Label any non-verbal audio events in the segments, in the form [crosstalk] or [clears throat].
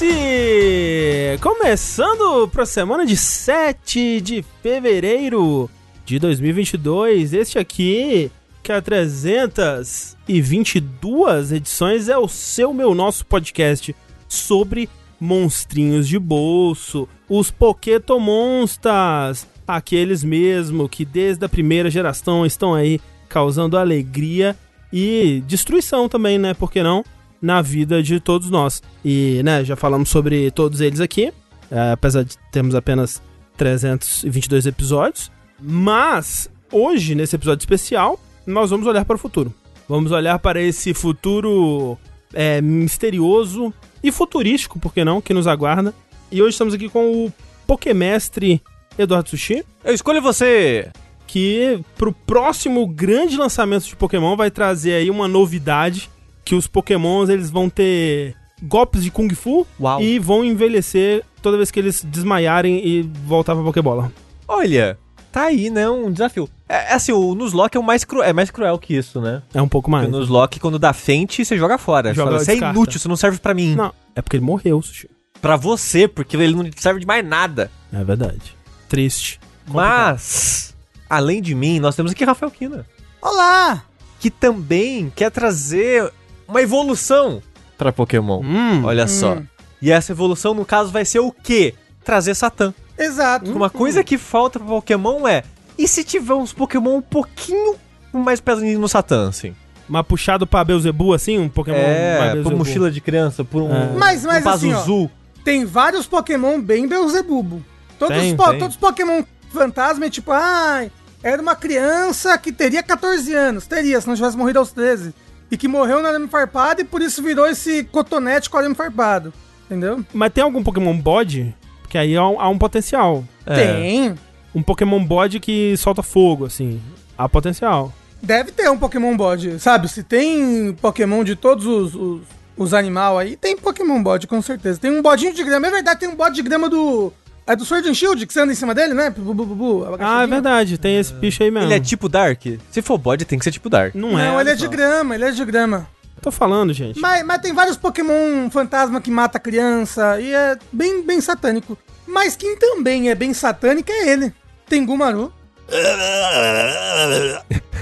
Vértice! Começando para a semana de 7 de fevereiro de 2022. Este aqui, que é 322 edições, é o seu, meu, nosso podcast sobre monstrinhos de bolso, os Pokétomonstas, aqueles mesmo que desde a primeira geração estão aí causando alegria e destruição também, né? Por que não? Na vida de todos nós. E, né, já falamos sobre todos eles aqui, é, apesar de termos apenas 322 episódios. Mas, hoje, nesse episódio especial, nós vamos olhar para o futuro. Vamos olhar para esse futuro é, misterioso e futurístico, por que não, que nos aguarda. E hoje estamos aqui com o Pokémestre Eduardo Sushi, Eu escolho você! que pro próximo grande lançamento de Pokémon vai trazer aí uma novidade, que os Pokémons eles vão ter golpes de Kung Fu Uau. e vão envelhecer toda vez que eles desmaiarem e voltar pra Pokébola. Olha, tá aí, né? Um desafio. É, é assim, o Nuzlocke é, o mais cru- é mais cruel que isso, né? É um pouco mais. Porque o Nuzlocke, quando dá frente, você joga fora. Joga, você é descarta. inútil, você não serve pra mim. Não, é porque ele morreu, Sushi. Pra você, porque ele não serve de mais nada. É verdade. Triste. Mas, além de mim, nós temos aqui Rafael Kina. Olá! Que também quer trazer uma evolução pra Pokémon. Hum, Olha só. E essa evolução, no caso, vai ser o quê? Trazer Satã. Exato. Uma coisa que falta pra Pokémon é. E se tiver uns Pokémon um pouquinho mais pesadinho no Satã, assim? mas puxado pra Beelzebub, assim, um Pokémon é, por mochila de criança, por um, É. Mas- mas um assim, ó. Tem vários Pokémon bem Beelzebubo. Todos, Tem, os, po- tem. todos os Pokémon fantasma é tipo, ai, era uma criança que teria 14 anos. Teria, se não tivesse morrido aos 13. E que morreu no arame farpado e por isso virou esse cotonete com arame farpado. Entendeu? Mas tem algum Pokémon bode? Porque aí há um, há um potencial. É. Tem. Um Pokémon bode que solta fogo, assim. Há potencial. Deve ter um Pokémon bode, sabe? Se tem Pokémon de todos os, os, os animais aí, tem Pokémon bode, com certeza. Tem um bodinho de grama. É verdade, tem um bode de grama do. É do Sword and Shield, que você anda em cima dele, né? Bu, bu, bu, bu, Ah, é verdade. Tem esse bicho aí mesmo. Ele é tipo Dark? Se for bode, tem que ser tipo Dark. Não é. Não, ele é de grama, ele é de grama. Tô falando, gente. Mas, mas tem vários Pokémon fantasma que mata criança e é bem, bem satânico. Mas quem também é bem satânico é ele. Tengumaru. [laughs]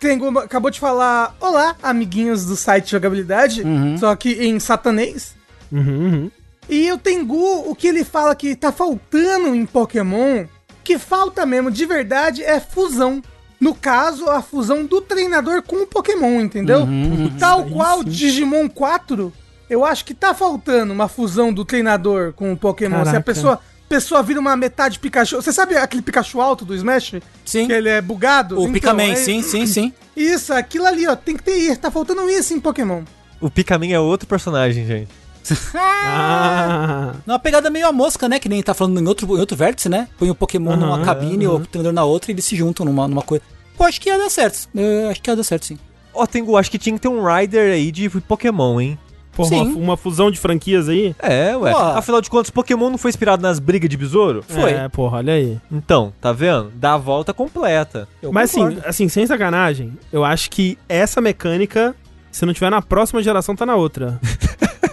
Tengu acabou de falar, olá, amiguinhos do site Jogabilidade, só que em satanês. Uhum, uhum. E o Tengu, o que ele fala que tá faltando em Pokémon, que falta mesmo de verdade é fusão. No caso, a fusão do treinador com o Pokémon, entendeu? Tal Aí qual sim. Digimon 4, eu acho que tá faltando uma fusão do treinador com o Pokémon. Se a Caraca. pessoa, pessoa vira uma metade Pikachu. Você sabe aquele Pikachu alto do Smash? Sim. Que ele é bugado? O Então, Pikaman, é- sim, sim, sim. Isso, aquilo ali, ó. Tem que ter isso. Tá faltando isso em Pokémon. O Pikamin é outro personagem, gente. [laughs] Ah, Uma pegada meio a mosca, né? Que nem tá falando em outro, em outro vértice, né? Põe o Pokémon Aham, numa cabine ou o treinador na outra e eles se juntam numa, numa coisa. Eu acho que ia dar certo. Eu acho que ia dar certo, sim. Ó, Tengu, acho que tinha que ter um Rider aí de Pokémon, hein? porra, Sim. uma, uma fusão de franquias aí. É, ué. Pô. Afinal de contas, Pokémon não foi inspirado nas brigas de besouro? Foi. É, porra, olha aí. Então, tá vendo? Dá a volta completa. Eu Mas assim, assim, sem sacanagem, eu acho que essa mecânica, se não tiver na próxima geração, tá na outra. [laughs]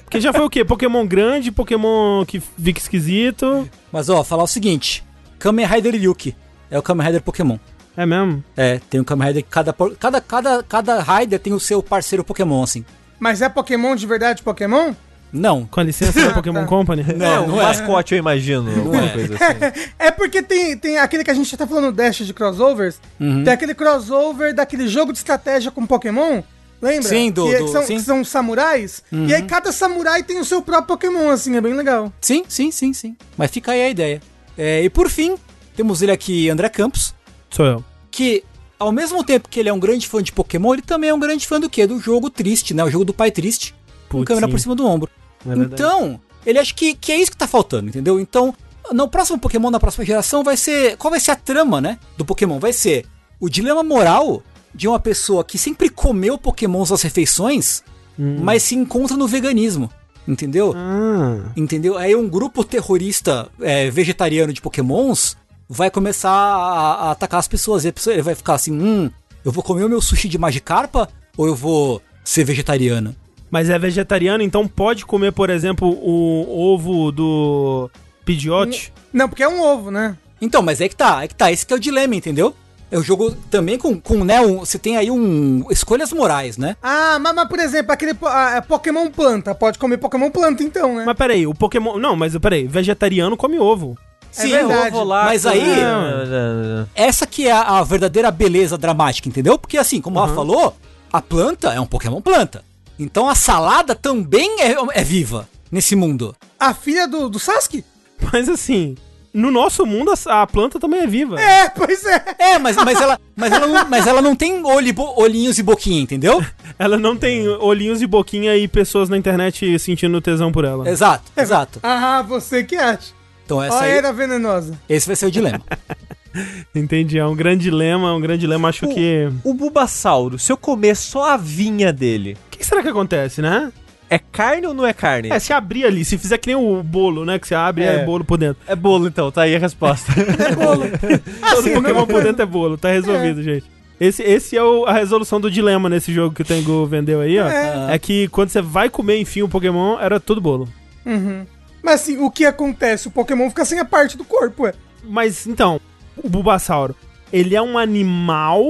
Porque já foi o quê? Pokémon grande, Pokémon que fica esquisito. Mas ó, falar o seguinte: Kamen Rider Yuki é o Kamen Rider Pokémon. É mesmo? É, tem um Kamen Rider. Cada, cada, cada, cada Rider tem o seu parceiro Pokémon, assim. Mas é Pokémon de verdade Pokémon? Não. Com a licença da [laughs] Pokémon Tá. Company? Não, é, um não é. mascote, eu imagino. alguma é. coisa [laughs] assim. É porque tem, tem aquele que a gente tá falando Dash de crossovers. Uhum. Tem aquele crossover daquele jogo de estratégia com Pokémon. Lembra? Sim, do- que, do- que são, sim. Uhum. que são samurais. E aí cada samurai tem o seu próprio Pokémon, assim, é bem legal. Sim, sim, sim, sim. Mas fica aí a ideia. É, e por fim, temos ele aqui, André Campos, Sou eu. que ao mesmo tempo que ele é um grande fã de Pokémon, ele também é um grande fã do quê? Do jogo triste, né? O jogo do pai triste. Com Putz, câmera sim. por cima do ombro. É então, ele acha que, que é isso que tá faltando, entendeu? Então, no próximo Pokémon, na próxima geração, vai ser. Qual vai ser a trama, né? Do Pokémon? Vai ser o dilema moral de uma pessoa que sempre comeu Pokémons às refeições, mas se encontra no veganismo. Entendeu? Ah, Entendeu? Aí um grupo terrorista é, vegetariano de pokémons vai começar a, a atacar as pessoas. E a pessoa ele vai ficar assim, hum, eu vou comer o meu sushi de Magikarpa ou eu vou ser vegetariana? Mas é vegetariano, então pode comer, por exemplo, o ovo do Pidgeot? Não, porque é um ovo, né? Então, mas é que tá, é que tá, esse que é o dilema, entendeu? É o jogo também com, com né, um, você tem aí um escolhas morais, né? Ah, mas, mas, por exemplo, aquele po- ah, é Pokémon planta. Pode comer Pokémon planta, então, né? Mas peraí, o Pokémon. Não, mas peraí, vegetariano come ovo. É verdade. Mas aí- Essa que é a, a verdadeira beleza dramática, entendeu? Porque assim, como o Rafa falou, a planta é um Pokémon planta. Então a salada também é, é viva nesse mundo. A filha do, do Sasuke? Mas assim, no nosso mundo a, a planta também é viva. É, pois é. É, mas, mas, ela, mas, ela, não, mas ela não tem olho, e olhinhos e boquinha, entendeu? [laughs] Ela não tem olhinhos e boquinha e pessoas na internet sentindo tesão por ela. Exato, exato. [laughs] Ah, você que acha. Então essa Ó, a aí, era venenosa. esse vai ser o dilema. [laughs] Entendi, é um grande dilema, um grande dilema. Acho O- que. O Bulbasauro, se eu comer só a vinha dele, O que será que acontece, né? É carne ou não é carne? É, se abrir ali, se fizer que nem o bolo, né? Que você abre é, É. bolo por dentro. É bolo então, tá aí a resposta. [laughs] [laughs] Todo Pokémon por dentro é bolo, tá resolvido, gente. Esse, esse é o- a resolução do dilema nesse jogo que o Tengu vendeu aí, ó. É. que quando você vai comer, enfim, o Pokémon, era tudo bolo. Uhum. Mas assim, o que acontece? O Pokémon fica sem a parte do corpo, ué. Mas, então, o Bulbasauro, ele é um animal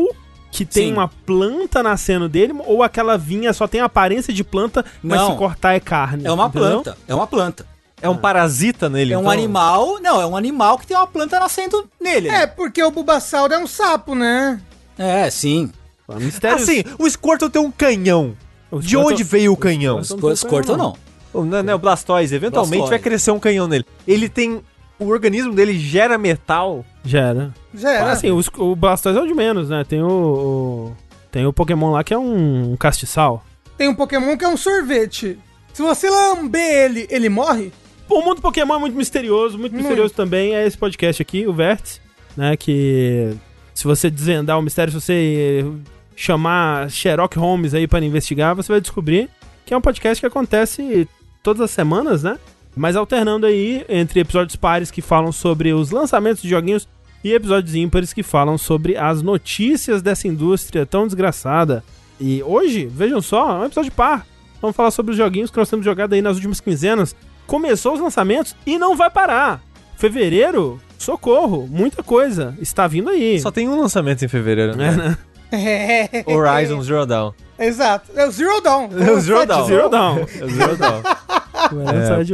que tem Sim. uma planta nascendo dele, ou aquela vinha só tem aparência de planta, mas Não. se cortar é carne? É uma entendeu? planta, é uma planta. É um parasita nele, É um então? animal, não, é um animal que tem uma planta nascendo nele. É, porque o Bulbasauro é um sapo, né? É, sim. Ah, Mistérios. Assim, o Squirtle tem um canhão. O De Squirtle- onde veio o canhão? Os Squirtle não. O, né, né, o Blastoise, eventualmente Blastoise. vai crescer um canhão nele. Ele tem... O organismo dele gera metal. Já era. Já era. Assim, o, o Blastoise é o de menos, né? Tem o, o- Tem o Pokémon lá que é um, um castiçal. Tem um Pokémon que é um sorvete. Se você lamber ele, ele morre? O mundo Pokémon é muito misterioso, muito misterioso também é esse podcast aqui, o Vértice, né? Que se você desvendar o mistério, se você chamar Sherlock Holmes aí para investigar, você vai descobrir que é um podcast que acontece todas as semanas, né? Mas alternando aí entre episódios pares que falam sobre os lançamentos de joguinhos e episódios ímpares que falam sobre as notícias dessa indústria tão desgraçada. E hoje, vejam só, é um episódio par. Vamos falar sobre os joguinhos que nós temos jogado aí nas últimas quinzenas. Começou os lançamentos e não vai parar. Fevereiro, socorro, muita coisa está vindo aí. Só tem um lançamento em fevereiro, É, né? né? [laughs] É. Horizon Zero Dawn. Exato. É o Zero Dawn. É o Zero Dawn. Zero Dawn. É o Zero Dawn.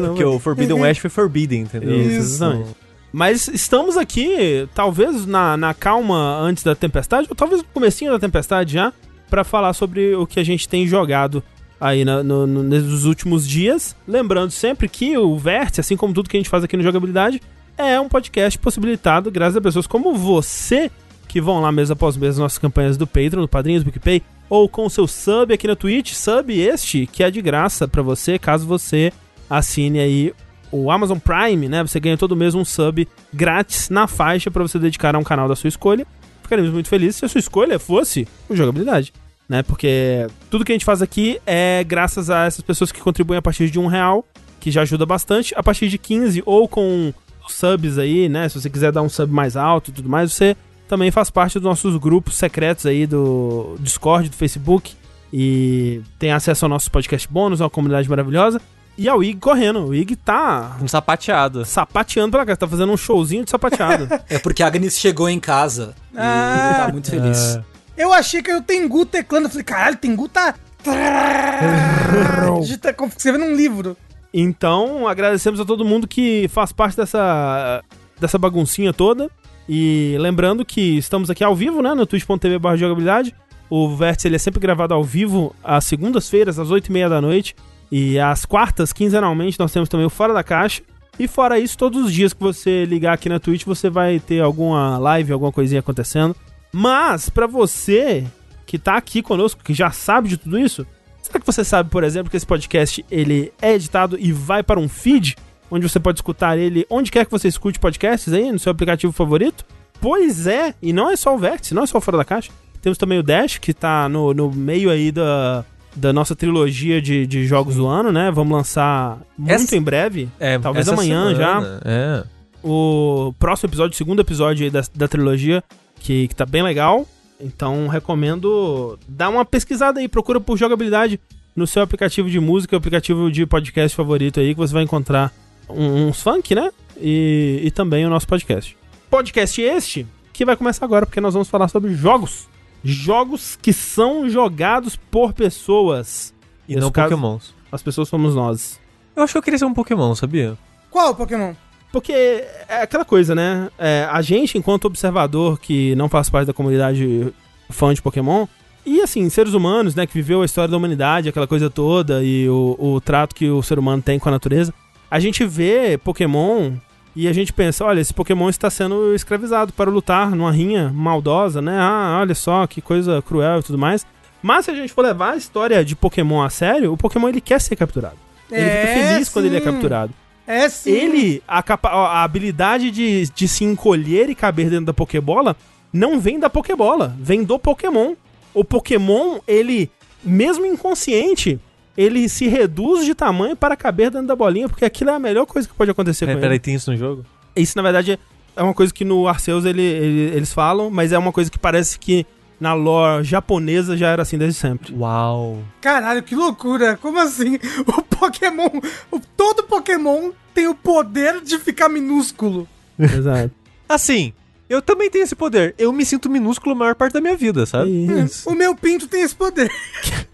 Novo. porque o Forbidden West foi Forbidden, entendeu? Isso, exatamente. Mas estamos aqui, talvez na, na calma antes da tempestade, ou talvez no comecinho da tempestade já, pra falar sobre o que a gente tem jogado aí na- no- no- nos últimos dias. Lembrando sempre que o Vértice, assim como tudo que a gente faz aqui no Jogabilidade, é um podcast possibilitado graças a pessoas como você, que vão lá mês após mês nas nossas campanhas do Patreon, do Padrinhos, do PicPay, ou com o seu sub aqui na Twitch, sub este, que é de graça pra você, caso você assine aí o Amazon Prime, né? Você ganha todo mês um sub grátis na faixa pra você dedicar a um canal da sua escolha. Ficaríamos muito felizes se a sua escolha fosse o jogabilidade, né? Porque tudo que a gente faz aqui é graças a essas pessoas que contribuem a partir de um real, que já ajuda bastante. A partir de 15 ou com subs aí, né? Se você quiser dar um sub mais alto e tudo mais, você também faz parte dos nossos grupos secretos aí do Discord, do Facebook. E tem acesso ao nosso podcast bônus, uma comunidade maravilhosa. E ao Ig correndo. O Ig tá Um sapateado. sapateando pra cá, tá fazendo um showzinho de sapateado. [laughs] É porque a Agnes chegou em casa Ah. e tá muito feliz. Eu achei que o Tengu teclando. Eu falei, caralho, o Tengu tá. [laughs] Digita como escrevendo um livro. então, agradecemos a todo mundo que faz parte dessa, dessa baguncinha toda. E lembrando que estamos aqui ao vivo, né, no twitch.tv barra jogabilidade. O Vértice ele é sempre gravado ao vivo às segundas-feiras, às 8h30 da noite. E às quartas, quinzenalmente, nós temos também o Fora da Caixa. E fora isso, todos os dias que você ligar aqui na Twitch, você vai ter alguma live, alguma coisinha acontecendo. Mas, pra você que tá aqui conosco, que já sabe de tudo isso, será que você sabe, por exemplo, que esse podcast ele é editado e vai para um feed, onde você pode escutar ele onde quer que você escute podcasts aí, no seu aplicativo favorito? Pois é, e não é só o Vértice, não é só o Fora da Caixa. Temos também o Dash, que tá no, no meio aí da, da nossa trilogia de, de jogos do ano, né? Vamos lançar muito Essa- em breve. É, Talvez amanhã semana, É. o próximo episódio, o segundo episódio aí da, da trilogia, que, que tá bem legal. Então recomendo dar uma pesquisada aí, procura por jogabilidade no seu aplicativo de música, aplicativo de podcast favorito aí, que você vai encontrar um- uns funk, né? E, e também o nosso podcast. Podcast este que vai começar agora, porque nós vamos falar sobre jogos. Jogos que são jogados por pessoas. E Nesse não caso, pokémons. As pessoas somos nós. Eu acho que eu queria ser um pokémon, sabia? Qual Pokémon? Porque é aquela coisa, né? É, a gente, enquanto observador que não faz parte da comunidade fã de Pokémon, e assim, seres humanos, né, que viveu a história da humanidade, aquela coisa toda, e o, o trato que o ser humano tem com a natureza, a gente vê Pokémon e a gente pensa, olha, esse Pokémon está sendo escravizado para lutar numa rinha maldosa, né? Ah, olha só, que coisa cruel e tudo mais. Mas se a gente for levar a história de Pokémon a sério, o Pokémon ele quer ser capturado. Ele fica É, feliz quando ele é sim. capturado. É sim. Ele, a, a habilidade de, de se encolher e caber dentro da Pokébola não vem da Pokébola, vem do Pokémon. O Pokémon, ele, mesmo inconsciente, ele se reduz de tamanho para caber dentro da bolinha, porque aquilo é a melhor coisa que pode acontecer Peraí, com peraí, ele. tem isso no jogo? Isso, na verdade, é uma coisa que no Arceus ele, ele- eles falam, mas é uma coisa que parece que na lore japonesa já era assim desde sempre. Uau. Caralho, que loucura. Como assim? O Pokémon. o- todo Pokémon tem o poder de ficar minúsculo. Exato. [laughs] Assim, eu também tenho esse poder. Eu me sinto minúsculo a maior parte da minha vida, É sabe? isso. O meu pinto tem esse poder. [laughs]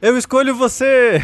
Eu escolho você!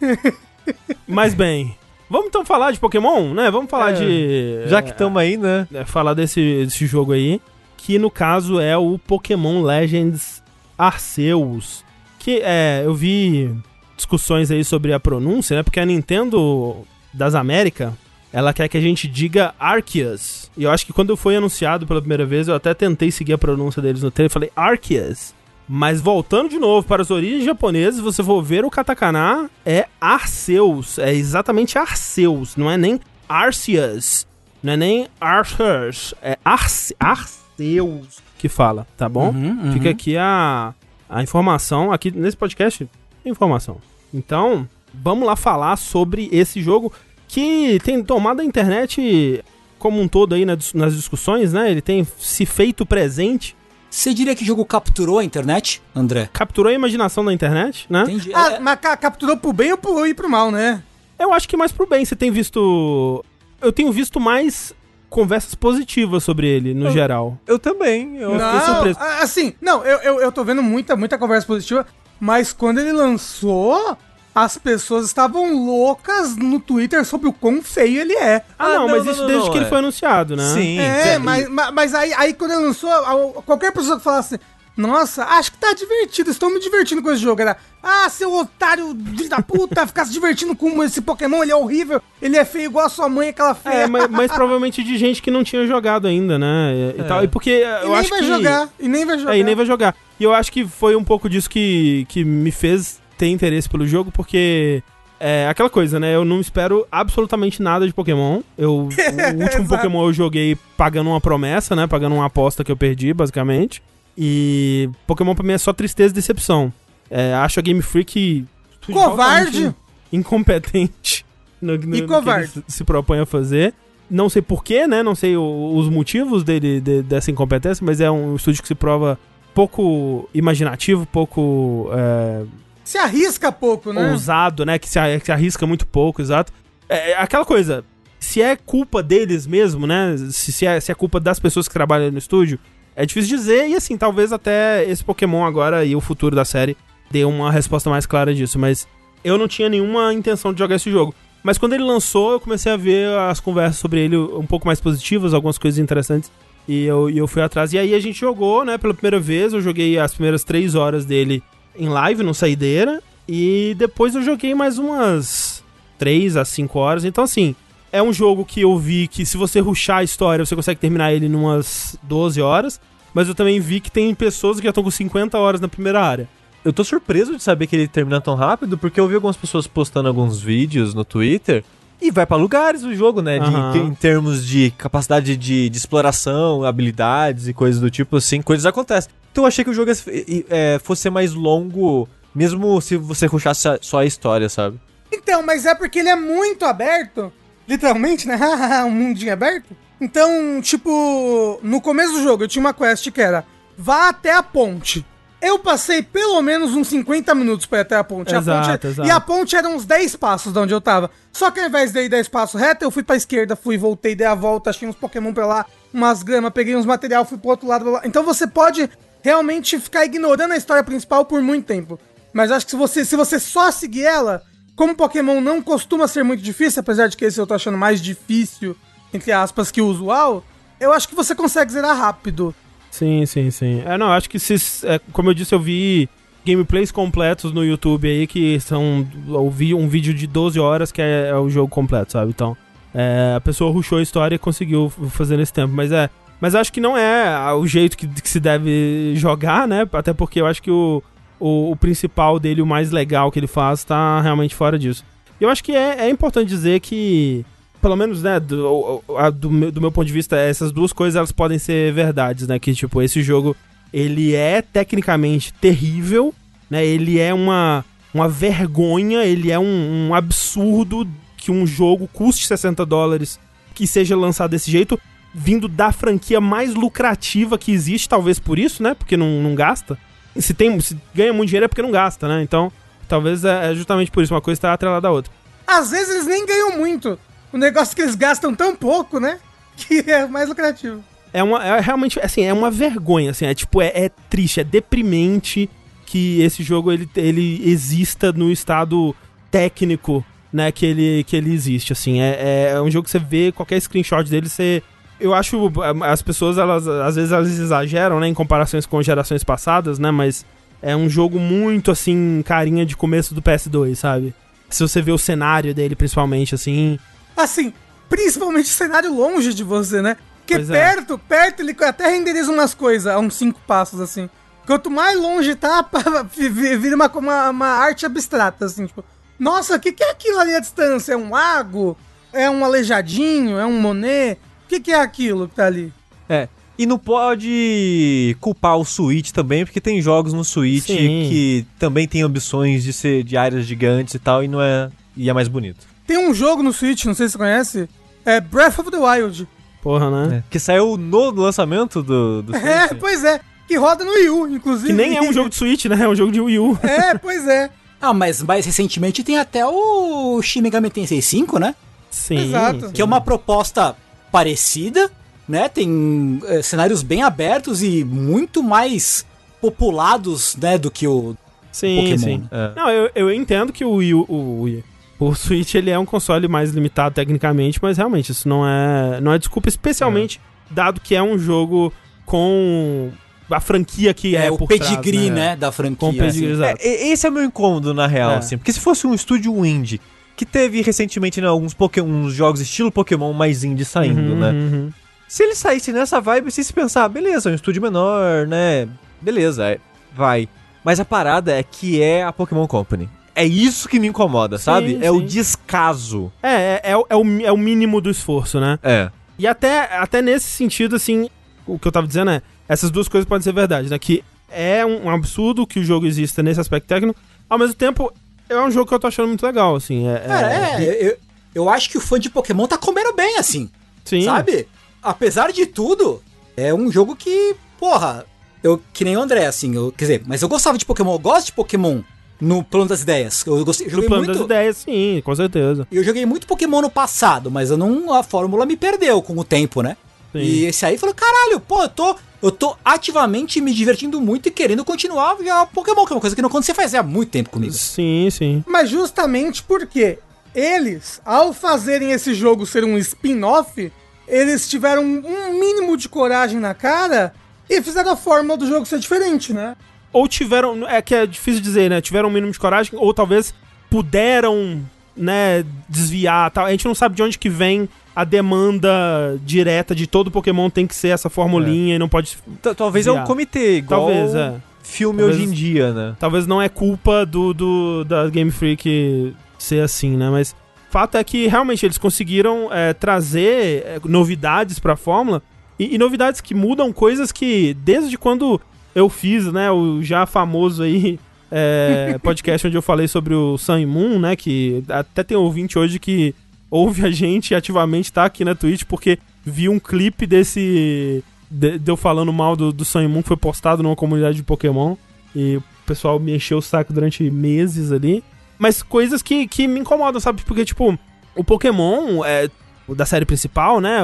[laughs] Mas bem, vamos então falar de Pokémon, né? Vamos falar É, de. Já que estamos aí, né? é, falar desse, desse jogo aí, que no caso é o Pokémon Legends Arceus. Que é, eu vi discussões aí sobre a pronúncia, né? Porque a Nintendo das Américas, ela quer que a gente diga Arceus. E eu acho que quando foi anunciado pela primeira vez, eu até tentei seguir a pronúncia deles no trailer, falei Arceus. Mas voltando de novo para as origens japonesas, você for ver o katakana, é Arceus. É exatamente Arceus, não é nem Arceus. Não é nem Arceus. É Arce, Arceus que fala, tá bom? Uhum, uhum. Fica aqui a, a informação. Aqui nesse podcast informação. Então, vamos lá falar sobre esse jogo que tem tomado a internet como um todo aí nas discussões, né? Ele tem se feito presente, Você diria que o jogo capturou a internet, André? capturou a imaginação da internet, né? Entendi. Ah, É- mas ca- capturou pro bem ou pro, e pro mal, né? Eu acho que mais pro bem. Você tem visto. Eu tenho visto mais conversas positivas sobre ele, no Eu- geral. Eu também. Eu fiquei surpreso. assim, não, eu, eu, eu tô vendo muita, muita conversa positiva, mas quando ele lançou, as pessoas estavam loucas no Twitter sobre o quão feio ele é. Ah, Ah, não, não, mas não, isso não, desde não, que ele é. foi anunciado, né? Sim. É, é, mas, ma- mas aí, aí quando ele lançou, qualquer pessoa que falasse, nossa, acho que tá divertido, estou me divertindo com esse jogo. Era, ah, seu otário, filho da puta, ficar se divertindo com esse Pokémon, ele é horrível, ele é feio igual a sua mãe, aquela feia. É, mas, mas [laughs] provavelmente de gente que não tinha jogado ainda, né? E, e É. tal. E porque e eu nem acho vai que. jogar, e nem vai jogar. É, e nem vai jogar. E eu acho que foi um pouco disso que, que me fez ter interesse pelo jogo, porque. É aquela coisa, né? Eu não espero absolutamente nada de Pokémon. Eu, o [laughs] último. Pokémon eu joguei pagando uma promessa, né? Pagando uma aposta que eu perdi, basicamente. E Pokémon pra mim é só tristeza e decepção. É, acho a Game Freak Covarde. incompetente no, no- E no covarde. que ele se, se propõe a fazer. Não sei porquê, né? Não sei o- os motivos dele, de- dessa incompetência, mas é um estúdio que se prova pouco imaginativo, pouco é, Se arrisca pouco, né? ousado, né? Que se, que se arrisca muito pouco, exato. É, é aquela coisa, se é culpa deles mesmo, né? Se, se, é, se é culpa das pessoas que trabalham no estúdio, é difícil dizer. E assim, talvez até esse Pokémon agora e o futuro da série dê uma resposta mais clara disso. Mas eu não tinha nenhuma intenção de jogar esse jogo. Mas quando ele lançou, eu comecei a ver as conversas sobre ele um pouco mais positivas, algumas coisas interessantes. E eu, e eu fui atrás. E aí a gente jogou, né, pela primeira vez. Eu joguei as primeiras três horas dele em live, no Saideira. E depois eu joguei mais umas 3 a 5 horas. Então, assim, é um jogo que eu vi que se você ruxar a história, você consegue terminar ele em umas 12 horas. Mas eu também vi que tem pessoas que já estão com 50 horas na primeira área. Eu tô surpreso de saber que ele termina tão rápido, porque eu vi algumas pessoas postando alguns vídeos no Twitter e vai pra lugares o jogo, né? De- Aham. em termos de capacidade de, de exploração, habilidades e coisas do tipo, assim, coisas acontecem. Então eu achei que o jogo é- fosse ser mais longo, mesmo se você ruxasse a- só a história, sabe? Então, mas é porque ele é muito aberto. Literalmente, né? [laughs] um mundinho aberto. Então, tipo, no começo do jogo eu tinha uma quest que era vá até a ponte. Eu passei pelo menos uns 50 minutos pra ir até a ponte. A Exato, ponte- exato. E a ponte era uns 10 passos de onde eu tava. Só que ao invés de ir 10 passos reto, eu fui pra esquerda, fui, voltei, dei a volta, achei uns Pokémon pra lá, umas grama, peguei uns material, fui pro outro lado. Pra lá. Então você pode realmente ficar ignorando a história principal por muito tempo. Mas acho que se você, se você só seguir ela, como Pokémon não costuma ser muito difícil, apesar de que esse eu tô achando mais difícil, entre aspas, que o usual, eu acho que você consegue zerar rápido. Sim, sim, sim. É, não, acho que se. é, como eu disse, eu vi gameplays completos no YouTube aí que são. Eu vi um vídeo de 12 horas que é, é o jogo completo, sabe? Então, é, a pessoa rushou a história e conseguiu fazer nesse tempo. Mas é. Mas acho que não é o jeito que, que se deve jogar, né? Até porque eu acho que o, o, o principal dele, o mais legal que ele faz, tá realmente fora disso. Eu acho que é, é importante dizer que pelo menos, né, do, do, meu, do meu ponto de vista, essas duas coisas elas podem ser verdades, né? Que, tipo, esse jogo, ele é tecnicamente terrível, né? Ele é uma, uma vergonha, ele é um, um absurdo que um jogo custe 60 dólares que seja lançado desse jeito, vindo da franquia mais lucrativa que existe, talvez por isso, né? Porque não, não gasta. Se, tem, se ganha muito dinheiro é porque não gasta, né? Então, talvez é, é justamente por isso, uma coisa está atrelada à outra. Às vezes eles nem ganham muito. O negócio é que eles gastam tão pouco, né? [laughs] Que é mais lucrativo. É uma. É realmente, assim, é uma vergonha, assim. É tipo, é, é triste, é deprimente que esse jogo ele, ele exista no estado técnico, né, que ele, que ele existe, assim. É, é um jogo que você vê qualquer screenshot dele, você. Eu acho ah, as pessoas, elas, às vezes elas exageram, né, em comparações com gerações passadas, né, mas é um jogo muito, assim, carinha de começo do PS2, sabe? Se você vê o cenário dele, principalmente, assim, Assim, principalmente o cenário longe de você, né? Porque Pois é. perto, perto, ele até renderiza umas coisas a uns cinco passos, assim. Quanto mais longe tá, [laughs] vi- vi- vira uma, uma, uma arte abstrata, assim, tipo... Nossa, o que, que é aquilo ali à distância? É um lago? É um aleijadinho? É um Monet? O que, que é aquilo que tá ali? É. E não pode culpar o Switch também, porque tem jogos no Switch Sim. que também tem ambições de ser de áreas gigantes e tal, e não é. E é mais bonito. Tem um jogo no Switch, não sei se você conhece, é Breath of the Wild. porra, né? Que saiu no lançamento do, do É, Switch. pois é. Que roda no Wii U, inclusive. Que nem é um jogo de Switch, né? É um jogo de Wii U. [laughs] É, pois é. Ah, mas mais recentemente tem até o Shin Megami Tensei 5, né? Sim. Exato. Que é uma proposta parecida, né? Tem eh, cenários bem abertos e muito mais populados, né, do que o Sim, Pokémon. sim. É. Não, eu, eu entendo que o Wii, o, Wii, o Switch ele é um console mais limitado tecnicamente, mas realmente isso não é, não é desculpa, especialmente dado que é um jogo com a franquia que é, é, o por pedigree, trás, né? da franquia. Com o pedigree, assim. É, esse é o meu incômodo, na real, É. assim. Porque se fosse um estúdio indie, que teve recentemente né, alguns Pokémon, jogos estilo Pokémon mais indie saindo, Uhum, né? uhum. Se ele saísse nessa vibe, se se pensar, beleza, é um estúdio menor, né? Beleza, é- vai. Mas a parada é que é a Pokémon Company. É isso que me incomoda, Sim, sabe? É o sim. descaso. É, é, é, o- é, o, é o mínimo do esforço, né? É. E até, até nesse sentido, assim, o que eu tava dizendo é, essas duas coisas podem ser verdade, né? Que é um, um absurdo que o jogo exista nesse aspecto técnico, ao mesmo tempo, é um jogo que eu tô achando muito legal, assim. É, Cara, é, eu, eu acho que o fã de Pokémon tá comendo bem, assim. sim. Sabe? Apesar de tudo, é um jogo que, porra, eu que nem o André, assim, eu, quer dizer, mas eu gostava de Pokémon, eu gosto de Pokémon no plano das ideias. Eu gostei, eu No joguei plano muito. das ideias, sim, com certeza. Eu joguei muito Pokémon no passado, mas eu não a fórmula me perdeu com o tempo, né? Sim. E esse aí falou, caralho, pô, eu tô, eu tô ativamente me divertindo muito e querendo continuar a jogar Pokémon, que é uma coisa que não aconteceu faz há muito tempo comigo. Sim, sim. Mas justamente porque eles, ao fazerem esse jogo ser um spin-off, eles tiveram um mínimo de coragem na cara e fizeram a fórmula do jogo ser diferente, né? Ou tiveram, é que é difícil dizer, né? Tiveram um mínimo de coragem, ou talvez puderam, né, desviar, tal. A gente não sabe de onde que vem a demanda direta de todo Pokémon tem que ser essa formulinha e não pode... T- Talvez é um Desviar. comitê, igual Talvez, é. filme Talvez- hoje em dia, né? Talvez não é culpa do, do da Game Freak ser assim, né? Mas fato é que realmente eles conseguiram é, trazer é, novidades pra fórmula e, e novidades que mudam coisas que desde quando eu fiz, né, o já famoso aí é, podcast onde eu falei sobre o Sun Moon, né, que até tem ouvinte hoje que ouve a gente ativamente tá aqui na Twitch porque viu um clipe desse de, de eu falando mal do, do Sun Moon que foi postado numa comunidade de Pokémon. E o pessoal me encheu o saco durante meses ali. Mas coisas que, que me incomodam, sabe? Porque, tipo, o Pokémon é, da série principal, né?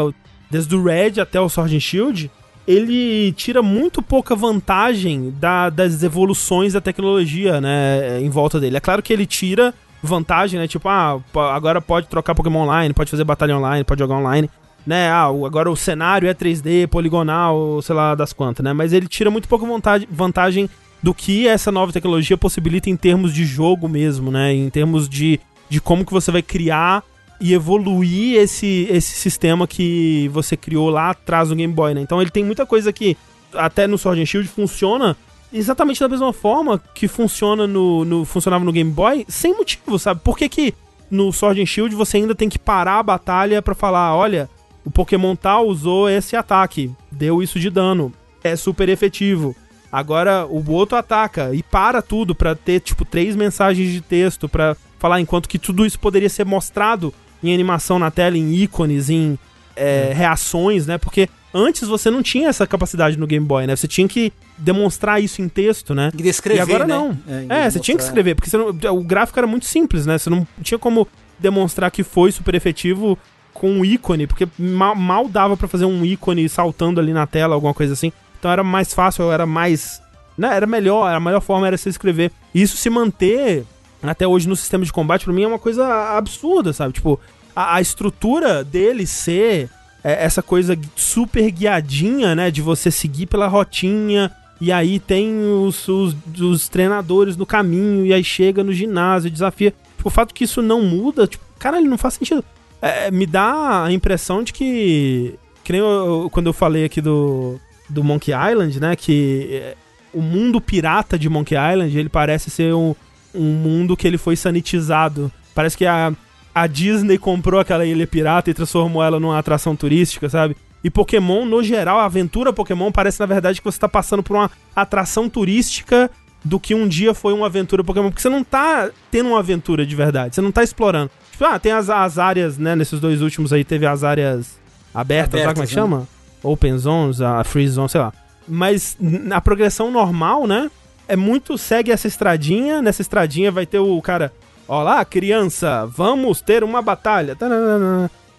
Desde o Red até o Sword and Shield, ele tira muito pouca vantagem da- das evoluções da tecnologia, né? Em volta dele. É claro que ele tira vantagem, né? Tipo, ah, agora pode trocar Pokémon online, pode fazer batalha online, pode jogar online né? Ah, agora o cenário é 3D, poligonal, sei lá das quantas, né? Mas ele tira muito pouca vontade, vantagem do que essa nova tecnologia possibilita em termos de jogo mesmo, né? Em termos de, de como que você vai criar e evoluir esse, esse sistema que você criou lá atrás no Game Boy, né? Então ele tem muita coisa que até no Sword and Shield funciona exatamente da mesma forma que funciona no, no funcionava no Game Boy, sem motivo, sabe? Por que que no Sword and Shield você ainda tem que parar a batalha pra falar, olha, o Pokémon tal usou esse ataque, deu isso de dano, é super efetivo. Agora o outro ataca e para tudo pra ter tipo três mensagens de texto pra falar enquanto que tudo isso poderia ser mostrado em animação na tela, em ícones, em é, reações, né? Porque antes você não tinha essa capacidade no Game Boy, né? Você tinha que demonstrar isso em texto, né? E descrever, E agora né? não. É, vez você tinha que escrever, porque não- o gráfico era muito simples, né? Você não tinha como demonstrar que foi super efetivo com um ícone, porque mal, mal dava pra fazer um ícone saltando ali na tela, alguma coisa assim. Então era mais fácil, era mais. Né, era melhor, a melhor forma era você escrever. E isso se manter até hoje no sistema de combate, pra mim, é uma coisa absurda, sabe? Tipo, a, a estrutura dele ser é, essa coisa super guiadinha, né? De você seguir pela rotinha. E aí tem os, os, os treinadores no caminho, e aí chega no ginásio, desafia. Tipo, o fato que isso não muda, tipo, caralho, não faz sentido. É, me dá a impressão de que. Que nem eu- quando eu falei aqui do, do Monkey Island, né? Que é, o mundo pirata de Monkey Island, ele parece ser um, um mundo que ele foi sanitizado. Parece que a, a Disney comprou aquela ilha pirata e transformou ela numa atração turística, sabe? E Pokémon, no geral, a aventura Pokémon parece, na verdade, que você tá passando por uma atração turística do que um dia foi uma aventura Pokémon. Porque você não tá tendo uma aventura de verdade, você não tá explorando. Tipo, ah, tem as, as áreas, né? Nesses dois últimos aí teve as áreas abertas, lá, como é que Abertas, né? chama? Open Zones, a Free Zone, sei lá. Mas na progressão normal, né? É muito segue essa estradinha. Nessa estradinha vai ter o cara. Ó lá, criança, vamos ter uma batalha.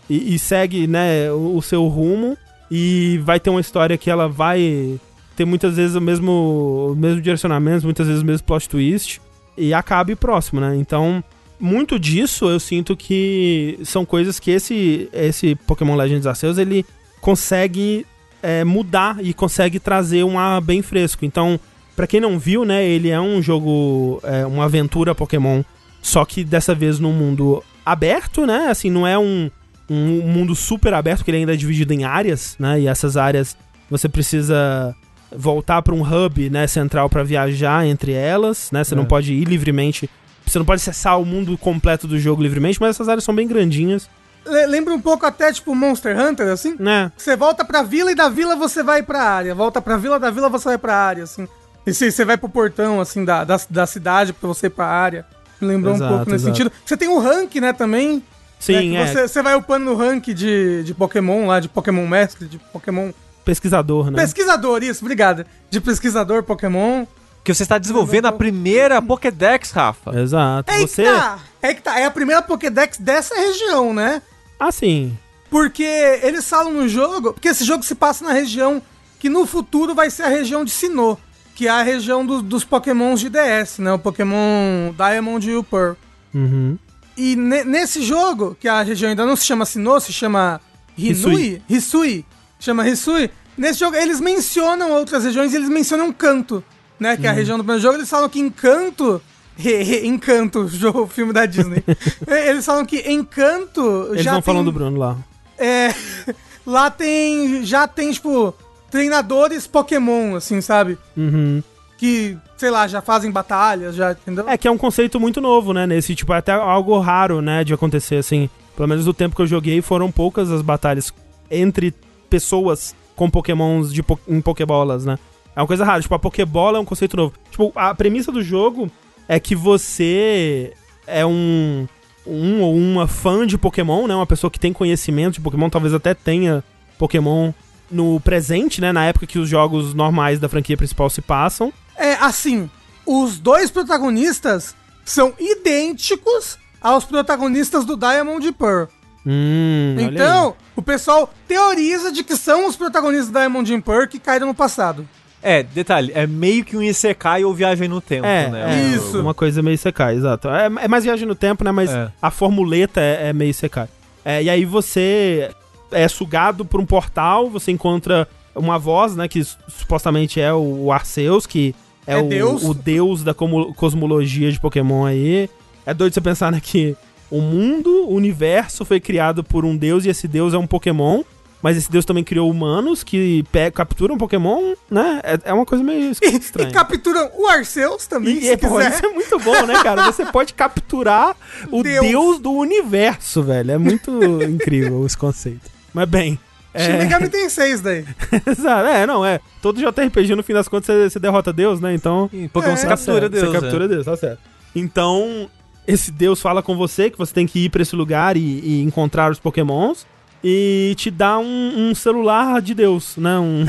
E, e segue, né, o, o seu rumo. E vai ter uma história que ela vai ter muitas vezes o mesmo, o mesmo direcionamento, muitas vezes o mesmo plot twist. E acabe próximo, né? Então, muito disso eu sinto que são coisas que esse, esse Pokémon Legends Arceus ele consegue é, mudar e consegue trazer um ar bem fresco. Então, pra quem não viu, né, ele é um jogo, é, uma aventura Pokémon, só que dessa vez num mundo aberto, né? Assim, não é um, um mundo super aberto, porque ele ainda é dividido em áreas, né? E essas áreas você precisa voltar pra um hub, né, central pra viajar entre elas, né? Você É. não pode ir livremente, você não pode acessar o mundo completo do jogo livremente, mas essas áreas são bem grandinhas, Le- Lembra um pouco até, tipo, Monster Hunter, assim? né? Você volta pra vila e da vila você vai pra área. Volta pra vila, da vila você vai pra área, assim. E você você vai pro portão, assim, da, da, da cidade pra você ir pra área. Me lembrou Exato, um pouco nesse exato. sentido. Você tem o rank, né, também. Sim, né, é. Você, você vai upando no rank de, de Pokémon lá, de Pokémon Mestre, de Pokémon... Pesquisador, né? Pesquisador, isso, obrigado. De pesquisador Pokémon. Que você está desenvolvendo a primeira Pokédex, Rafa. Exato. É você. que tá, é que tá. É a primeira Pokédex dessa região, né? Assim. Porque eles falam no jogo, porque esse jogo se passa na região que no futuro vai ser a região de Sinnoh, que é a região do- dos Pokémons de DS, né? O Pokémon Diamond e o Pearl. Uhum. E ne- nesse jogo, que a região ainda não se chama Sinnoh, se chama Hinui, Hisui, chama Hisui. Nesse jogo eles mencionam outras regiões e eles mencionam Canto, né? Que é a região do primeiro jogo. Eles falam que Encanto... [laughs] Encanto, [laughs] jogo, filme da Disney. [laughs] eles falam que Encanto Eles já não tem... falam do Bruno lá. É. Lá tem. Já tem, tipo, treinadores Pokémon, assim, sabe? Uhum. Que, sei lá, já fazem batalhas, já, entendeu? É que é um conceito muito novo, né? Nesse, tipo, é até algo raro, né, de acontecer, assim. Pelo menos no tempo que eu joguei, foram poucas as batalhas entre pessoas com pokémons de po em pokébolas, né? É uma coisa rara. Tipo, a pokébola é um conceito novo. Tipo, a premissa do jogo é que você é um um ou uma fã de Pokémon, né? Uma pessoa que tem conhecimento de Pokémon, talvez até tenha Pokémon no presente, né? Na época que os jogos normais da franquia principal se passam. É, assim, os dois protagonistas são idênticos aos protagonistas do Diamond Pearl. Hum, Então, o pessoal teoriza de que são os protagonistas do Diamond Pearl que caíram no passado. É, detalhe, é meio que um Isekai ou viagem no tempo, É, né? é, Isso. Uma coisa meio secai, exato. É, é mais viagem no tempo, né? Mas É. a formuleta é, é meio secai. É, e aí você é sugado por um portal, você encontra uma voz, né? Que supostamente é o Arceus, que é, É o, Deus. o deus da cosmologia de Pokémon aí. É doido você pensar, né? Que o mundo, o universo foi criado por um deus e esse deus é um Pokémon. Mas esse deus também criou humanos que capturam Pokémon, né? É, é uma coisa meio E, estranha. e capturam o Arceus também, E, se é, pô, quiser. isso é muito bom, né, cara? Você pode capturar o Deus. Deus, do universo, velho. É muito incrível esse conceito. Mas bem. Shin É, Megami tem seis daí. [laughs] exato, é, não, é. Todo JRPG, no fim das contas, você, você derrota Deus, né? Então. Em Pokémon É, você tá captura certo, Deus. Você captura Deus, tá certo. Então, esse Deus fala com você que você tem que ir pra esse lugar e, e encontrar os Pokémons. E te dá um, um celular de Deus, né? Um,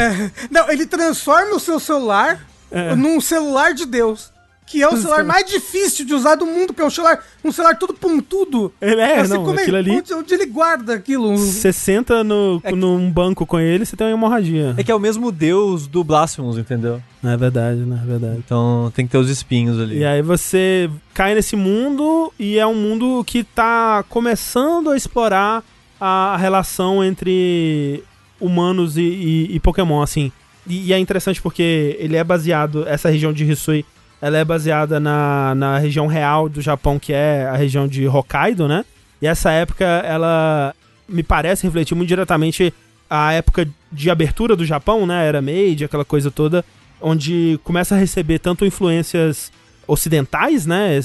Não, ele transforma o seu celular É. num celular de Deus. Que é o celular mais difícil de usar do mundo, que é um celular, um celular todo pontudo. Ele é, Assim, não, como aquilo ali. Onde, onde ele guarda aquilo? Você senta no, É que- num banco com ele, você tem uma hemorragia. É que é o mesmo deus do Blasphemous, entendeu? Não é verdade, não é verdade. Então tem que ter os espinhos ali. E aí você cai nesse mundo e é um mundo que tá começando a explorar a relação entre humanos e, e- e Pokémon, assim. E, e é interessante porque ele é baseado, essa região de Hisui, ela é baseada na, na região real do Japão, que é a região de Hokkaido, né? E essa época, ela me parece refletir muito diretamente a época de abertura do Japão, né? Era Meiji, aquela coisa toda, onde começa a receber tanto influências ocidentais, né?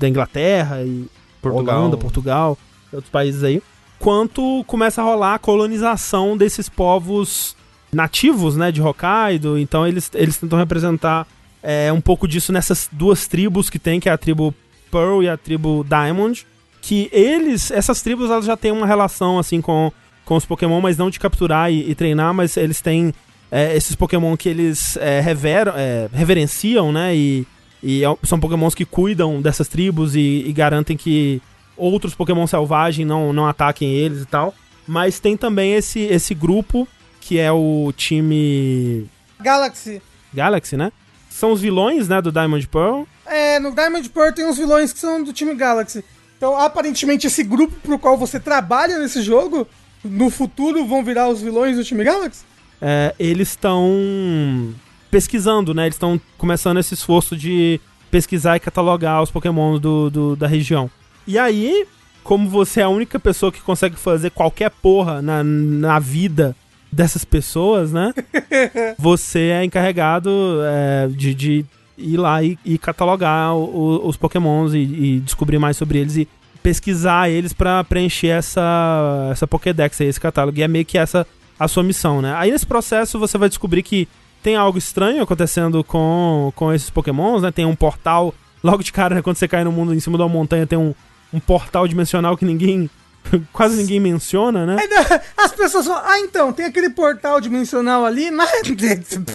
Da Inglaterra e Portugal. Holanda, Portugal, outros países aí, quanto começa a rolar a colonização desses povos nativos, né, de Hokkaido. Então eles, eles tentam representar é, um pouco disso nessas duas tribos que tem, que é a tribo Pearl e a tribo Diamond, que eles, essas tribos, elas já têm uma relação assim com, com os Pokémon, mas não de capturar e, e treinar, mas eles têm é, esses Pokémon que eles é, reveram, é, reverenciam, né, e, e é- são Pokémons que cuidam dessas tribos e, e garantem que outros Pokémon selvagens não, não ataquem eles e tal. Mas tem também esse, esse grupo, que é o time Galaxy. Galaxy, né? São os vilões, né, do Diamond Pearl. É, no Diamond Pearl tem uns vilões que são do time Galaxy. Então, aparentemente, esse grupo pro qual você trabalha nesse jogo, no futuro vão virar os vilões do time Galaxy? é, eles estão pesquisando, né? Eles estão começando esse esforço de pesquisar e catalogar os Pokémon do, do- da região. E aí, como você é a única pessoa que consegue fazer qualquer porra na, na vida dessas pessoas, né? [laughs] você é encarregado é, de, de ir lá e, e catalogar o- os Pokémons e, e descobrir mais sobre eles e pesquisar eles pra preencher essa, essa Pokédex aí, esse catálogo. E é meio que essa a sua missão, né? Aí nesse processo você vai descobrir que tem algo estranho acontecendo com, com esses Pokémons, né? Tem um portal, logo de cara, né, quando você cai no mundo em cima de uma montanha, tem um, um portal dimensional que ninguém. [laughs] quase ninguém menciona, né? As pessoas falam, ah, então, tem aquele portal dimensional ali, mas. [laughs]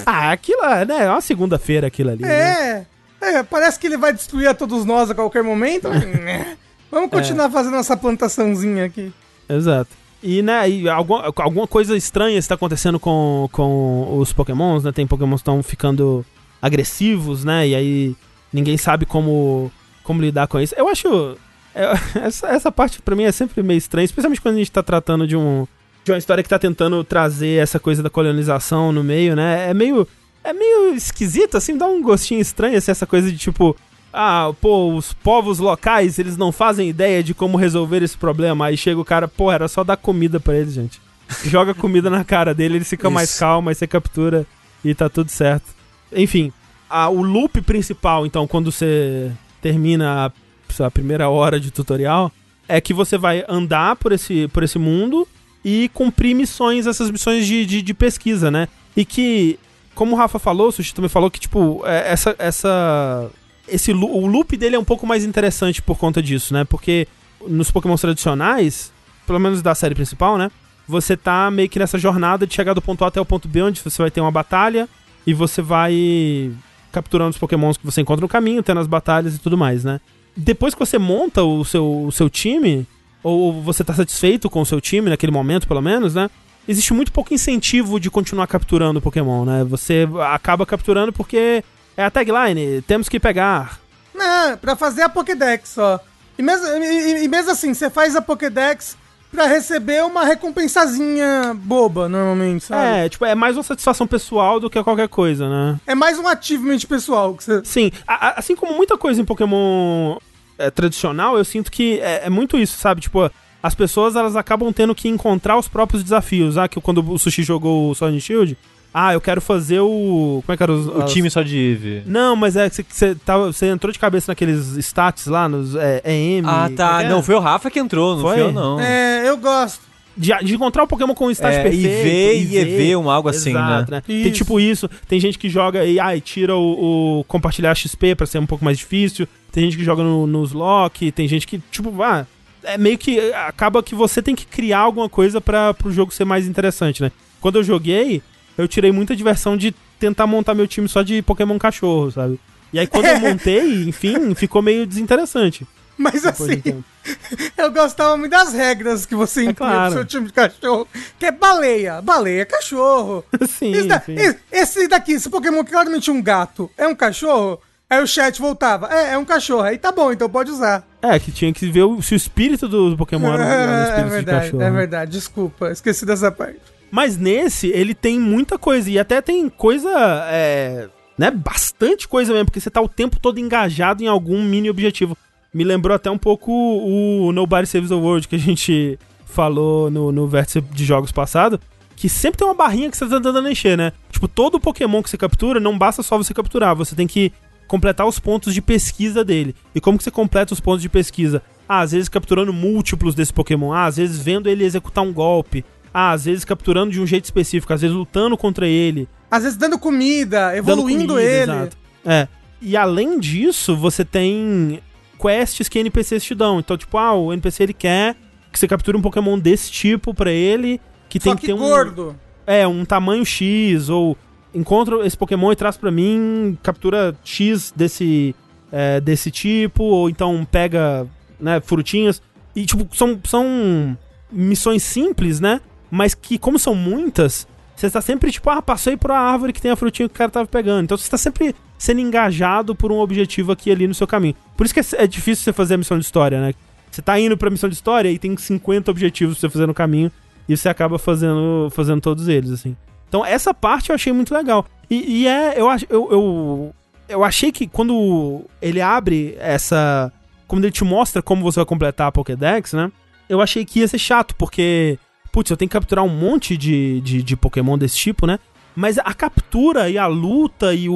Ah, aquilo é, né? É uma segunda-feira aquilo ali. né? É, é, parece que ele vai destruir a todos nós a qualquer momento. [laughs] Vamos continuar fazendo essa plantaçãozinha aqui. Exato. E, né, e alguma, alguma coisa estranha está acontecendo com, com os pokémons, né? Tem pokémons que estão ficando agressivos, né? E aí ninguém sabe como, como lidar com isso. Eu acho... é, [laughs] essa, essa parte pra mim é sempre meio estranha, especialmente quando a gente tá tratando de um... De uma história que tá tentando trazer essa coisa da colonização no meio, né? É meio... É meio esquisito, assim, dá um gostinho estranho, assim, essa coisa de tipo... Ah, pô, os povos locais, eles não fazem ideia de como resolver esse problema. Aí chega o cara, pô, era só dar comida pra eles, gente. [laughs] Joga comida na cara dele, ele fica mais Isso. calmo, aí você captura e tá tudo certo. Enfim, a- o loop principal, então, quando você termina a, a primeira hora de tutorial, é que você vai andar por esse, por esse mundo e cumprir missões, essas missões de, de, de pesquisa, né? E que, como o Rafa falou, o Sushi também falou que, tipo, é, essa. essa esse, o loop dele é um pouco mais interessante por conta disso, né? Porque nos Pokémon tradicionais, pelo menos da série principal, né? Você tá meio que nessa jornada de chegar do ponto A até o ponto B, onde você vai ter uma batalha e você vai capturando os pokémons que você encontra no caminho, tendo as batalhas e tudo mais, né? Depois que você monta o seu, o seu time, ou você tá satisfeito com o seu time naquele momento, pelo menos, né? Existe muito pouco incentivo de continuar capturando Pokémon, né? Você acaba capturando porque é a tagline, temos que pegar. Não, pra fazer a Pokédex só. E mesmo, e, e mesmo assim, você faz a Pokédex pra receber uma recompensazinha boba, normalmente, sabe? É, tipo, é mais uma satisfação pessoal do que qualquer coisa, né? É, mais um achievement pessoal que você... Sim, a- a- assim como muita coisa em Pokémon é, tradicional, eu sinto que é, é muito isso, sabe? Tipo, as pessoas elas acabam tendo que encontrar os próprios desafios. Ah, que quando o Sushi jogou o Sword and Shield, ah, eu quero fazer o. Como é que era os, O as- time só de Eve. Não, mas é que você- tava, você entrou de cabeça naqueles stats lá, nos é, EM. Ah, como é tá. é? Não, foi o Rafa que entrou, não Foi? foi eu, não. É, eu gosto. De, de encontrar o Pokémon com o stat É, perfeito. IV e EV, um algo assim, Exato, né? Tem tipo isso, tem gente que joga e ai, tira o, o compartilhar XP pra ser um pouco mais difícil, tem gente que joga no, nos lock, tem gente que, tipo, ah, é meio que acaba que você tem que criar alguma coisa para pro jogo ser mais interessante, né? Quando eu joguei, eu tirei muita diversão de tentar montar meu time só de Pokémon cachorro, sabe? E aí quando eu [laughs] montei, enfim, ficou meio desinteressante. Mas de um assim, [laughs] eu gostava muito das regras que você inclui claro. pro seu time de cachorro. Que é baleia. Baleia é cachorro. [laughs] sim, Esse, da- esse- esse daqui, esse Pokémon que claramente um gato, é um cachorro? Aí o chat voltava. É, é um cachorro. Aí tá bom, então pode usar. É, que tinha que ver o- se o espírito do, Pokémon era um é espírito de verdade, cachorro. é né? verdade. Desculpa, esqueci dessa parte. Mas nesse, ele tem muita coisa. E até tem coisa. É, né? Bastante coisa mesmo. Porque você tá o tempo todo engajado em algum mini objetivo. Me lembrou até um pouco o Nobody Saves the World que a gente falou no, no vértice de jogos passado. Que sempre tem uma barrinha que você tá tentando encher, né? Tipo, todo Pokémon que você captura, não basta só você capturar. Você tem que completar os pontos de pesquisa dele. E como que você completa os pontos de pesquisa? Ah, às vezes capturando múltiplos desse Pokémon. Ah, às vezes vendo ele executar um golpe. Ah, às vezes capturando de um jeito específico. Às vezes lutando contra ele. Às vezes dando comida, dando evoluindo comida, ele. exato. É. E além disso, você tem quests que NPCs te dão. Então, tipo, ah, o NPC ele quer que você capture um Pokémon desse tipo pra ele. Que Só tem que, que ter um. gordo. É, um tamanho X, ou encontra esse Pokémon e traz pra mim, captura X desse, é, desse tipo, ou então pega, né, frutinhas. E, tipo, são, são missões simples, né? Mas que, como são muitas, você está sempre, tipo, ah, passei por uma árvore que tem a frutinha que o cara tava pegando. Então você está sempre sendo engajado por um objetivo aqui ali no seu caminho. Por isso que é, é difícil você fazer a missão de história, né? Você tá indo pra missão de história e tem 50 objetivos pra você fazer no caminho. E você acaba fazendo, fazendo todos eles, assim. Então, essa parte eu achei muito legal. E, e é, eu, eu, eu, eu achei que quando ele abre essa. Quando ele te mostra como você vai completar a Pokédex, né? Eu achei que ia ser chato, porque. Putz, eu tenho que capturar um monte de, de, de Pokémon desse tipo, né? Mas a captura e a luta e o,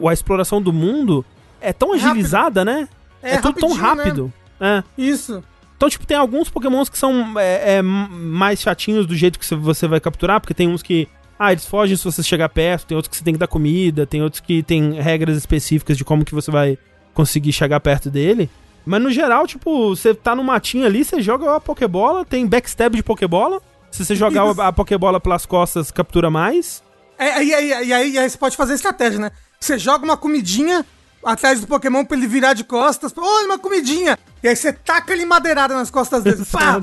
o- a exploração do mundo é tão Rápido. agilizada, né? É tudo tão né? rápido. É. Isso. Então, tipo, tem alguns pokémons que são é, é, mais chatinhos do jeito que você- você vai capturar, porque tem uns que, ah, eles fogem se você chegar perto, tem outros que você tem que dar comida, tem outros que tem regras específicas de como que você vai conseguir chegar perto dele. Mas no geral, tipo, você tá no matinho ali, você joga a Pokébola, tem backstab de Pokébola. Se você jogar Isso. a, Pokébola pelas costas, captura mais. É, e, aí, e, aí, aí- e aí você pode fazer estratégia, né? Você joga uma comidinha atrás do Pokémon pra ele virar de costas. Olha, uma comidinha! E aí você taca ele madeirada nas costas dele. Pá!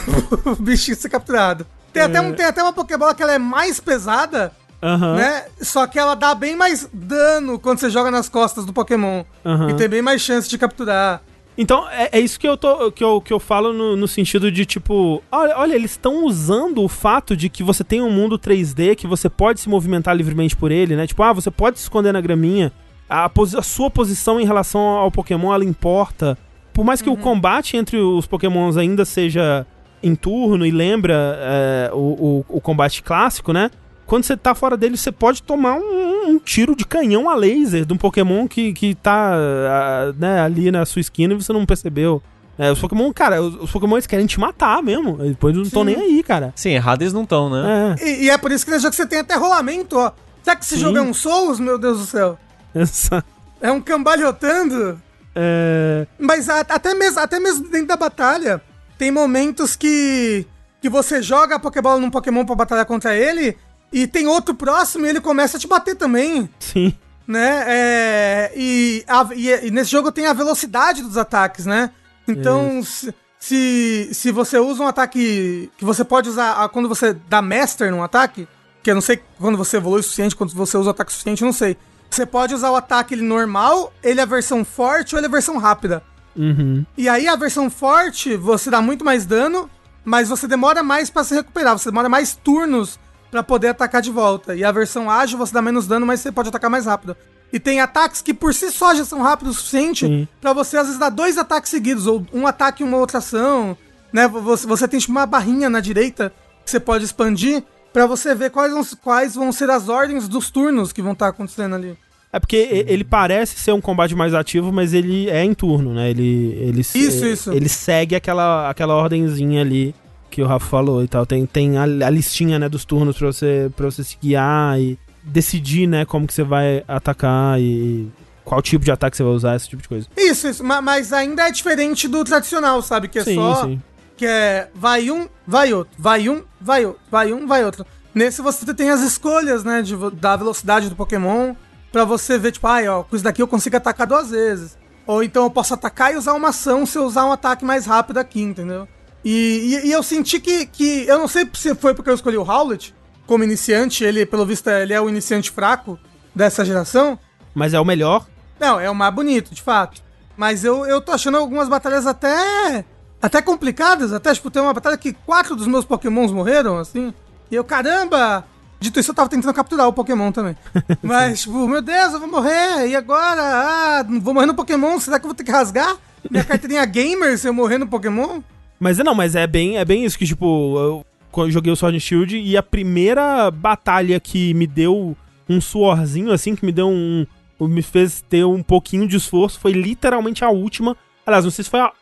[laughs] o bichinho ser capturado. Tem, até um, tem até uma Pokébola que ela é mais pesada, Aham. né? Só que ela dá bem mais dano quando você joga nas costas do Pokémon. Aham. E tem bem mais chance de capturar. Então, é, é isso que eu, tô, que eu, que eu falo no, no sentido de, tipo, olha, olha eles estão usando o fato de que você tem um mundo 3D, que você pode se movimentar livremente por ele, né? Tipo, ah, você pode se esconder na graminha. A, a sua posição em relação ao Pokémon, ela importa. Por mais que o combate entre os Pokémons ainda seja em turno e lembra é, o, o, o combate clássico, né? Quando você tá fora dele, você pode tomar um, um tiro de canhão a laser de um Pokémon que, que tá ah, né, ali na sua esquina e você não percebeu. É, os Pokémon, cara, os, os Pokémon eles querem te matar mesmo. Depois não estão nem aí, cara. Sim, errado eles não estão, né? É, E, e é por isso que nesse jogo você tem até rolamento, ó. Será que esse Sim. jogo é um Souls, meu Deus do céu? essa. É um cambalhotando? É, Mas a- até, mesmo, até mesmo dentro da batalha, tem momentos que, que você joga a Pokébola num Pokémon pra batalhar contra ele, e tem outro próximo e ele começa a te bater também. sim. né? É, e, a- e- e nesse jogo tem a velocidade dos ataques, né? Então, se, se, se você usa um ataque que você pode usar quando você dá Master num ataque, que eu não sei quando você evolui o suficiente, quando você usa o ataque suficiente, eu não sei. Você pode usar o ataque ele normal, ele é a versão forte ou ele é a versão rápida. Uhum. E aí a versão forte, você dá muito mais dano, mas você demora mais pra se recuperar, você demora mais turnos pra poder atacar de volta. E a versão ágil, você dá menos dano, mas você pode atacar mais rápido. E tem ataques que por si só já são rápidos o suficiente Sim. pra você às vezes dar dois ataques seguidos, ou um ataque e uma outra ação, né? Você, você tem tipo uma barrinha na direita que você pode expandir pra você ver quais vão, quais vão ser as ordens dos turnos que vão estar acontecendo ali. É porque e- ele parece ser um combate mais ativo, mas ele é em turno, né? Ele, ele, Isso, isso. ele segue aquela, aquela ordenzinha ali que o Rafa falou e tal. Tem, tem a, a listinha, né, dos turnos pra você, pra você se guiar e decidir, né, como que você vai atacar e qual tipo de ataque você vai usar, esse tipo de coisa. Isso, isso, ma- mas ainda é diferente do tradicional, sabe? Que é sim, só. sim. que é vai um, vai outro, vai um, vai outro, vai um, vai outro. Nesse você tem as escolhas, né, de, da velocidade do Pokémon, pra você ver, tipo, ai, ó, com isso daqui eu consigo atacar duas vezes. Ou então eu posso atacar e usar uma ação se eu usar um ataque mais rápido aqui, entendeu? E, e, e eu senti que, que, eu não sei se foi porque eu escolhi o Howlet como iniciante, ele, pelo visto, ele é o iniciante fraco dessa geração, Mas é o melhor. não, é o mais bonito, de fato. Mas eu, eu tô achando algumas batalhas até. Até complicadas. Até, tipo, tem uma batalha que quatro dos meus pokémons morreram, assim. E eu, caramba! Dito isso, eu tava tentando capturar o Pokémon também. [laughs] Mas, tipo, meu Deus, eu vou morrer. E agora? Ah, vou morrer no Pokémon. Será que eu vou ter que rasgar minha [laughs] carteirinha gamer se eu morrer no Pokémon? Mas é não, mas é bem, é bem isso que, tipo, eu, joguei o Sword and Shield e a primeira batalha que me deu um suorzinho, assim, que me deu um. me fez ter um pouquinho de esforço, foi literalmente a última. Aliás, não sei se foi a.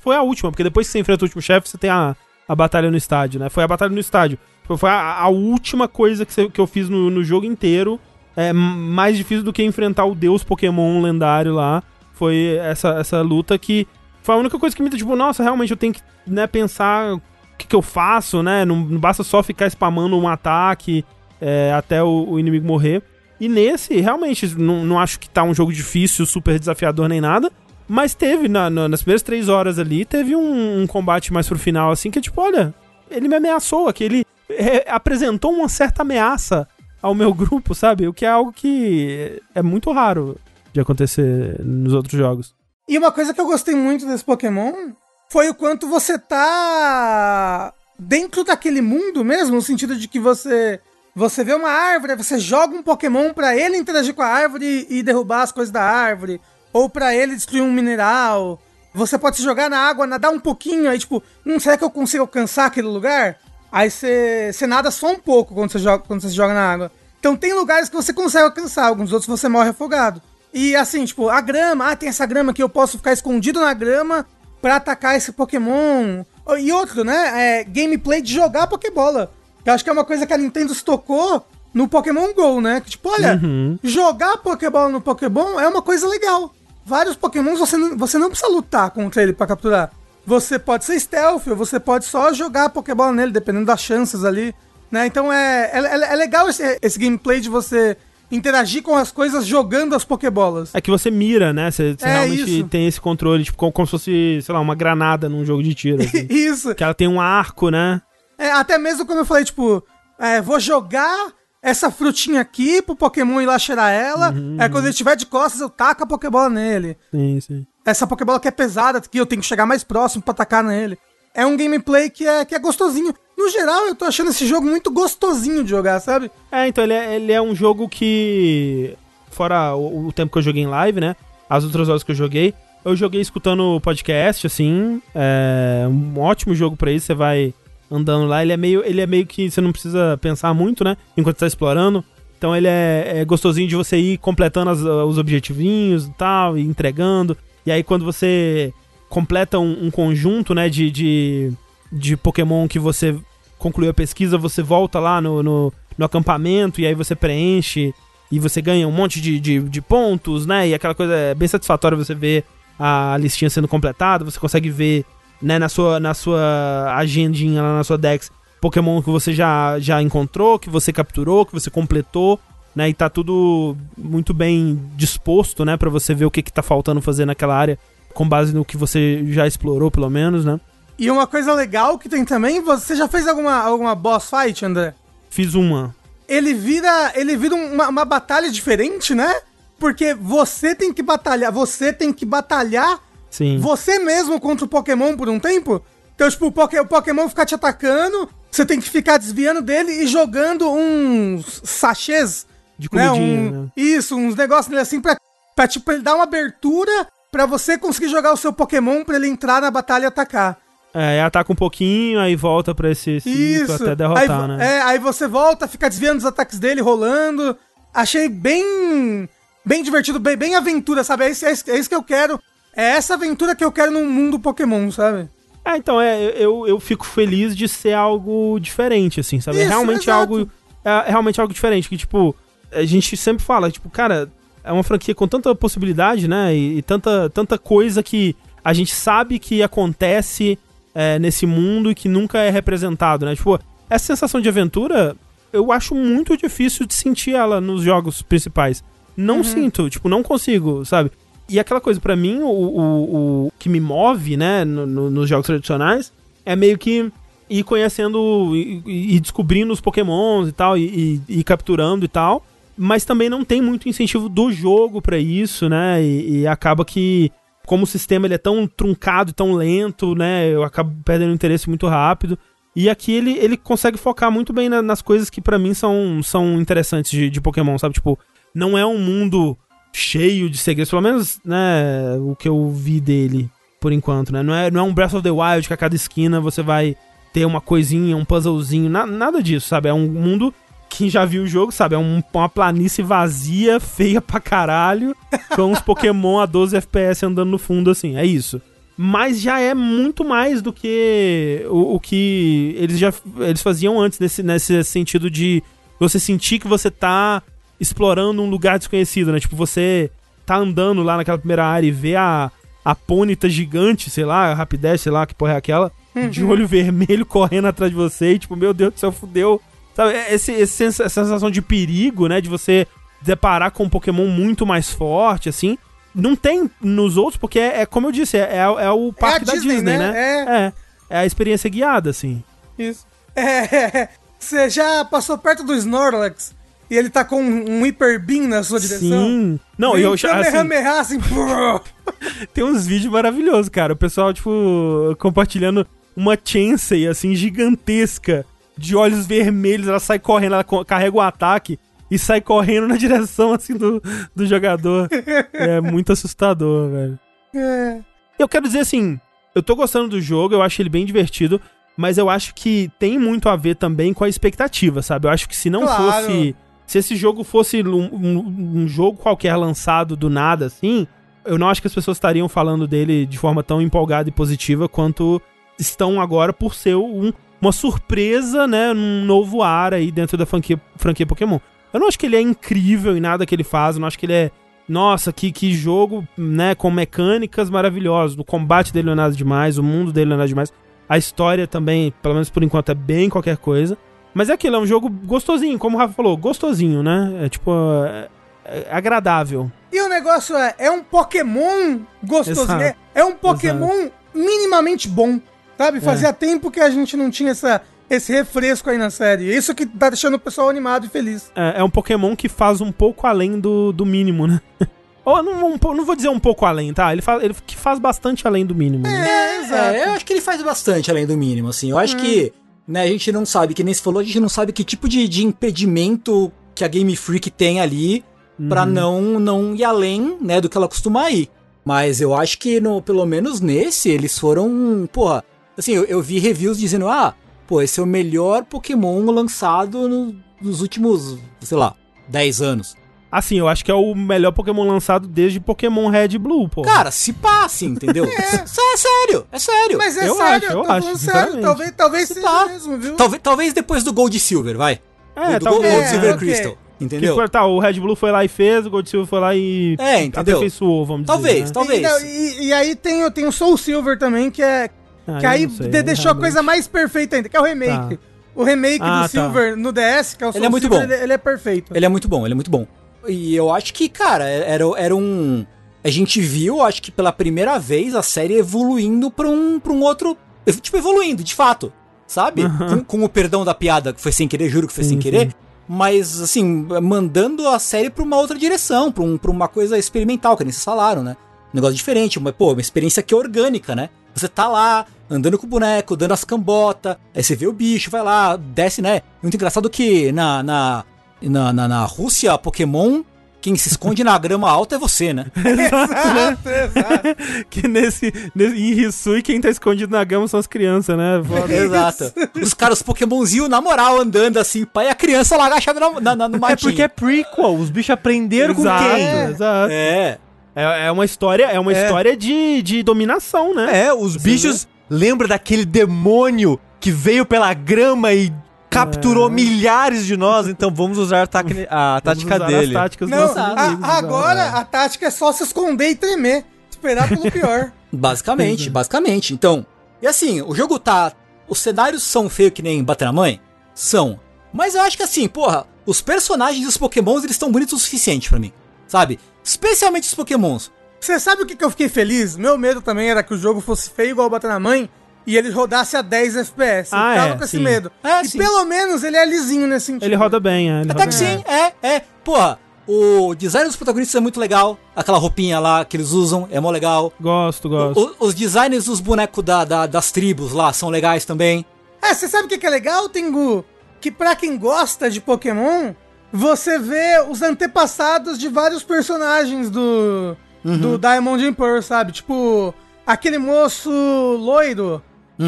Foi a última, porque depois que você enfrenta o último chefe, você tem a, a batalha no estádio, né? Foi a batalha no estádio. Foi- Foi a, a última coisa que, você- que eu fiz no, no jogo inteiro. É mais difícil do que enfrentar o deus Pokémon lendário lá. Foi essa, essa luta que foi a única coisa que me tipo, nossa, realmente eu tenho que né, pensar o que, que eu faço, né? Não, não basta só ficar spamando um ataque é, até o, o inimigo morrer. E nesse, realmente, não, não acho que tá um jogo difícil, super desafiador nem nada. Mas teve, na- na- nas primeiras três horas ali, teve um, um combate mais pro final, assim, que tipo, olha, ele me ameaçou, aqui, ele é, apresentou uma certa ameaça ao meu [laughs] grupo, sabe? O que é algo que é muito raro de acontecer nos outros jogos. E uma coisa que eu gostei muito desse Pokémon foi o quanto você tá dentro daquele mundo mesmo, no sentido de que você você vê uma árvore, você joga um Pokémon pra ele interagir com a árvore e derrubar as coisas da árvore, ou pra ele destruir um mineral. Você pode se jogar na água, nadar um pouquinho, aí tipo, hum, será que eu consigo alcançar aquele lugar? Aí você, você nada só um pouco quando você, joga, quando você se joga na água. Então tem lugares que você consegue alcançar, alguns outros você morre afogado. E assim, tipo, a grama, ah, tem essa grama que eu posso ficar escondido na grama pra atacar esse Pokémon. E outro, né? É gameplay de jogar Pokébola. Eu acho que é uma coisa que a Nintendo se tocou no Pokémon GO, né? Que tipo, olha, Uhum. jogar Pokébola no Pokémon é uma coisa legal. Vários Pokémons você não, você não precisa lutar contra ele pra capturar. Você pode ser stealth, ou você pode só jogar Pokébola nele, dependendo das chances ali. Né? Então é, é, é- é legal esse, esse gameplay de você interagir com as coisas jogando as Pokébolas. É que você mira, né? Você, você É, realmente isso. tem esse controle, tipo, como, como se fosse, sei lá, uma granada num jogo de tiro. assim. [laughs] Isso. que ela tem um arco, né? É, até mesmo quando eu falei, tipo, é, vou jogar essa frutinha aqui pro Pokémon ir lá cheirar ela. É quando ele estiver de costas, eu taco a Pokébola nele. Sim, sim. Essa Pokébola que é pesada, que eu tenho que chegar mais próximo pra atacar nele. É um gameplay que é, que é gostosinho. No geral, eu tô achando esse jogo muito gostosinho de jogar, sabe? É, então ele é, ele é um jogo que. Fora o, o tempo que eu joguei em live, né? As outras horas que eu joguei. Eu joguei escutando podcast, assim. É um ótimo jogo pra isso. Você vai andando lá. Ele é meio, ele é meio que você não precisa pensar muito, né? Enquanto você tá explorando. Então ele é, é gostosinho de você ir completando as- os objetivinhos e tal, e entregando. E aí quando você completa um, um conjunto, né, de, de, de Pokémon que você concluiu a pesquisa, você volta lá no, no, no acampamento e aí você preenche e você ganha um monte de, de, de pontos, né? E aquela coisa é bem satisfatória você ver a listinha sendo completada, você consegue ver, né, na sua, na sua agendinha lá na sua Dex, Pokémon que você já, já encontrou, que você capturou, que você completou. né? E tá tudo muito bem disposto, né? Pra você ver o que, que tá faltando fazer naquela área, com base no que você já explorou, pelo menos, né? E uma coisa legal que tem também, você já fez alguma, alguma boss fight, André? Fiz uma. Ele vira, ele vira uma, uma batalha diferente, né? Porque você tem que batalhar, você tem que batalhar Sim. você mesmo contra o Pokémon por um tempo. Então, tipo, o, Poké- o Pokémon ficar te atacando, você tem que ficar desviando dele e jogando uns sachês. De né? Um- né? Isso, uns negócios nele assim pra, pra, tipo, ele dar uma abertura pra você conseguir jogar o seu Pokémon pra ele entrar na batalha e atacar. É, ataca um pouquinho, aí volta pra esse ciclo até derrotar, aí, né? É, aí você volta, fica desviando dos ataques dele, rolando. Achei bem. Bem divertido, bem, bem aventura, sabe? É isso, é isso- é que eu quero. É essa aventura que eu quero no mundo Pokémon, sabe? É, então, é, eu, eu fico feliz de ser algo diferente, assim, sabe? é Isso, realmente exato. algo. É realmente algo diferente. Que, tipo, a gente sempre fala, tipo, cara, é uma franquia com tanta possibilidade, né? E, e tanta, tanta coisa que a gente sabe que acontece é, nesse mundo e que nunca é representado, né? Tipo, essa sensação de aventura, eu acho muito difícil de sentir ela nos jogos principais. Não Uhum. sinto, tipo, não consigo, sabe? E aquela coisa, pra mim, o, o, o que me move, né, no- no- nos jogos tradicionais, é meio que ir conhecendo e, descobrindo os pokémons e tal, e, e- e capturando e tal. Mas também não tem muito incentivo do jogo pra isso, né? E, e acaba que, como o sistema ele é tão truncado, tão lento, né? Eu acabo perdendo interesse muito rápido. E aqui ele, ele consegue focar muito bem na- nas coisas que pra mim são, são interessantes de, de Pokémon, sabe? Tipo, não é um mundo cheio de segredos, pelo menos, né, o que eu vi dele por enquanto, né? Não é, não é um Breath of the Wild que a cada esquina você vai ter uma coisinha, um puzzlezinho, na- nada disso, sabe? É um mundo quem já viu o jogo, sabe? É um- uma planície vazia, feia pra caralho, com uns Pokémon a 12 FPS andando no fundo, assim, é isso. Mas já é muito mais do que o, o que eles já eles faziam antes, nesse, nesse sentido de você sentir que você tá explorando um lugar desconhecido, né? Tipo, você tá andando lá naquela primeira área e vê a, a pônita gigante, sei lá, a rapidez, sei lá, que porra é aquela, de olho [laughs] vermelho correndo atrás de você e tipo, meu Deus do céu, fudeu. Sabe, é esse, esse essa sensação de perigo, né? De você deparar com um Pokémon muito mais forte, assim. Não tem nos outros, porque é, é como eu disse, é, é, é o parque da Disney, Disney, né? né? É. é. É a experiência guiada, assim. Isso. É, você já passou perto do Snorlax e ele tá com um, um Hyper Beam na sua direção? Sim. Não, e eu já. Assim, assim, brrr. [laughs] tem uns vídeos maravilhosos, cara. O pessoal, tipo, compartilhando uma Chansey, assim, gigantesca, de olhos vermelhos. Ela sai correndo, ela carrega o ataque e sai correndo na [laughs] direção, assim, do, do jogador. É muito assustador, velho. É. Eu quero dizer assim, eu tô gostando do jogo, eu acho ele bem divertido, mas eu acho que tem muito a ver também com a expectativa, sabe? Eu acho que se não Claro. fosse. Se esse jogo fosse um, um- um jogo qualquer lançado do nada, assim, eu não acho que as pessoas estariam falando dele de forma tão empolgada e positiva quanto estão agora por ser um- uma surpresa, né? Num novo ar aí dentro da franquia, franquia Pokémon. Eu não acho que ele é incrível em nada que ele faz, eu não acho que ele é nossa, que, que jogo, né, com mecânicas maravilhosas. O combate dele não é nada demais, o mundo dele não é nada demais. A história também, pelo menos por enquanto, é bem qualquer coisa. Mas é aquilo, é um jogo gostosinho, como o Rafa falou, gostosinho, né? É tipo, é, é agradável. E o negócio é, é um Pokémon gostosinho. Exato. É, é um Pokémon minimamente bom, sabe? É. Fazia tempo que a gente não tinha essa, esse refresco aí na série. Isso que tá deixando o pessoal animado e feliz. É, é um Pokémon que faz um pouco além do, do mínimo, né? [laughs] Ou não, um não vou dizer um pouco além, tá? Ele faz, ele que faz bastante além do mínimo. né? É, É, eu acho que ele faz bastante além do mínimo, assim. Eu acho que, né, a gente não sabe, que nem se falou, a gente não sabe que tipo de, de impedimento que a Game Freak tem ali pra não, não ir além, né, do que ela costuma ir. Mas eu acho que, no, pelo menos nesse, eles foram, porra, assim, eu, eu vi reviews dizendo, ah, pô, esse é o melhor Pokémon lançado no- nos últimos, sei lá, 10 anos. Assim, eu acho que é o melhor Pokémon lançado desde Pokémon Red e Blue, pô. Cara, se passe, entendeu? [laughs] é. é sério, é sério. Mas é Eu sério, acho, eu eu tô acho, sério. Talvez, talvez Se seja pá. mesmo, viu? Talvez, talvez depois do Gold e Silver, vai. é, do, do Gold, talvez. Gold É, Silver ok. Crystal. Que Entendeu? foi, tá, o Red Blue foi lá e fez, o Gold Silver foi lá e É, entendeu? aperfeiçoou, vamos Talvez, dizer. né? talvez. E, não, e- e aí tem, tem o Soul Silver também, que é. Ah, que aí sei, de- deixou a coisa mais perfeita ainda, que é o remake. Tá. o remake Ah, do tá. Silver no DS, que é o Ele é muito Silver, bom. Ele, ele é perfeito. Ele é muito bom, ele é muito bom. E eu acho que, cara, era, era um. A gente viu, acho que pela primeira vez, a série evoluindo pra um, pra um outro. Tipo, evoluindo, de fato. Sabe? Com, com o perdão da piada, que foi sem querer, juro que foi sem querer. Mas, assim, mandando a série pra uma outra direção, pra, um, pra uma coisa experimental, que nem vocês falaram, né? Um negócio diferente, uma, pô, uma experiência que é orgânica, né? Você tá lá, andando com o boneco, dando as cambotas, aí você vê o bicho, vai lá, desce, né? Muito engraçado que na, na, na, na, na Rússia, Pokémon, quem se esconde na grama alta é você, né? [laughs] Exato, exato. [laughs] Que nesse, nesse em Hisui, quem tá escondido na gama são as crianças, né? Foda. [laughs] Exato. Os caras, os Pokémonzinhos, na moral, andando assim, pai, a criança lá agachada na, na, na- no É matinho. porque é prequel, os bichos aprenderam com Exato, quem? exato. É. É, é uma história, é uma É. história de, de dominação, né? É, os bichos lembram daquele demônio que veio pela grama e capturou milhares de nós, então vamos usar a, tac- [laughs] a Vamos tática usar dele. As táticas dos Não, a- agora a tática é só se esconder e tremer. Esperar pelo [laughs] pior. Basicamente, basicamente. Então, e assim, o jogo tá. Os cenários são feios que nem bater na mãe? São. Mas eu acho que assim, porra, os personagens dos Pokémons eles estão bonitos o suficiente pra mim. Sabe? Especialmente os Pokémons. Você sabe o que, que eu fiquei feliz? Meu medo também era que o jogo fosse feio igual Bater na Mãe e ele rodasse a 10 FPS. Ah, eu tava é, com esse sim. medo. É, e sim. pelo menos ele é lisinho nesse sentido. Ele roda bem, é. Ele Até roda que bem. sim, é, é. Porra, o design dos protagonistas é muito legal. Aquela roupinha lá que eles usam é mó legal. Gosto, gosto. O- os designs dos bonecos da, da- das tribos lá são legais também. É, você sabe o que, que é legal, Tengu? Que pra quem gosta de Pokémon, você vê os antepassados de vários personagens do, do Diamond and Pearl, sabe? Tipo, aquele moço loiro,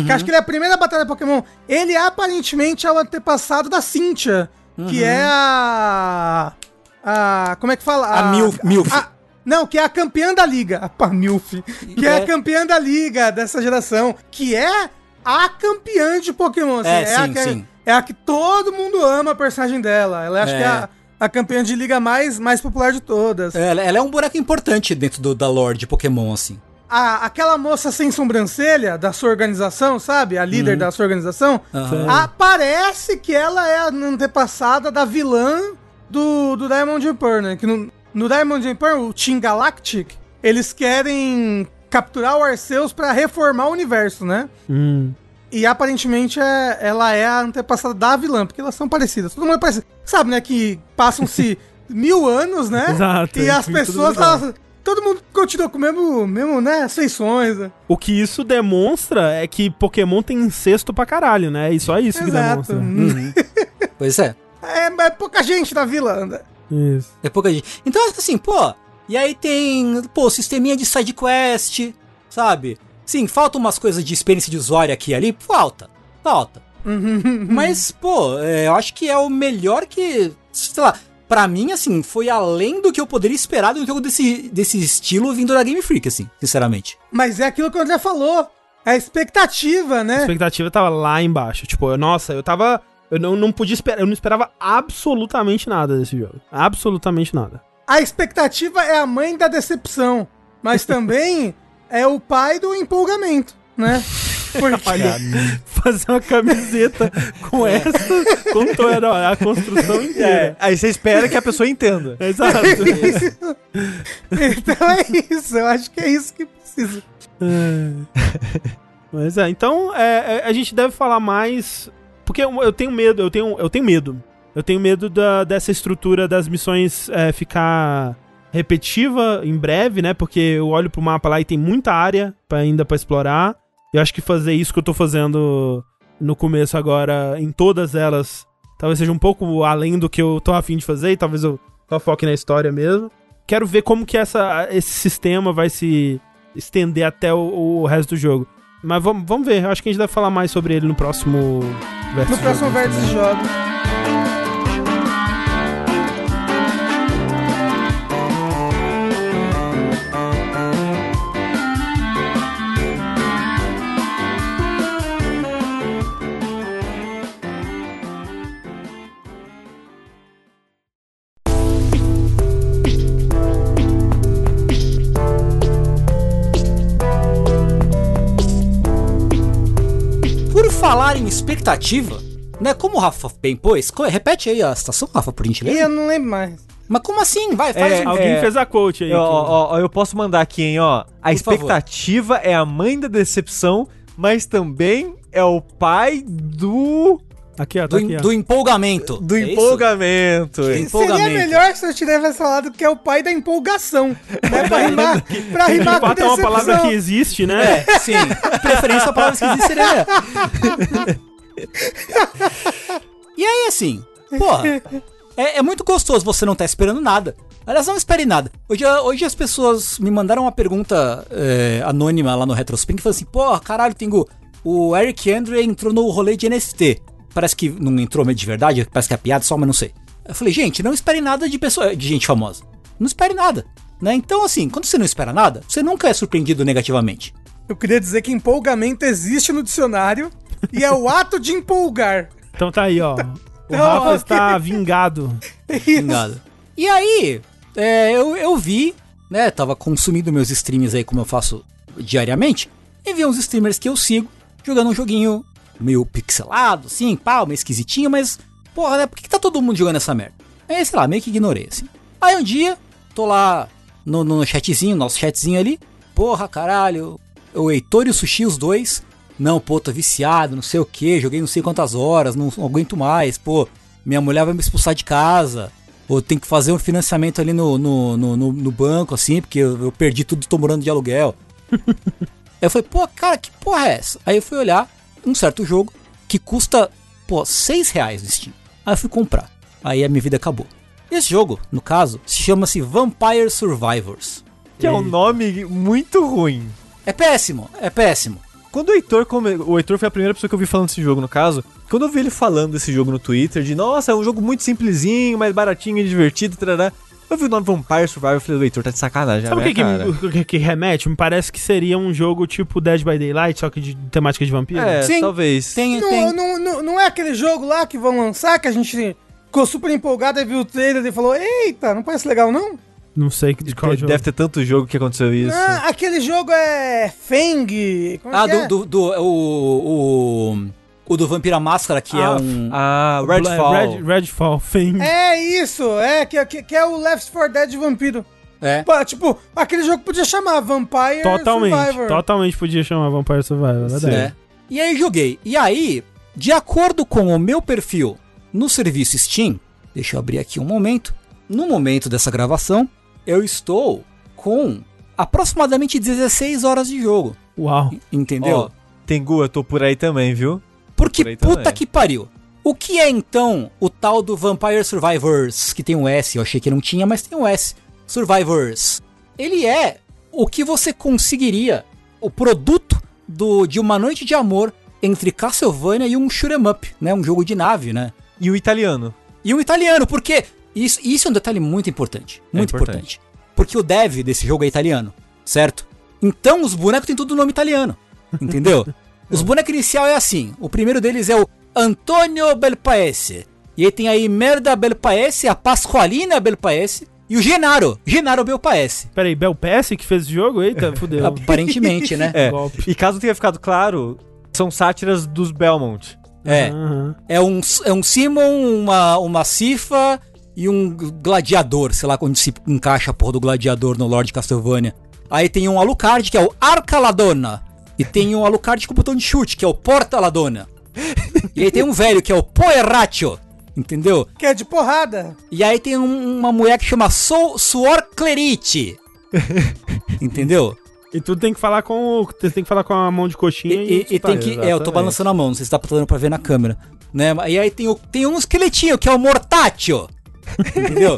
que acho que ele é a primeira batalha Pokémon. Ele aparentemente é o antepassado da Cynthia, que é a... a... Como é que fala? A Milf- Milf. a- não, que é a campeã da liga. [laughs] A pá, Milf. Que é. É. a campeã da liga dessa geração. Que é a campeã de Pokémon. assim, É, a sim, que, sim. É a que todo mundo ama a personagem dela. Ela acho É. que é a, a campeã de liga mais, mais popular de todas. Ela, ela é um boneco importante dentro do- da lore de Pokémon, assim. A, aquela moça sem sobrancelha da sua organização, sabe? A Uhum. líder da sua organização. Aham. a- parece que ela é a antepassada da vilã do, do Diamond and Pearl, né? Que no, no Diamond and Pearl, o Team Galactic, eles querem capturar o Arceus pra reformar o universo, né? Hum. E aparentemente é, ela é a antepassada da vilã, porque elas são parecidas. Todo mundo é parecido. Sabe, né? Que passam-se [laughs] mil anos, né? Exato, E é, as tudo pessoas, elas- todo mundo continua com o mesmo, mesmo né? As feições. né? O que isso demonstra é que Pokémon tem incesto pra caralho, né? E só isso que Exato. demonstra. [laughs] Pois é. É, é pouca gente na vila. né? Isso. É pouca gente. Então, assim, pô. E aí tem, pô, sisteminha de side quest, sabe? Sim, falta umas coisas de experiência de usuário aqui e ali. Falta. Falta. Mas, pô, é, eu acho que é o melhor que. Sei lá. Pra mim, assim, foi além do que eu poderia esperar de um jogo desse, desse estilo vindo da Game Freak, assim, sinceramente. Mas é aquilo que o André falou. É a expectativa, A né? expectativa tava lá embaixo. Tipo, eu- nossa, eu tava. Eu não, não podia esperar. Eu não esperava absolutamente nada desse jogo. Absolutamente nada. A expectativa é a mãe da decepção. Mas também [laughs] é o pai do empolgamento, né? Porque [laughs] fazer uma camiseta [laughs] com essa, com toda a construção É, inteira. aí você espera que a pessoa entenda. [laughs] Exato. então é isso. Eu acho que é isso que precisa. Mas é, então é, é, a gente deve falar mais. Porque eu, eu tenho medo, eu tenho, eu tenho medo. Eu tenho medo da, dessa estrutura das missões é, ficar repetitiva em breve, né? Porque eu olho pro mapa lá e tem muita área pra, ainda pra explorar. Eu acho que fazer isso que eu tô fazendo no começo agora, em todas elas, talvez seja um pouco além do que eu tô afim de fazer, e talvez eu só foque na história mesmo. Quero ver como que essa, esse sistema vai se estender até o, o resto do jogo. Mas vamos, vamos ver, eu acho que a gente deve falar mais sobre ele no próximo Vértice No próximo de Jogos. Falar em expectativa, né? Como o Rafa bem pôs, repete aí a situação, Rafa, por gentileza. eu não lembro mais. Mas como assim? Vai, faz É, um- Alguém é. fez a coach aí. Eu, que- ó, ó, eu posso mandar aqui, hein, ó. A Por expectativa é a mãe da decepção, mas também é o pai do. Aqui, ó, tá do, aqui, ó. do empolgamento. do É empolgamento. Hein? Seria Empolgamento. melhor se eu tivesse falado que é o pai da empolgação. Né? Pra rimar, [laughs] pra rimar com fato é uma decepção. palavra que existe, né? É, sim. [laughs] Preferência a palavra que existe seria. [laughs] E aí, assim, porra, é, é muito gostoso você não tá esperando nada. Aliás, não espere nada. Hoje, hoje as pessoas me mandaram uma pergunta é, anônima lá no Retrospin que falou assim: porra, caralho, Tengu, o Eric Andre entrou no rolê de NFT. Parece que não entrou meio de verdade, parece que é piada só, mas não sei. Eu falei, gente, não espere nada de pessoa, de gente famosa. Não espere nada. Né? Então, assim, quando você não espera nada, você nunca é surpreendido negativamente. Eu queria dizer que empolgamento existe no dicionário e é o ato de empolgar. Então tá aí, ó. [laughs] O Não, Rafa está vingado. [laughs] Vingado. E aí, é, eu, eu vi, né? Tava consumindo meus streams aí, como eu faço diariamente, e vi uns streamers que eu sigo jogando um joguinho meio pixelado, assim, pau, meio esquisitinho, mas, porra, né? Por que, que tá todo mundo jogando essa merda? Aí, sei lá, meio que ignorei, assim. Aí um dia, tô lá no, no chatzinho, nosso chatzinho ali, porra, caralho, o Heitor e o Sushi, os dois. Não, pô, tô viciado, não sei o que, joguei não sei quantas horas, não, não aguento mais, pô, minha mulher vai me expulsar de casa, ou tem que fazer um financiamento ali no, no, no, no- no banco, assim, porque eu, eu perdi tudo tô morando de aluguel. Aí [laughs] eu falei, pô, cara, que porra é essa? Aí eu fui olhar um certo jogo que custa, pô, 6 reais no Steam. Aí eu fui comprar. Aí a minha vida acabou. Esse jogo, no caso, se chama-se Vampire Survivors. Que é um nome muito ruim. É péssimo, é péssimo. Quando o Heitor, come... o Heitor foi a primeira pessoa que eu vi falando desse jogo, no caso. Quando eu vi ele falando desse jogo no Twitter, de nossa, é um jogo muito simplesinho, mais baratinho e divertido, tarará. Eu vi o nome Vampire Survivor e falei, o Heitor tá de sacanagem. Sabe o a que, que, que, que remete? Me parece que seria um jogo tipo Dead by Daylight, só que de temática de vampiro. É, Sim. talvez. Tem, Não, tem. não, não, não é aquele jogo lá que vão lançar que a gente ficou super empolgado e viu o trailer e falou: Eita, não parece legal não? Não sei de qual Deve, jogo. deve ter tanto jogo que aconteceu isso. Ah, aquele jogo é Feng. Como é Ah, que é? do, do, do o, o, o do Vampira Máscara, que é Ah, um... Ah, Redfall. Red, Redfall, Fame. É isso, é que, que, que é o Left 4 Dead de vampiro. É. Tipo, aquele jogo podia chamar Vampire Totalmente. Survivor. Totalmente podia chamar Vampire Survivor, é verdade. É. E aí joguei. E aí, de acordo com o meu perfil no serviço Steam, deixa eu abrir aqui um momento. No momento dessa gravação, eu estou com aproximadamente 16 horas de jogo. Uau. Entendeu? Ó, Tengu, eu tô por aí também, viu? Porque por puta que pariu. O que é então o tal do Vampire Survivors, que tem um S, eu achei que não tinha, mas tem um S. Survivors. Ele é o que você conseguiria, o produto do, de uma noite de amor entre Castlevania e um shoot'em up, né? Um jogo de nave, né? E o italiano. E um italiano, porque isso, isso é um detalhe muito importante. É Muito importante. importante. Porque o dev desse jogo é italiano, certo? Então os bonecos têm tudo nome italiano. Entendeu? [laughs] os bonecos inicial é assim. O primeiro deles é o Antonio Belpaese. E aí tem aí Merda Belpaese, a Pasqualina Belpaese e o Genaro. Genaro Belpaese. Peraí, Bel PS que fez esse jogo? Eita, [laughs] fudeu. Aparentemente, né? [laughs] É. E caso tenha ficado claro, são sátiras dos Belmont. É. Aham. É um, é um Simon, uma, uma Cifa e um gladiador, sei lá onde se encaixa a porra do gladiador no Lord Castlevania. Aí tem um Alucard, que é o Arcaladona. E tem um Alucard com botão de chute, que é o Porta-Ladona. e aí tem um velho, que é o Poerratio. Entendeu? Que é de porrada. E aí tem um- uma mulher que chama Sou Suor Clerite. Entendeu? E tu tem que falar com o. Você tem que falar com a mão de E, coxinha e. e- e tem que. É, eu tô balançando a mão, não sei se tá dando pra ver na câmera. Né? E aí tem, o, tem um esqueletinho, que é o Mortátil. [laughs] Entendeu?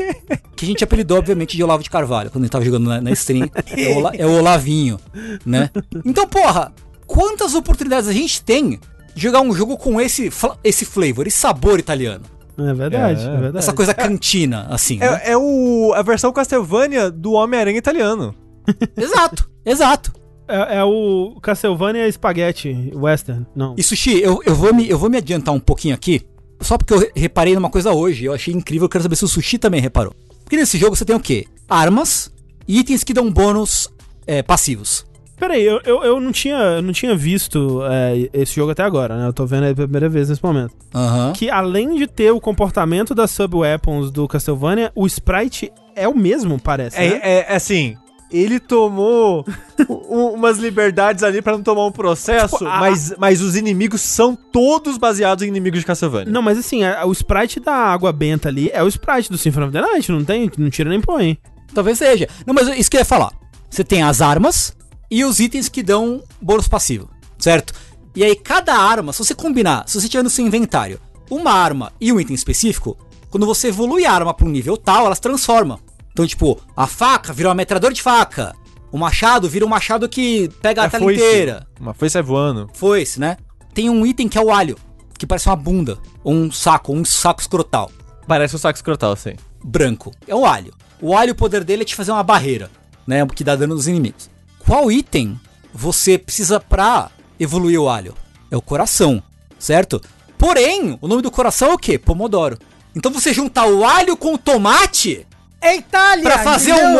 que a gente apelidou, obviamente, de Olavo de Carvalho, quando ele tava jogando na, na stream. É Ola- é o Olavinho, né? Então, porra, quantas oportunidades a gente tem de jogar um jogo com esse, esse flavor, esse sabor italiano? É verdade, É. é, verdade. Essa coisa cantina, assim. né? É, é o, a versão Castlevania do Homem-Aranha italiano. [laughs] Exato, exato. É, é o Castlevania Spaghetti Western. Não. E Sushi, eu, eu, vou me, eu vou me adiantar um pouquinho aqui, só porque eu re- reparei numa coisa hoje, eu achei incrível, eu quero saber se o Sushi também reparou. Porque nesse jogo você tem o quê? Armas e itens que dão bônus é, passivos. Peraí, eu, eu, eu não, tinha, eu não tinha visto é, esse jogo até agora, né? Eu tô vendo ele pela primeira vez nesse momento. Aham. Que além de ter o comportamento das sub-weapons do Castlevania, o sprite é o mesmo, parece. né? É, é, é assim, ele tomou [laughs] u- umas liberdades ali pra não tomar um processo, Tipo, a- mas, mas os inimigos são todos baseados em inimigos de Castlevania. Não, mas assim, a- o sprite da água benta ali é o sprite do Symphony of the Night, não tem, não tira nem põe. Talvez seja. Não, mas isso que eu ia falar. Você tem as armas e os itens que dão bônus passivo, certo? E aí, cada arma, se você combinar, se você tiver no seu inventário uma arma e um item específico, quando você evolui a arma pra um nível tal, ela se transforma. Então, tipo, a faca vira uma metralhadora de faca. O machado vira um machado que pega a É tela foice. inteira. Uma foi sai voando. Foice, né? Tem um item que é o alho, que parece uma bunda, ou um saco, um saco escrotal Parece um saco escrotal, assim. branco. É um alho. O alho, o poder dele é te fazer uma barreira, né? Que dá dano nos inimigos. Qual item você precisa pra evoluir o alho? É o coração, certo? Porém, o nome do coração é o quê? Pomodoro. Então você juntar o alho com o tomate É Itália! pra fazer entendeu? um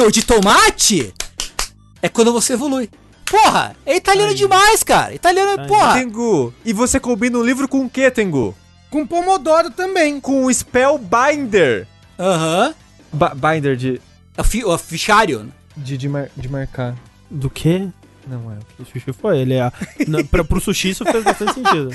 molho de tomate é quando você evolui. Porra, é italiano demais, cara. Italiano é, porra. Tengu, e você combina o livro com o quê, Tengu? Com Pomodoro também. Com o Spellbinder. Aham. Ba- binder de, É o, fi, o fichário. de, de, mar- de marcar. Do quê? Não é. O sushi foi, ele é. na- pra, pro sushi isso fez bastante sentido.